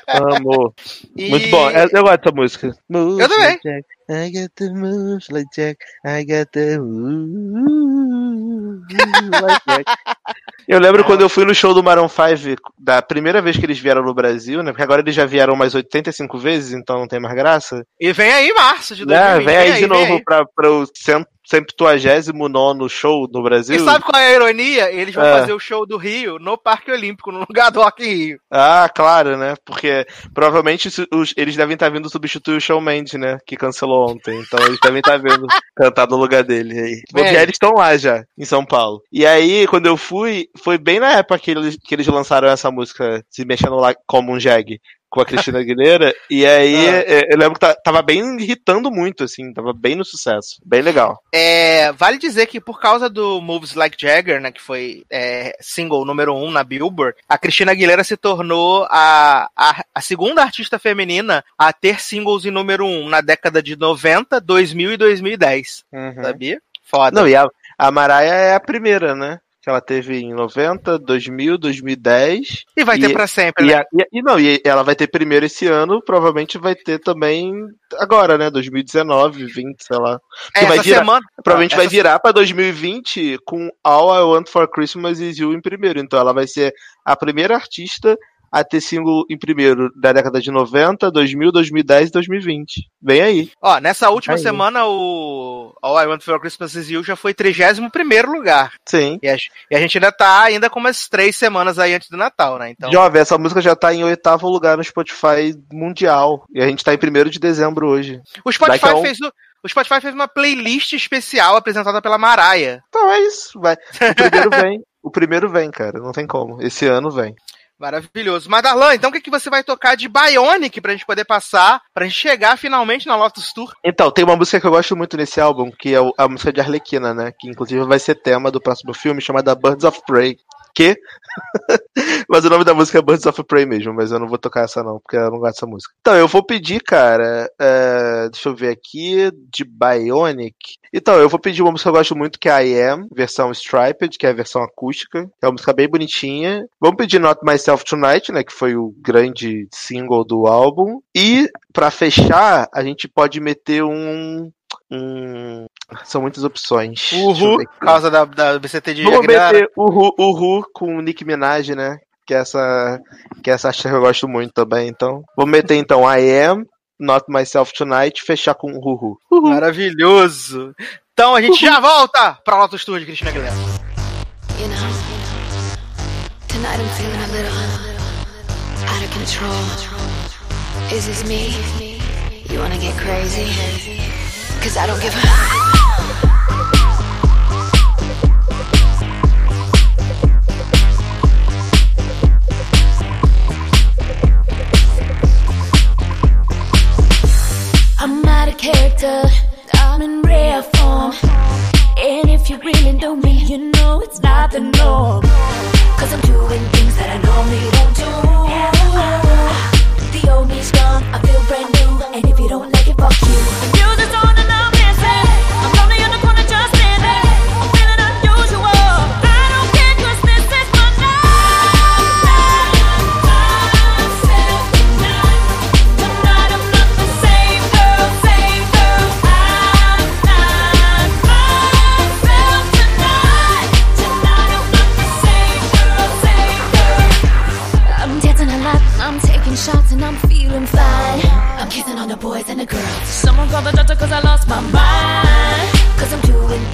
Amor. E... Muito bom. Eu, eu gosto dessa música. Moves Eu também. like I got the moves like Jack. I got the. [laughs] Eu lembro quando eu fui no show do Maroon 5, da primeira vez que eles vieram no Brasil, né? Porque agora eles já vieram umas 85 vezes, então não tem mais graça. E vem aí março de Né? 2020. Vem aí de novo aí. pra, pra 179 show no Brasil. E sabe qual é a ironia? Eles vão É. fazer o show do Rio no Parque Olímpico, no lugar do Rock Rio. Ah, claro, né? Porque provavelmente os- eles devem estar vindo substituir o Shawn Mendes, né? Que cancelou ontem. Então eles devem estar vindo [laughs] cantar no lugar dele aí. Porque eles estão lá já, em São Paulo. E aí, quando eu fui, foi bem na época que eles, que eles lançaram essa música Se Mexendo Lá como um Jag. Com a Cristina Aguilera, e aí Ah. é, eu lembro que ta- tava bem irritando muito, assim, tava bem no sucesso. Bem legal. É, vale dizer que por causa do Moves Like Jagger, né, que foi é, single número um na Billboard, a Cristina Aguilera se tornou a, a, a segunda artista feminina a ter singles em número um na década de 90, 2000 e 2010. Sabia? Foda. Não, e a, a Mariah é a primeira, né? Que ela teve em 90, 2000, 2010. e vai e- ter pra sempre, E, né? e- e não, e ela vai ter primeiro esse ano, provavelmente vai ter também agora, né? 2019, 20, sei lá. É, vai essa virar- semana. Provavelmente Ah, vai essa- virar pra 2020 com All I Want for Christmas Is You em primeiro. Então ela vai ser a primeira artista a ter single em primeiro da década de 90, 2000, 2010 e 2020. Vem aí. Ó, nessa última Aí. semana o All I Want for Christmas Is You já foi 31 lugar. Sim. E a, e a gente ainda tá ainda com umas três semanas aí antes do Natal, né? Então, Jovem, essa música já tá em oitavo lugar no Spotify mundial. E a gente tá em primeiro de dezembro hoje. o Spotify um- fez o, o Spotify fez uma playlist especial apresentada pela Mariah. Então é isso. Vai. O primeiro [laughs] vem. O primeiro vem, cara. Não tem como. Esse ano vem. Maravilhoso. Mas, Darlan, então o que, que você vai tocar de Bionic pra gente poder passar, pra gente chegar finalmente na Lotus Tour? Então, tem uma música que eu gosto muito nesse álbum, que é a música de Arlequina, né? Que inclusive vai ser tema do próximo filme, chamada Birds of Prey. Que? [laughs] mas o nome da música é Birds of Prey mesmo, mas eu não vou tocar essa não, porque eu não gosto dessa música. Então, eu vou pedir, cara, é, deixa eu ver aqui, de Bionic. Então, eu vou pedir uma música que eu gosto muito, que é I Am, versão Striped, que é a versão acústica. É uma música bem bonitinha. Vamos pedir Not Myself Tonight, né? Que foi o grande single do álbum. E, pra fechar, a gente pode meter um. um... São muitas opções. Uhu, por causa da, da BCT de Vamos meter Uhu, Uhu com Nick Minaj, né? Que é essa, que é essa artista que eu gosto muito também. Então, vamos meter então I Am, Not Myself Tonight, fechar com Uhu. Maravilhoso. Então a gente já volta pra Lotus Tour de Cristina Aguilera. You know, tonight I'm feeling a little out of control. Is this me? You wanna get crazy? Cause I don't give a. character, I'm in rare form. And if you really know me, you know it's not the norm. Cause I'm doing things that I normally don't do. The old me's gone, I feel brand new. And if you don't like it, fuck you. The music's on girls. Someone call the doctor cause I lost my mind. Cause I'm doing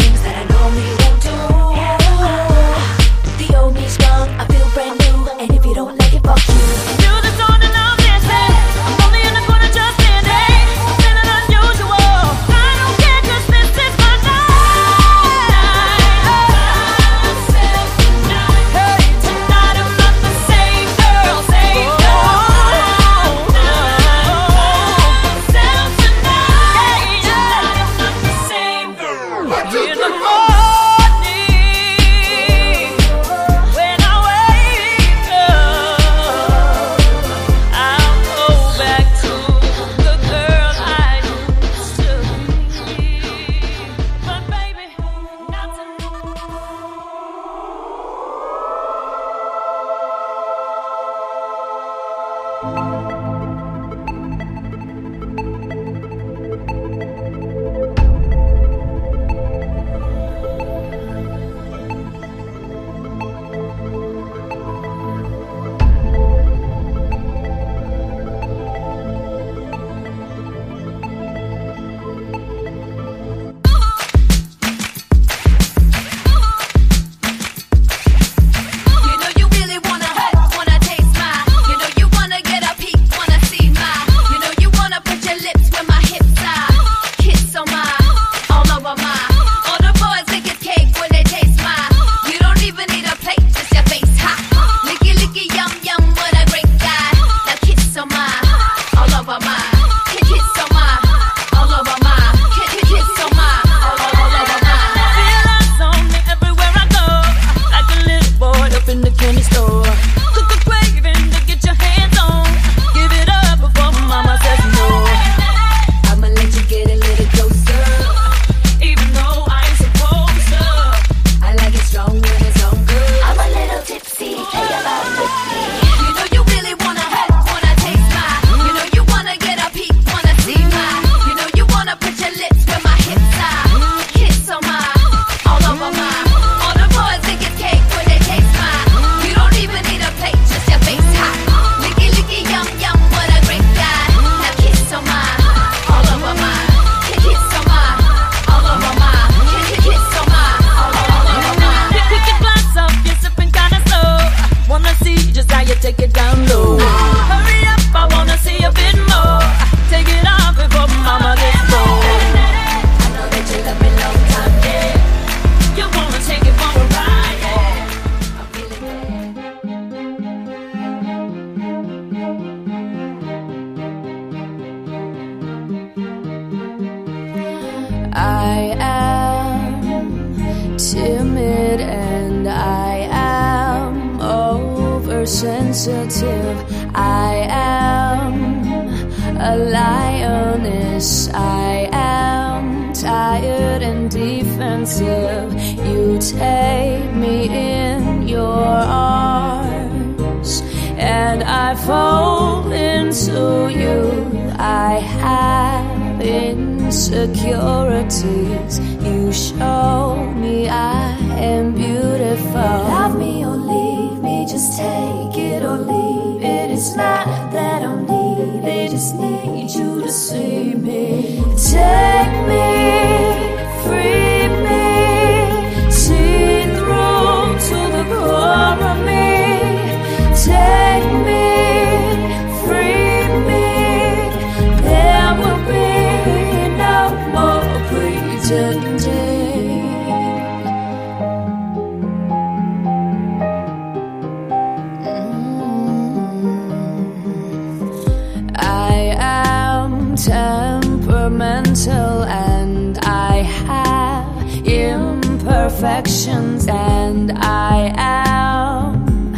and I have imperfections and I am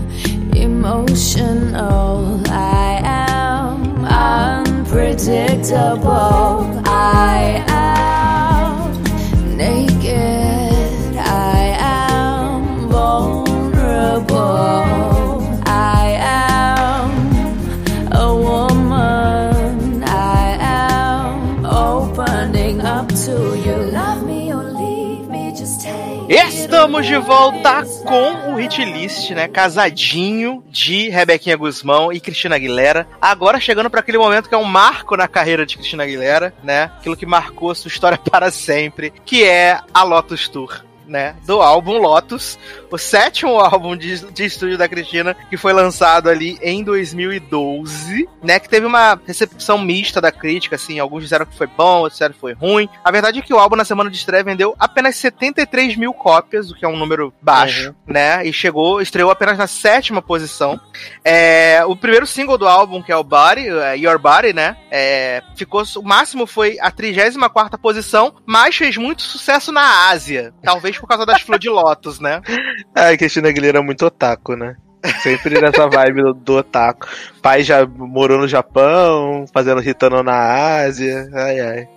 emotional. I am unpredictable. I Estamos de volta com o hit list, né? Casadinho de Rebequinha Guzmão e Cristina Aguilera. Agora chegando para aquele momento que é um marco na carreira de Cristina Aguilera, né? Aquilo que marcou a sua história [laughs] para sempre, que é a Lotus Tour. Né, do álbum Lotus, o sétimo [laughs] álbum de, de estúdio da Cristina, que foi lançado ali em 2012, né, que teve uma recepção mista da crítica, assim, alguns disseram que foi bom, outros disseram que foi ruim. A verdade é que o álbum na semana de estreia vendeu apenas 73 mil cópias, o que é um número baixo, né, e chegou, estreou apenas na sétima posição. É, o primeiro single do álbum, que é o Body, é, Your Body, né, é, ficou, o máximo foi a 34ª posição, mas fez muito sucesso na Ásia, talvez por causa das flores de lótus, né. [laughs] Ai, Cristina Aguilera é muito otaku, né? Sempre nessa vibe do, do otaku. Pai já morou no Japão, fazendo hitano na Ásia. Ai, ai.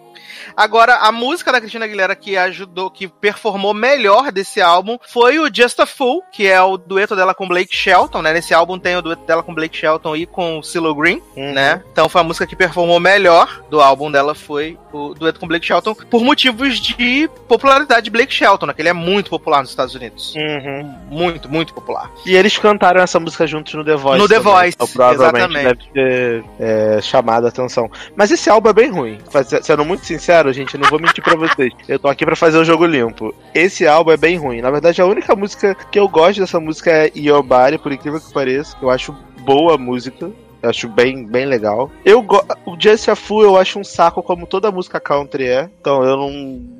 Agora, a música da Cristina Aguilera que ajudou, que performou melhor desse álbum foi o Just a Fool, que é o dueto dela com Blake Shelton, né? Nesse álbum tem o dueto dela com Blake Shelton e com Silo Green, né? Então foi a música que performou melhor do álbum dela foi o dueto com Blake Shelton por motivos de popularidade de Blake Shelton, né? Que ele é muito popular nos Estados Unidos. Uhum. Muito, muito popular. E eles cantaram essa música juntos no The Voice. No The também, Voice, então provavelmente exatamente. deve ter é, chamado a atenção. Mas esse álbum é bem ruim. Sendo muito sincero, gente, eu não vou mentir pra vocês. Eu tô aqui pra fazer o jogo limpo. Esse álbum é bem ruim. Na verdade, a única música que eu gosto dessa música é Your Body, por incrível que pareça. Eu acho boa a música. Eu acho bem, bem legal. Eu. O Just a eu acho um saco como toda música country é. Então eu não,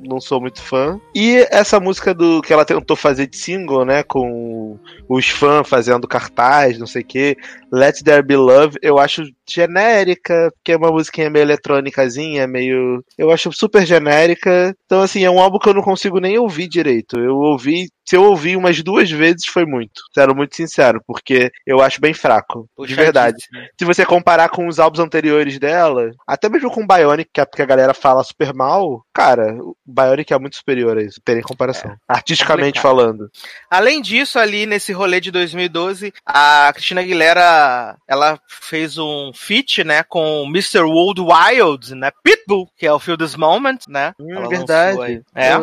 não sou muito fã. E essa música do que ela tentou fazer de single, né? Com os fãs fazendo cartaz, não sei o que. Let There Be Love, eu acho genérica, porque é uma musiquinha meio eletrônicazinha, meio. Eu acho super genérica. Então, assim, é um álbum que eu não consigo nem ouvir direito. Eu ouvi. Se eu ouvi umas duas vezes, foi muito. Sendo muito sincero, porque eu acho bem fraco. De verdade. Se você comparar com os álbuns anteriores dela, até mesmo com o Bionic, que a, galera fala super mal, cara, o Bionic é muito superior a isso, tem comparação. Artisticamente complicado. falando. Além disso, ali nesse rolê de 2012, a Cristina Aguilera, ela fez um feat, né, com o Mr. World Wild, né, Pitbull, que é o Feel This Moment, né. Hum, verdade. É.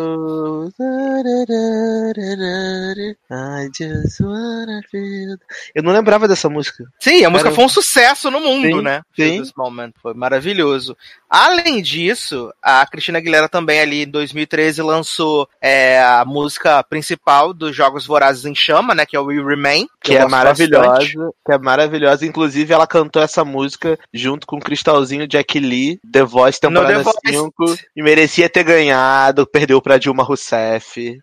I just wanna feel. Eu não lembrava dessa música. Sim, a música Era- foi um sucesso no mundo, Sim, né? sim. This Moment. Foi maravilhoso. Além disso, a Cristina Aguilera também ali em 2013 lançou é, a música principal dos Jogos Vorazes em Chama, né? Que é o We Remain. Que eu é maravilhosa, bastante. que é maravilhosa. Inclusive, ela cantou essa música junto com o Cristalzinho Jack Lee, The Voice temporada The Voice. 5, e merecia ter ganhado, perdeu pra Dilma Rousseff.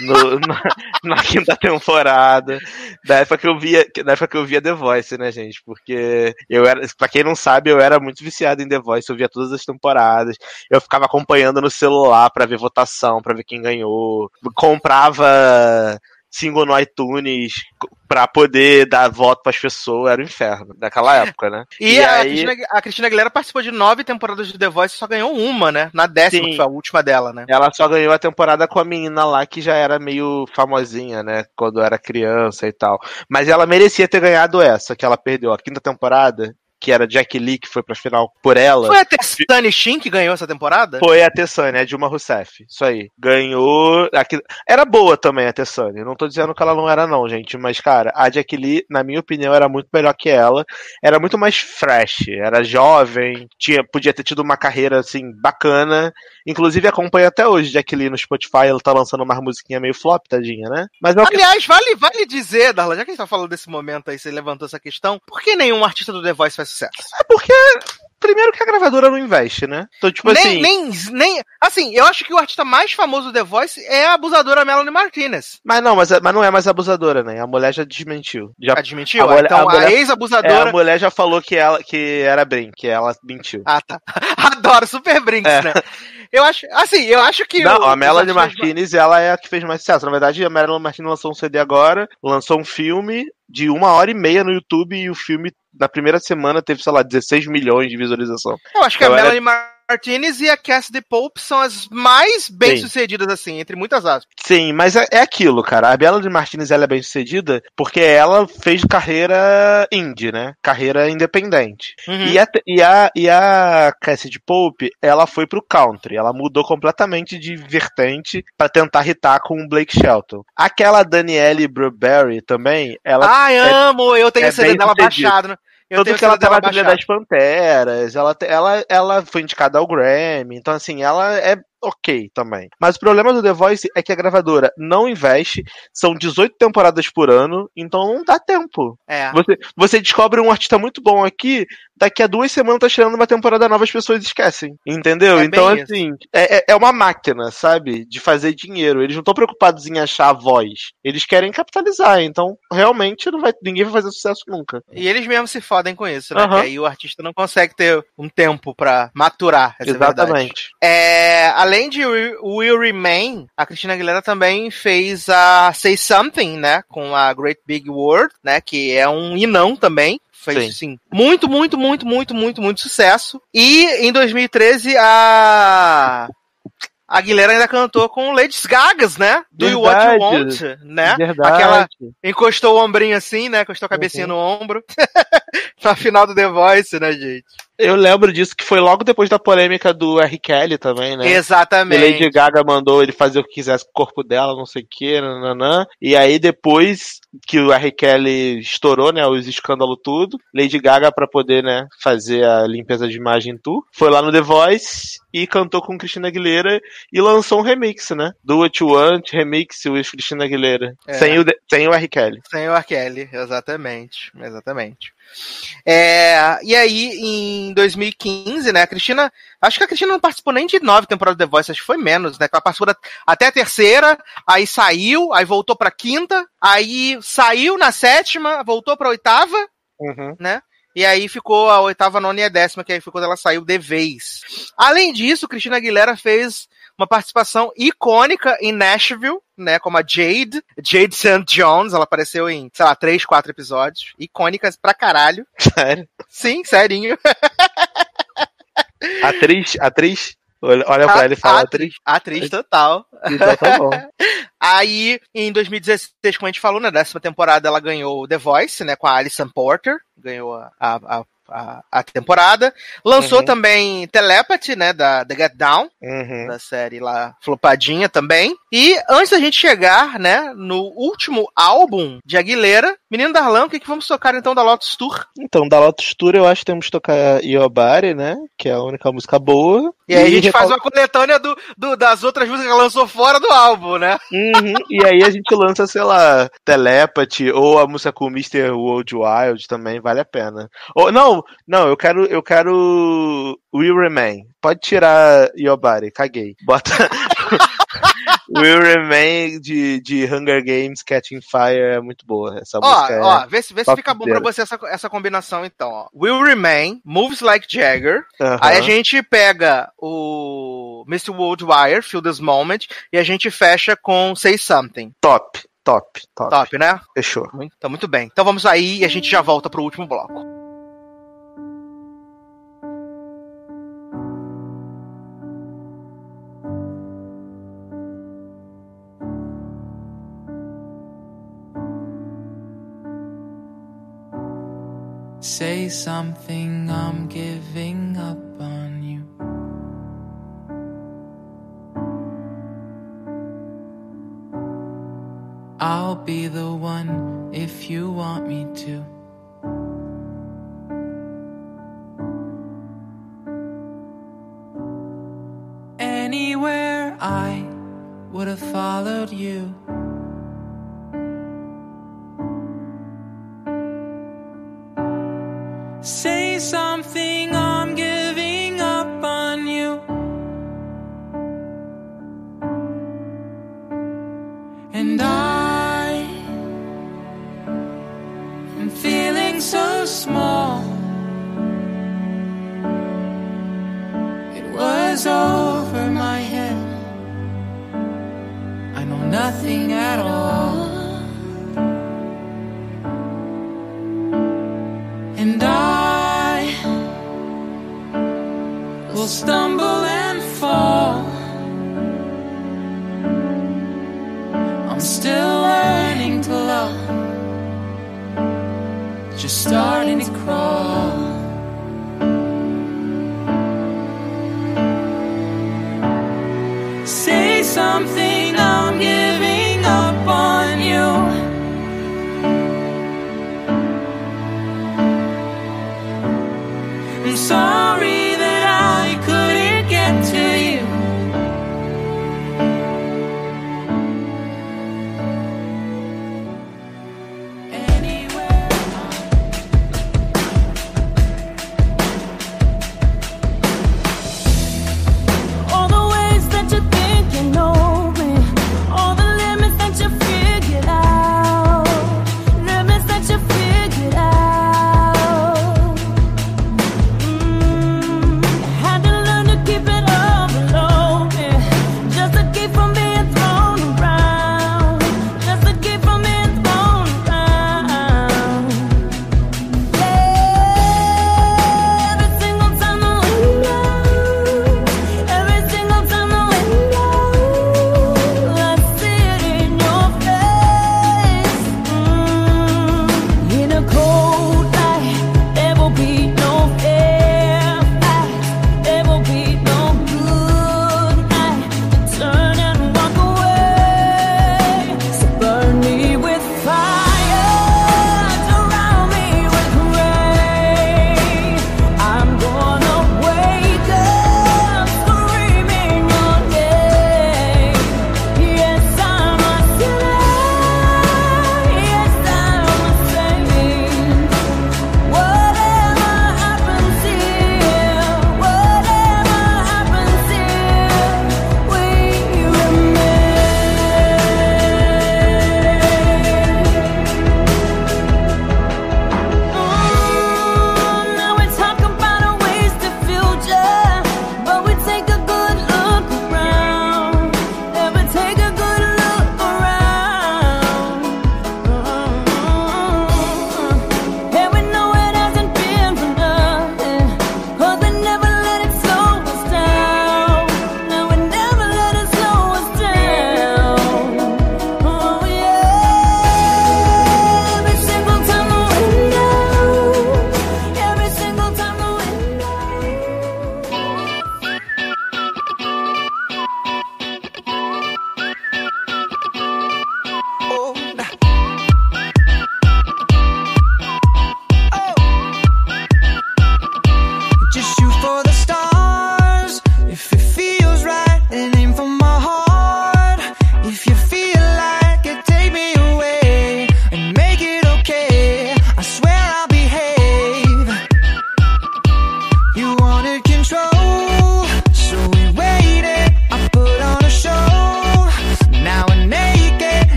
No- na, [laughs] na quinta temporada. Da época que eu via, da época que eu via The Voice, né, gente? Porque eu era, pra quem não sabe, eu era muito viciado em The Voice, eu via todas as temporadas. Eu ficava acompanhando no celular pra ver votação, pra ver quem ganhou. Comprava single no iTunes pra poder dar voto pras pessoas, era o inferno daquela época, né? E, a, Cristina, a Cristina Aguilera participou de nove temporadas de The Voice e só ganhou uma, né? Na décima, Sim. que foi a última dela, né? Ela só ganhou a temporada com a menina lá que já era meio famosinha, né? Quando era criança e tal. Mas ela merecia ter ganhado essa, que ela perdeu a quinta temporada, que era Jack Lee, que foi pra final por ela. Foi a Tessane Shin que ganhou essa temporada? Foi a Tessane, a Dilma Rousseff. Isso aí. Ganhou. aqui- Era boa também a Tessane. Não tô dizendo que ela não era, não, gente. Mas, cara, a Jack Lee, na minha opinião, era muito melhor que ela. Era muito mais fresh. Era jovem. Tinha, podia ter tido uma carreira, assim, bacana. Inclusive, acompanha até hoje Jack Lee no Spotify. Ela tá lançando uma musiquinha meio flop, tadinha, né? Mas é Aliás, vale, vale dizer, Darla, já que a gente tá falando desse momento aí, você levantou essa questão, por que nenhum artista do The Voice faz sucesso? É porque, primeiro que a gravadora não investe, né? Então, tipo assim. nem, nem, nem. Assim, eu acho que o artista mais famoso do The Voice é a abusadora Melanie Martinez. Mas não, mas, mas não é mais abusadora, né? A mulher já desmentiu. Já, Admitiu? A mulher- então, a a, mulher- é, ex-abusadora. a mulher já falou que ela que era bem, que ela mentiu. Ah, tá. [laughs] Adoro, super brinks, É. né? Eu acho, assim, eu acho que. Não, o- a Melanie Martinez, ela é a que fez mais sucesso. Na verdade, a Melanie Martinez lançou um CD agora, lançou um filme de uma hora e meia no YouTube e o filme, na primeira semana, teve, sei lá, 16 milhões de visualização. Eu acho que a era- Melanie Martinez e a Cassidy Pope são as mais bem-sucedidas, assim, entre muitas aspas. Sim, mas é, é aquilo, cara. A Melanie Martinez, ela é bem sucedida porque ela fez carreira indie, né? Carreira independente. Uhum. E, a, e, a, e a Cassidy Pope, ela foi pro country. Ela mudou completamente de vertente pra tentar hitar com o Blake Shelton. Aquela Danielle Brubery também, ela. Ai, amo! Eu tenho é CD dela baixado. Eu Tanto tenho que ela tá na trilha das Panteras, ela, ela, ela foi indicada ao Grammy, então assim, ela é ok também. Mas o problema do The Voice é que a gravadora não investe, são 18 temporadas por ano, então não dá tempo. É. Você, você descobre um artista muito bom aqui, daqui a duas semanas tá tirando uma temporada nova, as pessoas esquecem. Entendeu? É então, assim, é, é- é uma máquina, sabe? De fazer dinheiro. Eles não estão preocupados em achar a voz. Eles querem capitalizar. Então, realmente, não vai, ninguém vai fazer sucesso nunca. E eles mesmos se fodem com isso, né? Aham. Que aí o artista não consegue ter um tempo pra maturar essa verdade. Exatamente. É, além de Will Remain, a Cristina Aguilera também fez a Say Something, né? Com a Great Big World, né? Que é um inão também. Fez, Sim. assim, muito, muito, muito, muito, muito, muito sucesso. E em 2013, a... A Aguilera ainda cantou com Lady Gagas, né? Do You What You. Want, né? Verdade. Aquela encostou o ombrinho assim, né? Encostou a cabecinha no ombro. [laughs] Na final do The Voice, né, gente? Eu lembro disso, que foi logo depois da polêmica do R. Kelly também, né? E Exatamente. Lady Gaga mandou ele fazer o que quisesse com o corpo dela, não sei o que, nananã. E aí depois que o R. Kelly estourou, né, os escândalos tudo, Lady Gaga pra poder, né, fazer a limpeza de imagem tour, foi lá no The Voice e cantou com Cristina Aguilera e lançou um remix, né? Do What You Want, remix with Cristina Aguilera. É. Sem, o, de- sem o R. Kelly. Sem o R. Kelly, exatamente. Exatamente. É, e aí, em 2015, né, a Cristina. Acho que a Cristina não participou nem de nove temporadas do The Voice, acho que foi menos, né? Ela participou da- até a terceira, aí saiu, aí voltou pra quinta, aí saiu na sétima, voltou pra oitava, Uhum. né? E aí ficou a oitava, nona e a décima, que aí foi quando ela saiu de vez. Além disso, Cristina Aguilera fez uma participação icônica em Nashville, né? Como a Jade, Jade St. Jones, ela apareceu em, sei lá, três, quatro episódios. Icônicas pra caralho. [laughs] Sério. Sim, serinho. [laughs] Atriz, atriz. Olha, pra ele e fala atriz. Atriz total. Então tá bom. [laughs] Aí, em 2016, como a gente falou, na décima temporada, ela ganhou The Voice, né, com a Alison Porter, ganhou a, a, a, a temporada. Lançou Uhum. também Telepathy, né, da, da Get Down, Uhum. da série lá, flopadinha também. E antes da gente chegar, né, no último álbum de Aguilera, Menino Darlan, o que, que vamos tocar então da Lotus Tour? Então, da Lotus Tour eu acho que temos que tocar Yobari, né? Que é a única música boa. E aí a gente faz uma coletânea do, do- das outras músicas que ela lançou fora do álbum, né? Uhum, E aí a gente lança, sei lá, Telepathy ou a música com Mr. World Wild também, vale a pena. Ou, não, não, eu quero, eu quero Will Remain. Pode tirar Your Body, caguei. Bota [laughs] Will Remain de, de Hunger Games, Catching Fire é muito boa. Essa ó, música ó, é vê se, vê se fica bom pra você essa, essa combinação então. Ó. Will Remain, Moves Like Jagger. Uh -huh. Aí a gente pega o Mr. Worldwire, Feel This Moment, e a gente fecha com Say Something. Top. Top, top. Top, né? Fechou. Então, muito bem. Então vamos aí e a gente já volta pro último bloco. something, I'm giving up on you. I'll be the one if you want me to.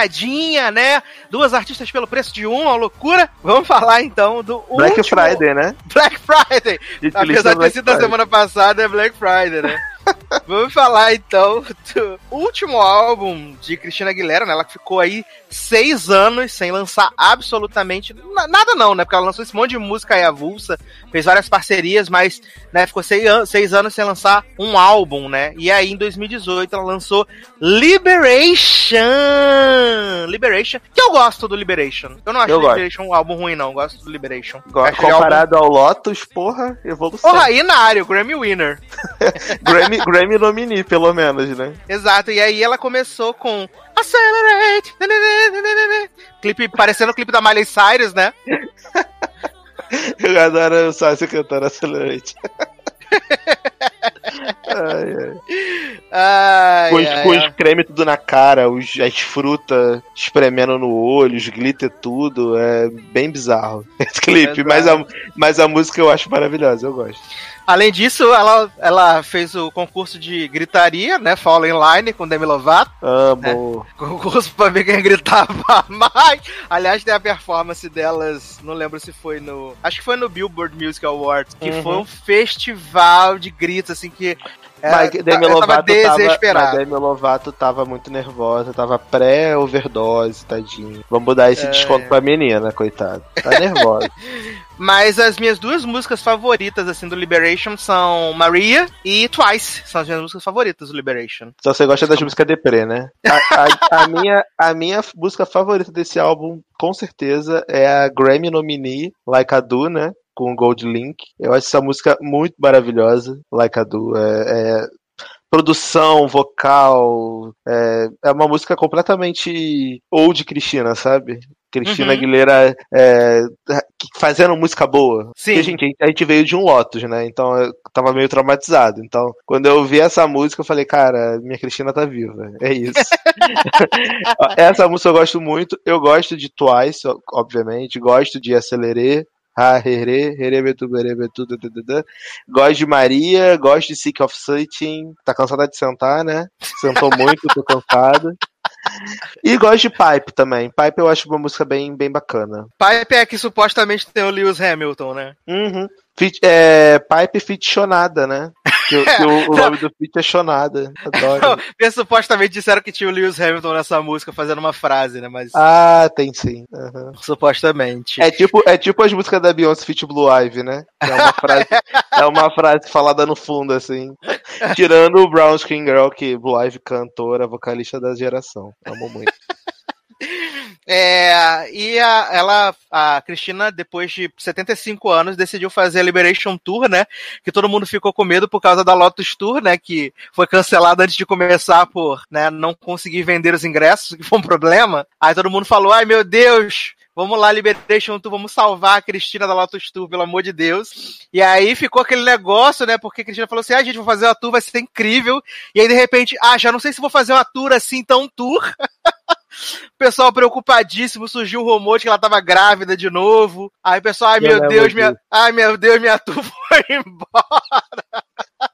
Dobradinha, né? Duas artistas pelo preço de um, uma loucura. Vamos falar então do Black último... Friday, né? Black Friday. Apesar de ter sido da semana passada, é Black Friday, né? [laughs] Vamos falar então do último álbum de Cristina Aguilera, né? Ela ficou aí seis anos sem lançar absolutamente na- nada, não, né? Porque ela lançou esse monte de música aí avulsa, fez várias parcerias, mas né, ficou seis, an- seis anos sem lançar um álbum, né? E aí em 2018 ela lançou Liberation! Liberation, que eu gosto do Liberation. Eu não acho Eu o gosto. Liberation um álbum ruim, não. Eu gosto do Liberation. Go- Acho ele álbum- Comparado ao Lotus, porra, evolução. Porra, Inário, Grammy Winner. [laughs] Grammy, [laughs] Grammy nominee, pelo menos, né? Exato, e aí ela começou com Accelerate. Clipe parecendo o clipe da Miley Cyrus, né? [laughs] Eu adoro o Sassi cantando Accelerate. [laughs] ai, ai. Ai, Com, os- ai, com os creme tudo na cara, os, as frutas espremendo no olho, os glitter tudo, é bem bizarro esse clipe, Exato. mas a, mas a música eu acho maravilhosa, eu gosto. Além disso, ela, ela fez o concurso de gritaria, né? Fall in Line com Demi Lovato. Amo. Concurso pra ver quem gritava [laughs] mais. Aliás, tem a performance delas, não lembro se foi no. Acho que foi no Billboard Music Awards, que Uhum. foi um festival de gritos, assim, que. É, Mas Demi Lovato tava, desesperado. Demi Lovato tava muito nervosa, tava pré-overdose, tadinho. Vamos mudar esse É. desconto pra menina, coitada. Tá nervosa. [laughs] Mas as minhas duas músicas favoritas, assim, do Liberation são Maria e Twice. São as minhas músicas favoritas do Liberation. Então você gosta das músicas deprê, né? A, a- a [laughs] minha, a minha música favorita desse álbum, com certeza, é a Grammy nominee, Like I Do, né? Com o Gold Link. Eu acho essa música muito maravilhosa, Like I Do. É, é produção, vocal. É, é uma música completamente old Cristina, sabe? Cristina Uhum. Aguilera é, fazendo música boa. Sim. Porque, gente, a gente veio de um Lotus, né? Então eu tava meio traumatizado. Então, quando eu ouvi essa música, eu falei, cara, minha Cristina tá viva. É isso. [laughs] essa música eu gosto muito. Eu gosto de Twice, obviamente. Gosto de Acelerê. Gosto de Maria, gosto de Sick of Sitting. Tá cansada de sentar, né? Sentou muito, tô cansado. E gosto de Pipe também. Pipe eu acho uma música bem, bem bacana. Pipe é que supostamente tem o Lewis Hamilton, né? Uhum. Fit- é, Pipe ficcionada, né? Que, o- que o, o [laughs] nome do feat é Shonada. Adoro. Eles supostamente disseram que tinha o Lewis Hamilton nessa música fazendo uma frase, né? Mas Ah, tem sim. Aham. supostamente. É tipo, é tipo as músicas da Beyoncé Fit Blue Ivy, né? É uma frase, [laughs] é uma frase falada no fundo, assim. Tirando o Brown Skin Girl, que Blue Ivy, cantora, vocalista da geração. Amo muito. É, e a, ela, a Cristina, depois de 75 anos, decidiu fazer a Liberation Tour, né? Que todo mundo ficou com medo por causa da Lotus Tour, né? Que foi cancelada antes de começar por né, não conseguir vender os ingressos, [laughs] que foi um problema. Aí todo mundo falou: ai meu Deus, Vamos lá, Liberation Tour, vamos salvar a Cristina da Lotus Tour, pelo amor de Deus. E aí ficou aquele negócio, né? Porque a Cristina falou assim: ah, gente, vou fazer uma tour, vai ser incrível. E aí, de repente, ah, já não sei se vou fazer uma tour assim, tão tour. [laughs] O pessoal preocupadíssimo, surgiu o rumor de que ela tava grávida de novo. Aí o pessoal, ai Eu meu lembro Deus, minha, ai meu Deus, minha [laughs] tour foi embora.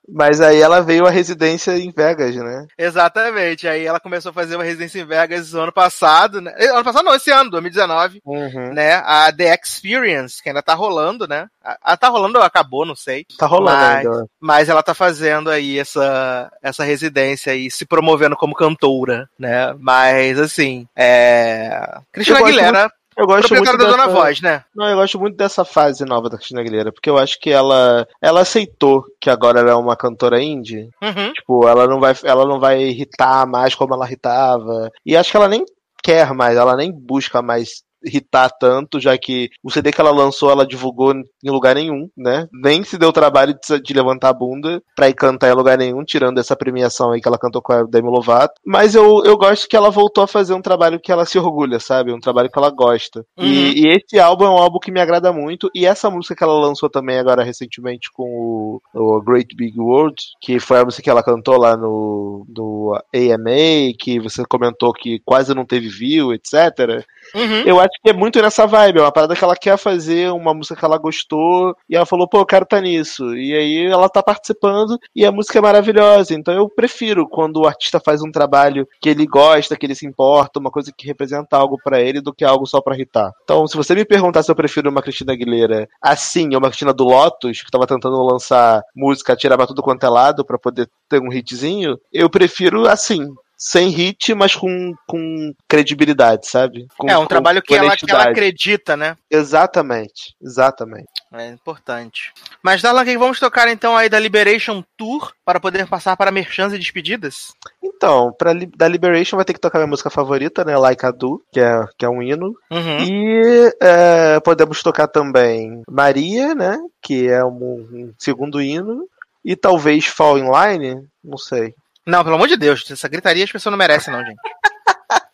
Mas aí ela veio à residência em Vegas, né? Exatamente. Aí ela começou a fazer uma residência em Vegas ano passado, né? Eh, Ano passado não, esse ano, 2019. Uhum. Né? A The Experience, que ainda tá rolando, né? A- tá rolando ou acabou, não sei. Tá rolando Mas- ainda. Mas ela tá fazendo aí essa, essa residência aí, se promovendo como cantora, né? Mas, assim, é... Cristina Aguilera, Eu gosto muito da Dona dessa- Voz, né? Não, eu gosto muito dessa fase nova da Cristina Aguilera, porque eu acho que ela, ela aceitou que agora ela é uma cantora indie. Uhum. Tipo, ela não vai, ela não vai irritar mais como ela irritava. E acho que ela nem quer mais, ela nem busca mais irritar tanto, já que o CD que ela lançou, ela divulgou em lugar nenhum, né? Nem se deu o trabalho de, de levantar a bunda pra ir cantar em lugar nenhum, tirando essa premiação aí que ela cantou com a Demi Lovato. Mas eu, eu gosto que ela voltou a fazer um trabalho que ela se orgulha, sabe? Um trabalho que ela gosta. Uhum. E, e esse álbum é um álbum que me agrada muito. E essa música que ela lançou também agora recentemente com o, o Great Big World, que foi a música que ela cantou lá no, no AMA, que você comentou que quase não teve view, etc. Uhum. Eu acho que é muito nessa vibe, é uma parada que ela quer fazer, uma música que ela gostou, e ela falou, pô, eu quero estar nisso. E aí ela tá participando e a música é maravilhosa. Então eu prefiro quando o artista faz um trabalho que ele gosta, que ele se importa, uma coisa que representa algo pra ele, do que algo só pra irritar. Então, se você me perguntar se eu prefiro uma Cristina Aguilera assim, ou uma Cristina do Lotus, que tava tentando lançar música, tirar pra tudo quanto é lado, pra poder ter um hitzinho, eu prefiro assim. Sem hit, mas com, com credibilidade, sabe? Com- É um trabalho que ela, que ela acredita, né? Exatamente, exatamente. É importante. Mas, Darlan, que vamos tocar então aí da Liberation Tour para poder passar para merchans e despedidas? Então, pra, da Liberation vai ter que tocar minha música favorita, né? Like I Do, que é, que é um hino. Uhum. E é, podemos tocar também Maria, né? Que é um, um segundo hino. E talvez Fall in Line, não sei. Não, pelo amor de Deus, essa gritaria as pessoas não merecem, não, gente. [laughs]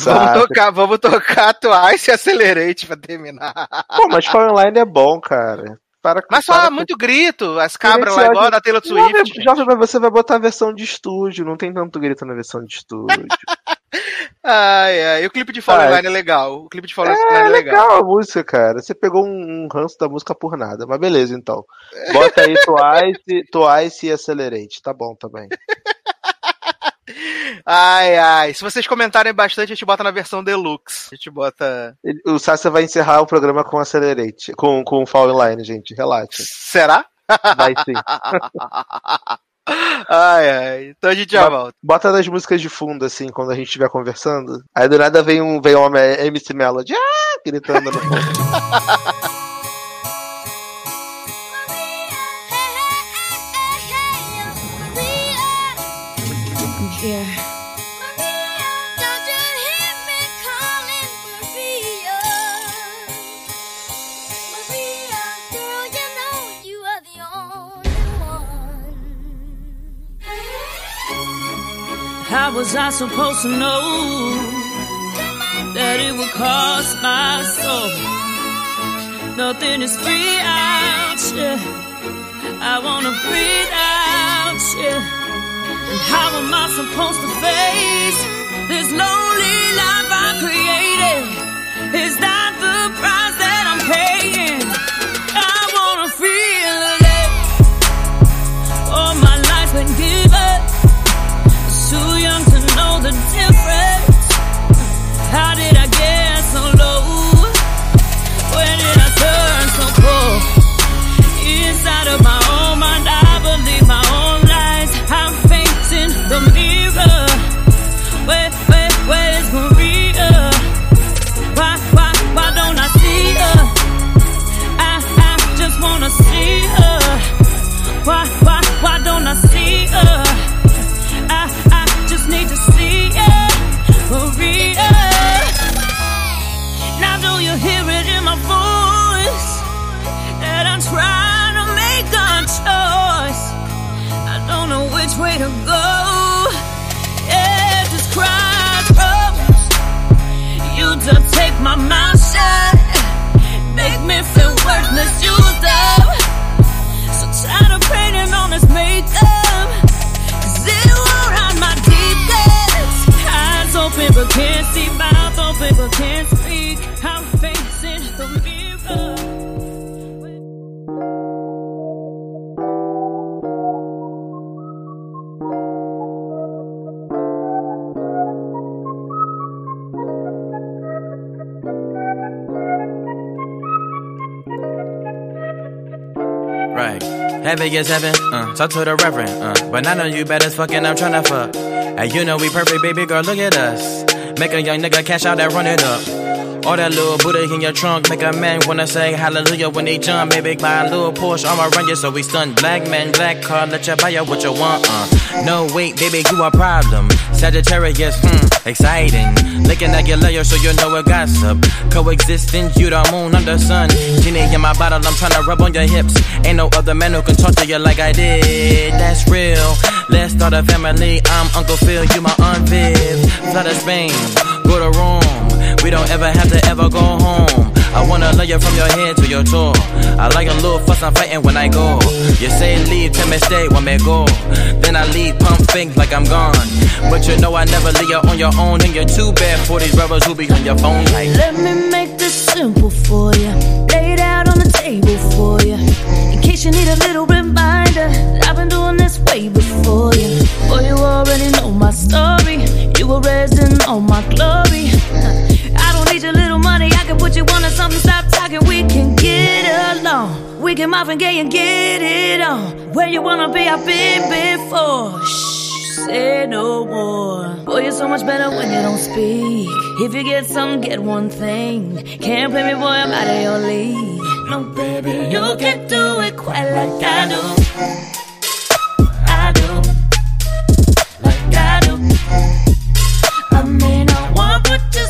Vamos tocar, vamos tocar Twice e Accelerate pra terminar. Pô, mas Fall in Line é bom, cara. Para, Mas para só com- muito grito, as cabras lá igual da Taylor Não, Swift. gente. Jovem, mas você vai botar a versão de estúdio, não tem tanto grito na versão de estúdio. [laughs] Ai, ai. E o clipe de Fall in Ai. Line é legal. O clipe de Fall in Line É é legal. legal a música, cara. Você pegou um, um ranço da música por nada, mas beleza, então. [laughs] Bota aí Twice, Twice e Accelerate, tá bom também. Ai, ai. Se vocês comentarem bastante, a gente bota na versão deluxe. A gente bota. O Sassa vai encerrar o programa com Accelerate, com, com Fall in Line, gente, relaxa. Será? Vai sim. [laughs] Ai, ai. Então a gente já volta. Bota nas músicas de fundo, assim, quando a gente estiver conversando. Aí do nada vem um, vem uma MC Melody, ah, gritando no fundo. [laughs] How was I supposed to know that it would cost my soul? Nothing is free out here. I wanna breathe out here. And how am I supposed to face this lonely life I created? Is that How did I get so low? Where did I turn so cold? Inside of my own mind, I believe my own lies. I'm facing the mirror. Where, where, where's Maria? Why, why, why don't I see her? I, I just wanna see her. Why, why, why don't I see her? Which way to go. Yeah, this crossroads. You just take my mind shut. Make me feel worthless, used up. So tired of painting on this makeup. Won't hide my deepness. Eyes open but can't see, mouth open but can't speak. Right. Heaven is heaven, uh, talk to the reverend, uh, but I know you better fucking I'm tryna fuck. And you know we perfect, baby girl, look at us. Make a young nigga cash out and run it up. All that little Buddha in your trunk, make a man wanna say hallelujah when they jump. Baby, buy a little Porsche, I'ma run you so we stun. Black man, black car, let you buy you what you want, uh. No, wait, baby, you a problem. Sagittarius, hmm, exciting. Looking at your layer so you know it gossip. Coexistence, you the moon, I'm the sun. Genie in my bottle, I'm tryna rub on your hips. Ain't no other man who can talk to you like I did. That's real. Let's start a family. I'm Uncle Phil, you my Aunt Viv. Fly to Spain, go to Rome. We don't ever have to ever go home. I wanna love you from your head to your toe. I like a little fuss, I'm fighting when I go. You say leave, tell me stay, when me go. Then I leave, pump fake like I'm gone. But you know I never leave you on your own, and you're too bad for these brothers who be on your phone like. Let me make this simple for you. Lay it out on the table for you. In case you need a little reminder, I've been doing this way before you. Boy, you already know my story. You were raised in all my glory. I don't need your little money. I can put you on to something. Stop talking. We can get along. We can Marvin Gaye and get it on. Where you wanna be, I've been before. Shh, say no more. Boy, you're so much better when you don't speak. If you get something, get one thing. Can't play me, boy, I'm out of your league. No, baby, you can do it quite like I do.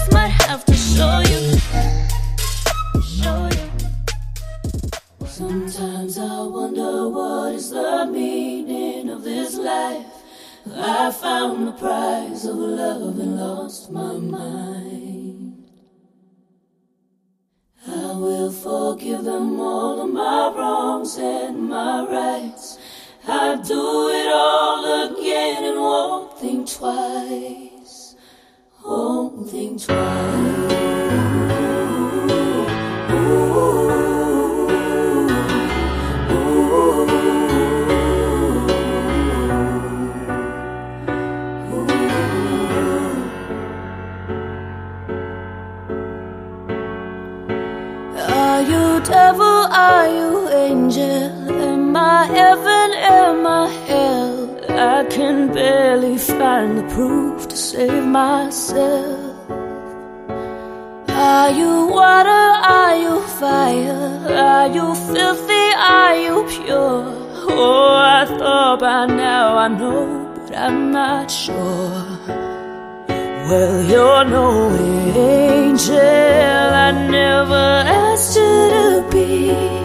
Just might have to show you. Show you. Sometimes I wonder what is the meaning of this life. I found the prize of love and lost my mind. I will forgive them all of my wrongs and my rights. I'd do it all again and won't think twice. Are you devil? Are you angel? Am I heaven? Am I hell? I can barely find proof to save myself. Are you water? Are you fire? Are you filthy? Are you pure? Oh, I thought by now I know, but I'm not sure. Well, you're no angel. I never asked you to be.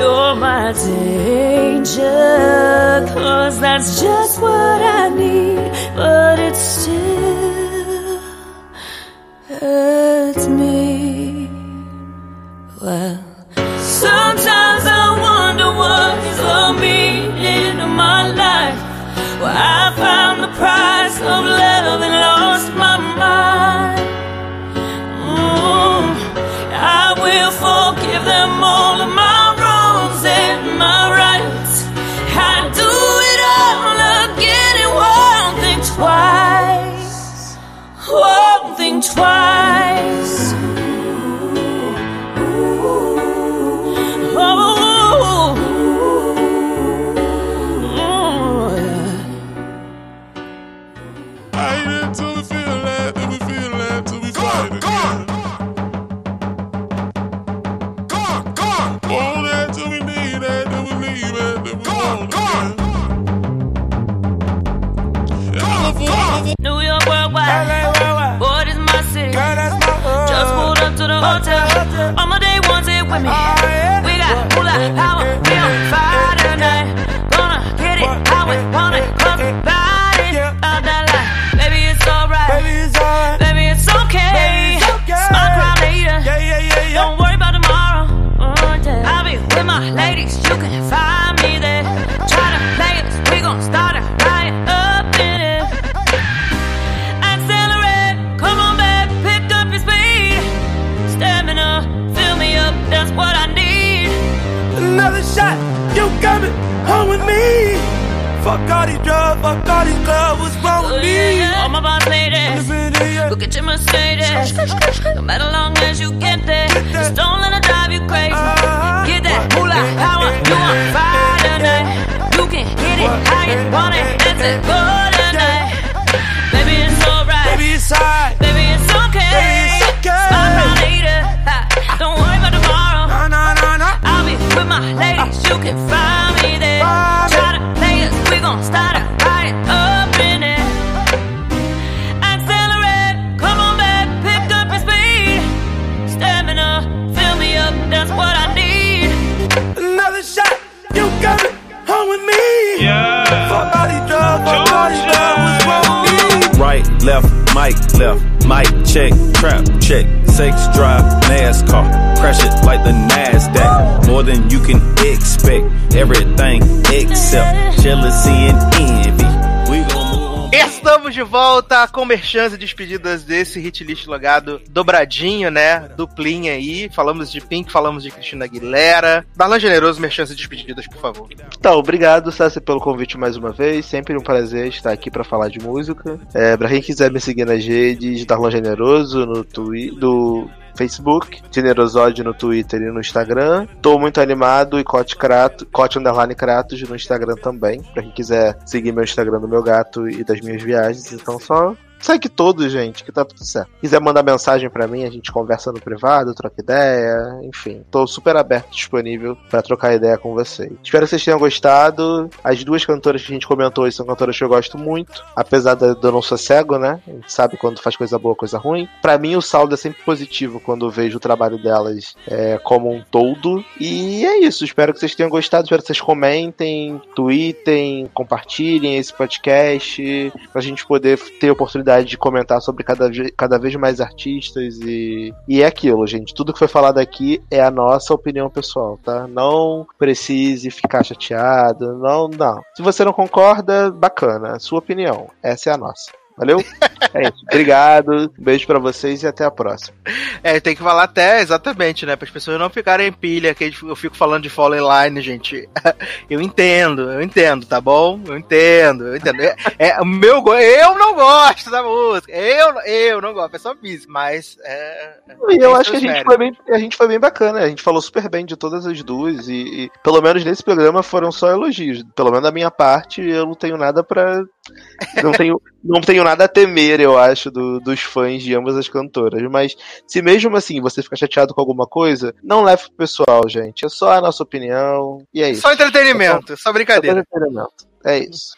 You're my danger. Cause that's just what I need. But it still hurts me. Well, sometimes I wonder what is the meaning hotel. With me. Fuck all these drugs, fuck all these clubs, what's wrong with me? All my boss ladies, go get your Mercedes. No matter long as you get there, just don't let it drive you crazy. Ah, ah, get that moolah power, you on fire tonight. You can get it how you want it, that's it, go tonight. Baby, it's alright. Baby, it's high. Baby, it's okay. Baby, it's okay. Smile later. Don't worry about tomorrow. No, no, no, no. I'll be with my ladies. You can find We gon' start a riot up in it. Accelerate. Come on back. Pick up your speed. Stamina. Fill me up. That's what I need. Another shot, you coming home with me. Yeah. Fuck all these drugs, fuck all these wrong with me? Right, left, mic, left, mic, check, trap, check, sex, drive, NASCAR, crash it like the NASDAQ. More than you can expect, everything except jealousy and envy. Estamos de volta com merchans e despedidas desse hit list logado dobradinho, né? Duplinha aí. Falamos de Pink, falamos de Cristina Aguilera. Darlan Generoso, merchans e despedidas, por favor. Então, obrigado, Sassi, pelo convite mais uma vez. Sempre um prazer estar aqui pra falar de música. É, pra quem quiser me seguir nas redes, Darlan Generoso no Twitter, do Facebook, Generosode no Twitter e no Instagram. Tô muito animado e Cote Kratos, Cote Underline Kratos no Instagram também. Pra quem quiser seguir meu Instagram do meu gato e das minhas viagens, então só Segue todos, gente, que tá tudo certo. Quiser mandar mensagem pra mim, a gente conversa no privado, troca ideia, enfim. Tô super aberto, disponível pra trocar ideia com vocês. Espero que vocês tenham gostado. As duas cantoras que a gente comentou são cantoras que eu gosto muito, apesar de eu não ser cego, né? A gente sabe quando faz coisa boa, coisa ruim. Pra mim, o saldo é sempre positivo quando eu vejo o trabalho delas é, como um todo. E é isso. Espero que vocês tenham gostado. Espero que vocês comentem, tweetem, compartilhem esse podcast pra gente poder ter a oportunidade de comentar sobre cada, cada vez mais artistas e, e é aquilo, gente. Tudo que foi falado aqui é a nossa opinião pessoal, tá? Não precise ficar chateado, não, não. Se você não concorda, bacana, sua opinião. Essa é a nossa. Valeu? [laughs] É isso. Obrigado, um beijo pra vocês e até a próxima. É, tem que falar até exatamente, né? Para as pessoas não ficarem em pilha, que eu fico falando de Fallen Line, gente. [laughs] Eu entendo, eu entendo, tá bom? Eu entendo, eu entendo. É, é o meu go- eu não gosto da música. Eu, eu não gosto, é só física, mas é. E eu acho que a gente, foi bem, a gente foi bem bacana, a gente falou super bem de todas as duas e, e pelo menos nesse programa foram só elogios. Pelo menos da minha parte, eu não tenho nada pra. Não tenho, não tenho nada a temer, eu acho, do- dos fãs de ambas as cantoras. Mas se mesmo assim você ficar chateado com alguma coisa, não leve pro pessoal, gente. É só a nossa opinião e é isso. Só entretenimento, só Só brincadeira. entretenimento. É isso.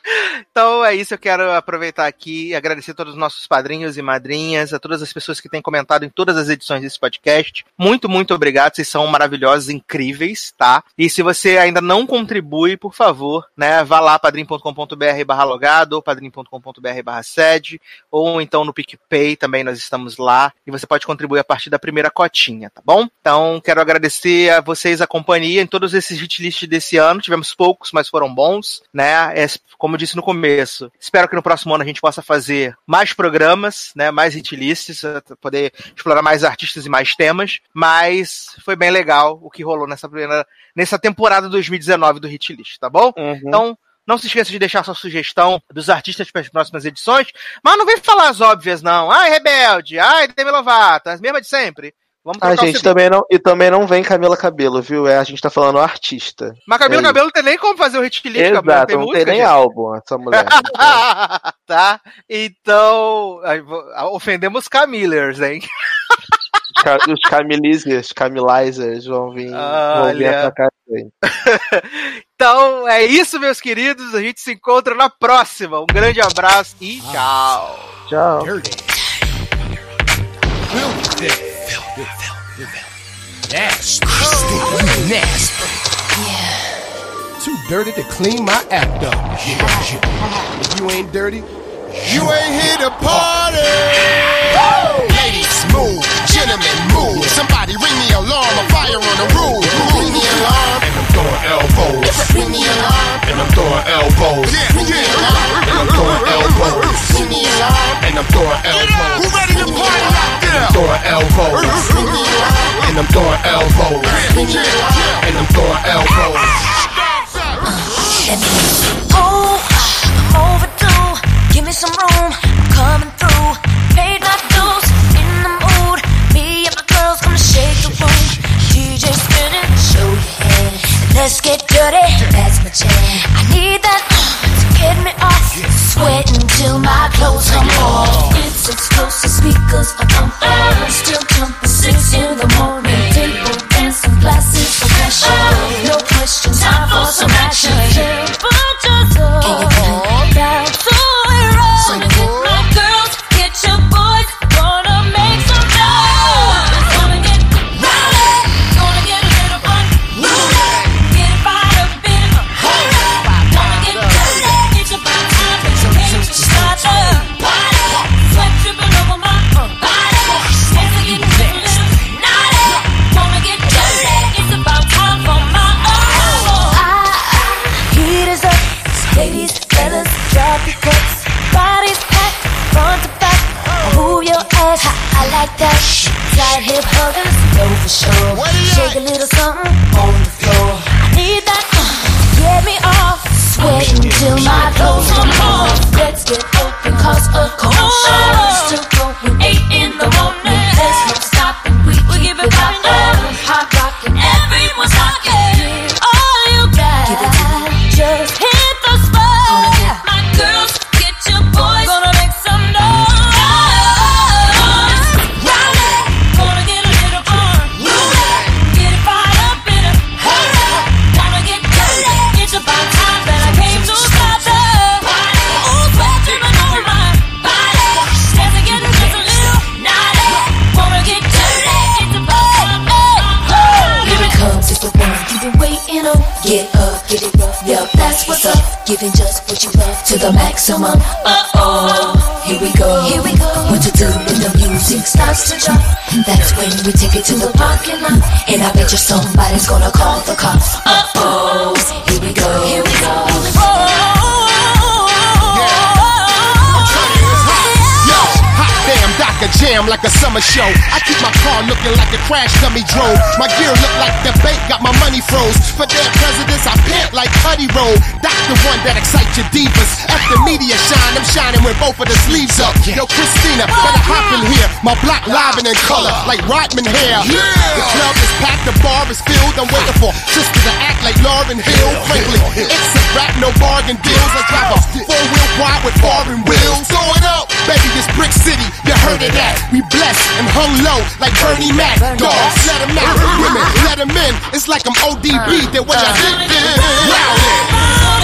Então é isso, eu quero aproveitar aqui e agradecer a todos os nossos padrinhos e madrinhas, a todas as pessoas que têm comentado em todas as edições desse podcast. Muito, muito obrigado, vocês são maravilhosos, incríveis, tá? E se você ainda não contribui, por favor, né, vá lá padrim.com.br barra logado, ou padrim.com.br barra sede, ou então no PicPay, também nós estamos lá, e você pode contribuir a partir da primeira cotinha, tá bom? Então quero agradecer a vocês a companhia em todos esses hit lists desse ano, tivemos poucos, mas foram bons, né? É, como eu disse no começo, espero que no próximo ano a gente possa fazer mais programas, né? Mais hit lists, eh, poder explorar mais artistas e mais temas, mas foi bem legal o que rolou nessa primeira, nessa temporada 2019 do hit list, tá bom? Então, não se esqueça de deixar sua sugestão dos artistas para as próximas edições, mas não vem falar as óbvias, não. Ai, Rebelde, ai, Demi Lovato, as mesmas de sempre. Vamos A gente também não. E também não vem Camila Cabelo, viu? É, a gente tá falando artista. Mas Camila É. Cabelo não tem nem como fazer o hit list, Cabelo, Exato, tem não música, tem nem gente. álbum essa mulher. [laughs] tá? Então, vo- ofendemos Camillers, hein? Os Camilizers, Camilizers vão vir, vão vir atacar a gente. Então, é isso, meus queridos. A gente se encontra na próxima. Um grande abraço e tchau. Tchau. Nasty. You oh. nasty. Yeah. Too dirty to clean my act up. If you ain't dirty, you ain't here to party. Ladies, move. Gentlemen, move. Somebody ring the alarm. A fire on the roof. Ring the alarm. And I'm throwing elbows. Ring the alarm. And I'm throwing elbows. Ring the alarm. And I'm throwing elbows. Ring the alarm. And I'm throwing elbows. Who ready to party out there? I'm throwing elbows. Ring the alarm. And I'm throwing elbows. Ring the alarm. And I'm throwing elbows. Oh, I'm overdue. Give me some room. I'm coming through. Paid Let's get dirty. That's my jam. I need that uh, to get me off. Sweating till my clothes come off. It's explosive speakers are pumping. Still jumping six in the morning. Table dancing glasses of passion. No hip huggers, know for sure. Shake a little something on the floor. I need that uh, to get me off. Sweating till my clothes come off. Let's get open, cause a commotion. Still Giving just what you love to the maximum. Uh oh, here we go. Here we go. What to do when the music starts to jump? That's when we take it to the parking lot. And I bet you somebody's gonna call the cops. Uh oh, here we go. Here we go. Dr. Jam like a summer show. I keep my car looking like a crash dummy drove. My gear look like the bank got my money froze. For their presidents, I pant like Cuddy Roll. That's the one that excites your divas. After media shine, I'm shining with both of the sleeves up. Yo, Christina, better hop in here. My block live and in color, like Rodman hair. The club is packed, the bar is filled. I'm waiting for sister to act like Lauren Hill. Frankly, it's a rap, no bargain deals. I drive a four wheel wide with foreign wheels. Throw it up, baby, this brick city, you heard of that. We blessed and hung low like Bernie Mac. Dogs, let 'em out. Women, let 'em in. It's like I'm ODB, that when I hit them. Rowdy. It's